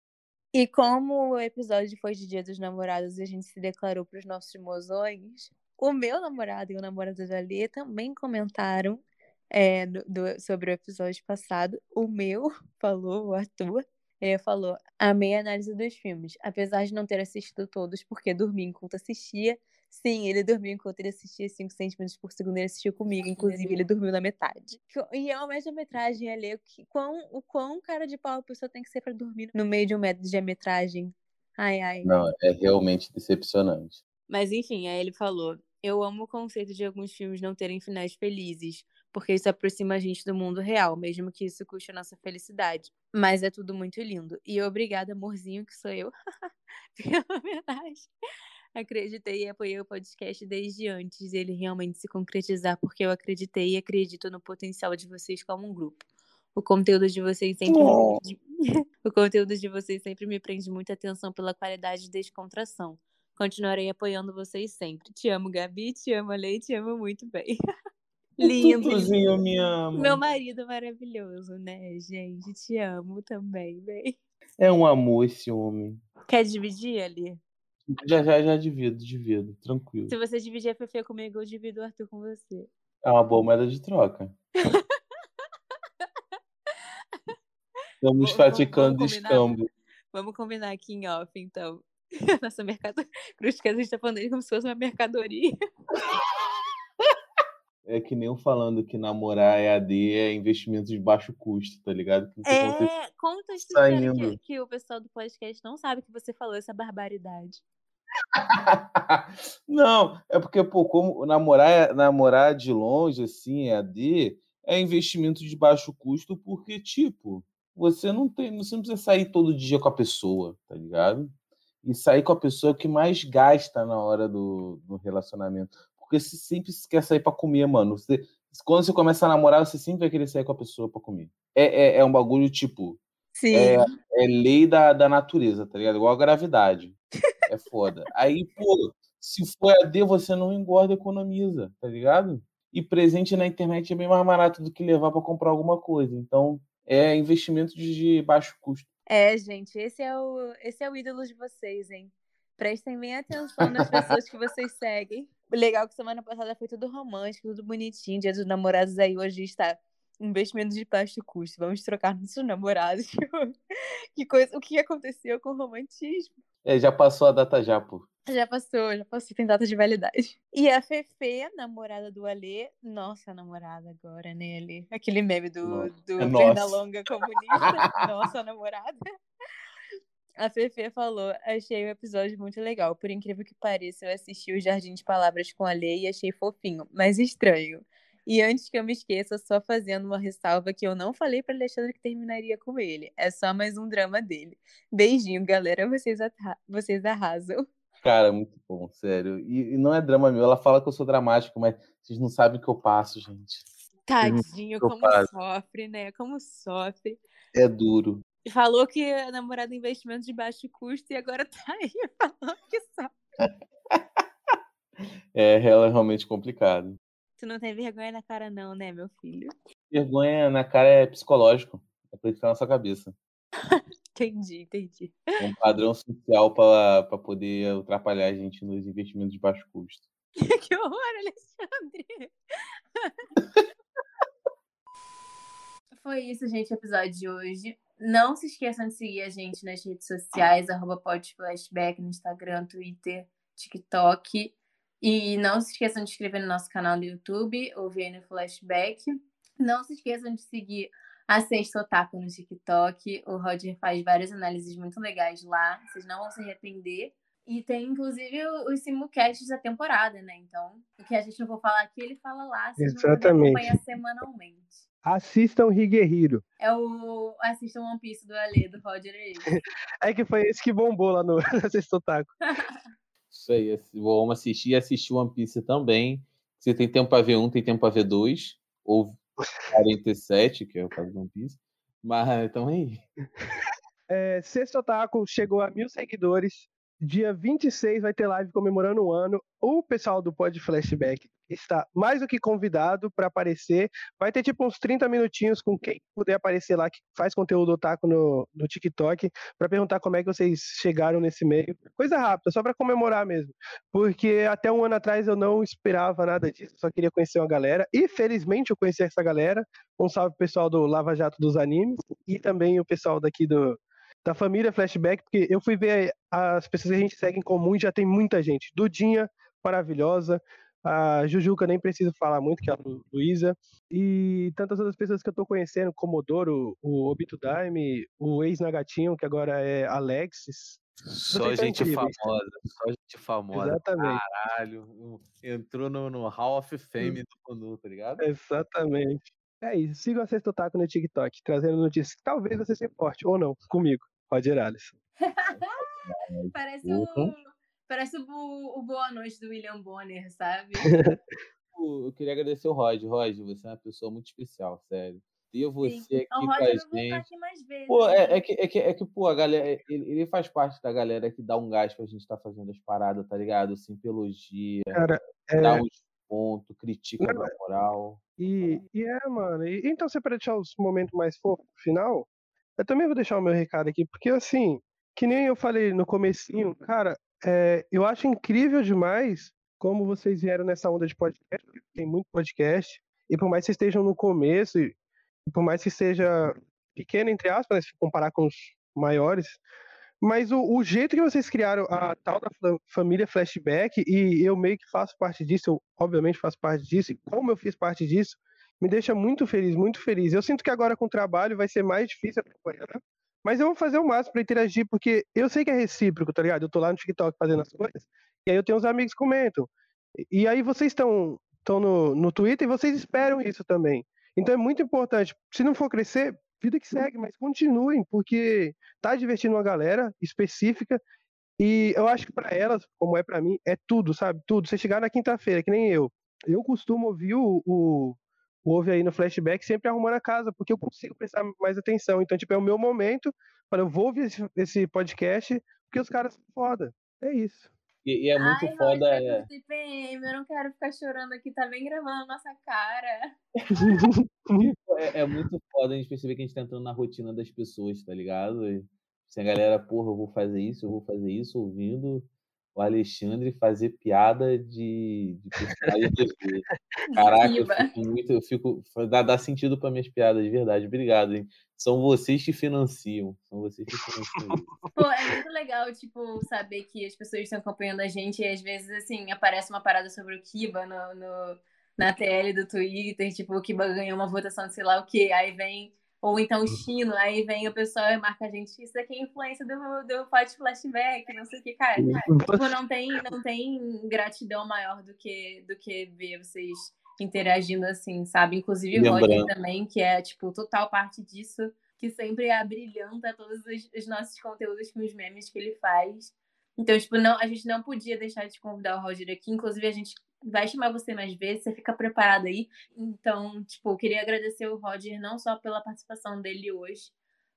E como o episódio foi de Dia dos Namorados e a gente se declarou pros nossos mozões, o meu namorado e o namorado da Lê também comentaram é, do- sobre o episódio passado. O meu falou, o Arthur, ele falou: Amei a análise dos filmes, apesar de não ter assistido todos, porque dormi enquanto assistia. Sim, ele dormiu enquanto ele assistia 5 centímetros por segundo, ele assistiu comigo, inclusive ele dormiu na metade. E é uma média-metragem ali, o, que- quão, o quão cara de pau a pessoa tem que ser pra dormir no meio de um metro de metragem. Ai, ai. Não, é realmente decepcionante. Mas enfim, aí ele falou: Eu amo o conceito de alguns filmes não terem finais felizes, porque isso aproxima a gente do mundo real, mesmo que isso custe a nossa felicidade. Mas é tudo muito lindo. E obrigada, amorzinho, que sou eu, pela homenagem. Acreditei e apoiei o podcast desde antes dele realmente se concretizar, porque eu acreditei e acredito no potencial de vocês como um grupo. O conteúdo de vocês sempre Oh. me prende... o conteúdo de vocês sempre me prende muita atenção pela qualidade e descontração. Continuarei apoiando vocês sempre. Te amo, Gabi, te amo, Lei, te amo muito bem. Lindo. Tutuzinho me ama. Meu marido maravilhoso, né, gente? Te amo também, bem. É um amor esse homem. Quer dividir ali? Já, já, já divido, divido, tranquilo. Se você dividir a Fefe comigo, eu divido o Arthur com você. É uma boa moeda de troca. Estamos Vamos- praticando vamos combinar? escambo. Vamos combinar aqui em off, então. Nossa mercado... Cruz que a gente tá falando como se fosse uma mercadoria. É que nem eu falando que namorar EAD é investimento de baixo custo, tá ligado? É, conta isso sério que, que o pessoal do podcast não sabe que você falou essa barbaridade. Não, é porque, pô, como namorar, namorar de longe, assim, AD, é investimento de baixo custo, porque, tipo, você não tem, você não precisa sair todo dia com a pessoa, tá ligado? E sair com a pessoa que mais gasta na hora do, do relacionamento. Porque você sempre quer sair para comer, mano. Você, quando você começa a namorar, você sempre vai querer sair com a pessoa para comer. É, é, é, um bagulho, tipo. Sim. É, é lei da, da natureza, tá ligado? Igual a gravidade. É foda. Aí, pô, se for AD, você não engorda, economiza, tá ligado? E presente na internet é bem mais barato do que levar para comprar alguma coisa. Então, é investimento de baixo custo. É, gente, esse é o, esse é o ídolo de vocês, hein? Prestem bem atenção nas pessoas que vocês seguem. O legal é que semana passada foi tudo romântico, tudo bonitinho. Dia dos namorados aí hoje está investimento de baixo custo. Vamos trocar nossos namorados. que coisa, o que aconteceu com o romantismo? É, já passou a data já, pô. Já passou, já passou, tem data de validade. E a Fefe, namorada do Alê, nossa namorada agora, né, Alê? Aquele meme do, do é Pernalonga comunista, nossa namorada. A Fefe falou, achei o episódio muito legal. Por incrível que pareça, eu assisti o Jardim de Palavras com a Lei e achei fofinho, mas estranho. E antes que eu me esqueça, só fazendo uma ressalva que eu não falei para Alexandre que terminaria com ele. É só mais um drama dele. Beijinho, galera. Vocês, vocês arrasam. Cara, muito bom, sério. E, e, não é drama meu. Ela fala que eu sou dramático, mas vocês não sabem o que eu passo, gente. Tadinho, como passo. sofre, né? Como sofre. É duro. Falou que é namorado investimento de baixo custo e agora tá aí falando que sofre. é, ela é realmente complicado. Tu não tem vergonha na cara, não, né, meu filho? Vergonha na cara é psicológico. É pra ficar na sua cabeça. entendi, entendi. É um padrão social para poder atrapalhar a gente nos investimentos de baixo custo. que horror, Alexandre! Foi isso, gente, o episódio de hoje. Não se esqueçam de seguir a gente nas redes sociais, arroba podflashback no Instagram, Twitter, TikTok. E não se esqueçam de inscrever no nosso canal do YouTube, o VN Flashback. Não se esqueçam de seguir a Sexta Otaku no TikTok. O Roger faz várias análises muito legais lá. Vocês não vão se arrepender. E tem, inclusive, os simulcasts da temporada, né? Então, o que a gente não for falar aqui, ele fala lá. Vocês Exatamente. acompanhar semanalmente. Assistam Higehiro. É o. Assistam One Piece do Ale, do Roger aí. É que foi esse que bombou lá no Sexto Otaku. Isso aí, vamos assistir e assistir One Piece também. Você tem tempo para ver um, tem tempo para ver dois, ou 47, que é o caso do One Piece. Mas então aí. É, Sexto Otaku chegou a mil seguidores. Dia 26 vai ter live comemorando um ano. O pessoal do Pod Flashback está mais do que convidado para aparecer. Vai ter tipo uns 30 minutinhos com quem puder aparecer lá, que faz conteúdo otaku no, no TikTok, para perguntar como é que vocês chegaram nesse meio. Coisa rápida, só para comemorar mesmo. Porque até um ano atrás eu não esperava nada disso, só queria conhecer uma galera. E felizmente eu conheci essa galera. Um salve pro pessoal do Lava Jato dos Animes e também o pessoal daqui do, da família Flashback, porque eu fui ver as pessoas que a gente segue em comum e já tem muita gente. Dudinha, maravilhosa. A Jujuca nem preciso falar muito, que é a Luísa. E tantas outras pessoas que eu tô conhecendo, Comodoro, o Obito Daime, o ex-Nagatinho, que agora é Alexis. Só gente famosa, só gente famosa. Exatamente. Caralho, entrou no, no Hall of Fame do Kono, tá ligado? Exatamente. É isso, sigam a Sexto Taco no TikTok, trazendo notícias que talvez você se importe ou não, comigo, Roger Alisson. Parece um Parece o, o Boa Noite do William Bonner, sabe? eu queria agradecer o Rod. Rod, você é uma pessoa muito especial, sério. Ter você Sim. aqui com a gente. Aqui mais vezes, pô, é, né? é, que, é, que, é que, pô, a galera, ele, ele, faz parte da galera que dá um gás pra gente estar tá fazendo as paradas, tá ligado? Assim, elogia, Cara, é... dá uns pontos, critica Não, na moral. E, e é, mano. E, então, você para deixar os momentos mais fofos no final, eu também vou deixar o meu recado aqui, porque assim, que nem eu falei no comecinho, cara, é, eu acho incrível demais como vocês vieram nessa onda de podcast, tem muito podcast, e por mais que vocês estejam no começo, e por mais que seja pequeno, entre aspas, né, se comparar com os maiores, mas o, o, jeito que vocês criaram a tal da família Flashback, e eu meio que faço parte disso, eu obviamente faço parte disso, e como eu fiz parte disso, me deixa muito feliz, muito feliz. Eu sinto que agora com o trabalho vai ser mais difícil acompanhar, Mas eu vou fazer o máximo pra interagir, porque eu sei que é recíproco, tá ligado? Eu tô lá no TikTok fazendo as coisas, e aí eu tenho uns amigos que comentam. E aí vocês estão no, no Twitter e vocês esperam isso também. Então é muito importante. Se não for crescer, vida que segue, mas continuem, porque tá divertindo uma galera específica. E eu acho que para elas, como é para mim, é tudo, sabe? Tudo. Você chegar na quinta-feira, que nem eu. Eu costumo ouvir o, o, Ouve aí no flashback sempre arrumando a casa, porque eu consigo prestar mais atenção. Então, tipo, é o meu momento. para eu vou ouvir esse, esse podcast, porque os caras são foda. É isso. E, e é muito Ai, foda. Roger, É... TPM, eu não quero ficar chorando aqui, tá bem gravando a nossa cara. É, é muito foda a gente perceber que a gente tá entrando na rotina das pessoas, tá ligado? E, se a galera, porra, eu vou fazer isso, eu vou fazer isso, ouvindo o Alexandre fazer piada de, de personagem TV. Caraca, eu fico muito, eu fico. Dá, dá sentido para minhas piadas, de verdade. Obrigado, hein? São vocês que financiam. São vocês que financiam. Pô, é muito legal, tipo, saber que as pessoas estão acompanhando a gente e às vezes, assim, aparece uma parada sobre o Kiba no, no- na TL do Twitter, tipo, o Kiba ganhou uma votação de sei lá o quê, aí vem, ou então o Chino, aí vem o pessoal e marca a gente, isso aqui é influência do, do Pod Flashback, não sei o que, cara. Tipo, não tem, não tem gratidão maior do que, do que ver vocês interagindo assim, sabe? Inclusive o Roger também, que é, tipo, total parte disso, que sempre abrilhanta todos os, os nossos conteúdos com os memes que ele faz. Então, tipo, não, a gente não podia deixar de convidar o Roger aqui. Inclusive, a gente vai chamar você mais vezes, você fica preparado aí. Então, tipo, eu queria agradecer o Roger não só pela participação dele hoje,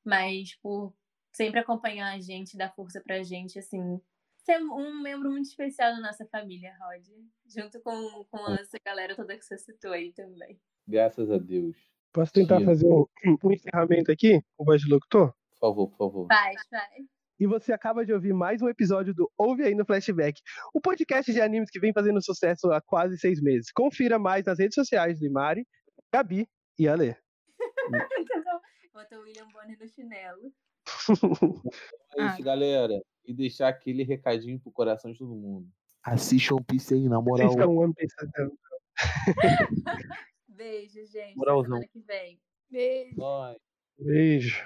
mas por sempre acompanhar a gente, dar força pra gente, assim. Ser um membro muito especial da nossa família, Roger. Junto com, com essa galera toda que você citou aí também. Graças a Deus. Posso tentar Tia. fazer um, um encerramento aqui, o voz de locutor? Por favor, por favor. Faz, faz. E você acaba de ouvir mais um episódio do Ouve aí no Flashback, o podcast de animes que vem fazendo sucesso há quase seis meses. Confira mais nas redes sociais do Imari, Gabi e Ale. Botou o William Bonner no chinelo. É isso, galera. E deixar aquele recadinho pro coração de todo mundo. Assista One Piece aí, na moral. Assistam One Piece. Beijo, gente. Moralzão. Semana que vem. Beijo. Beijo.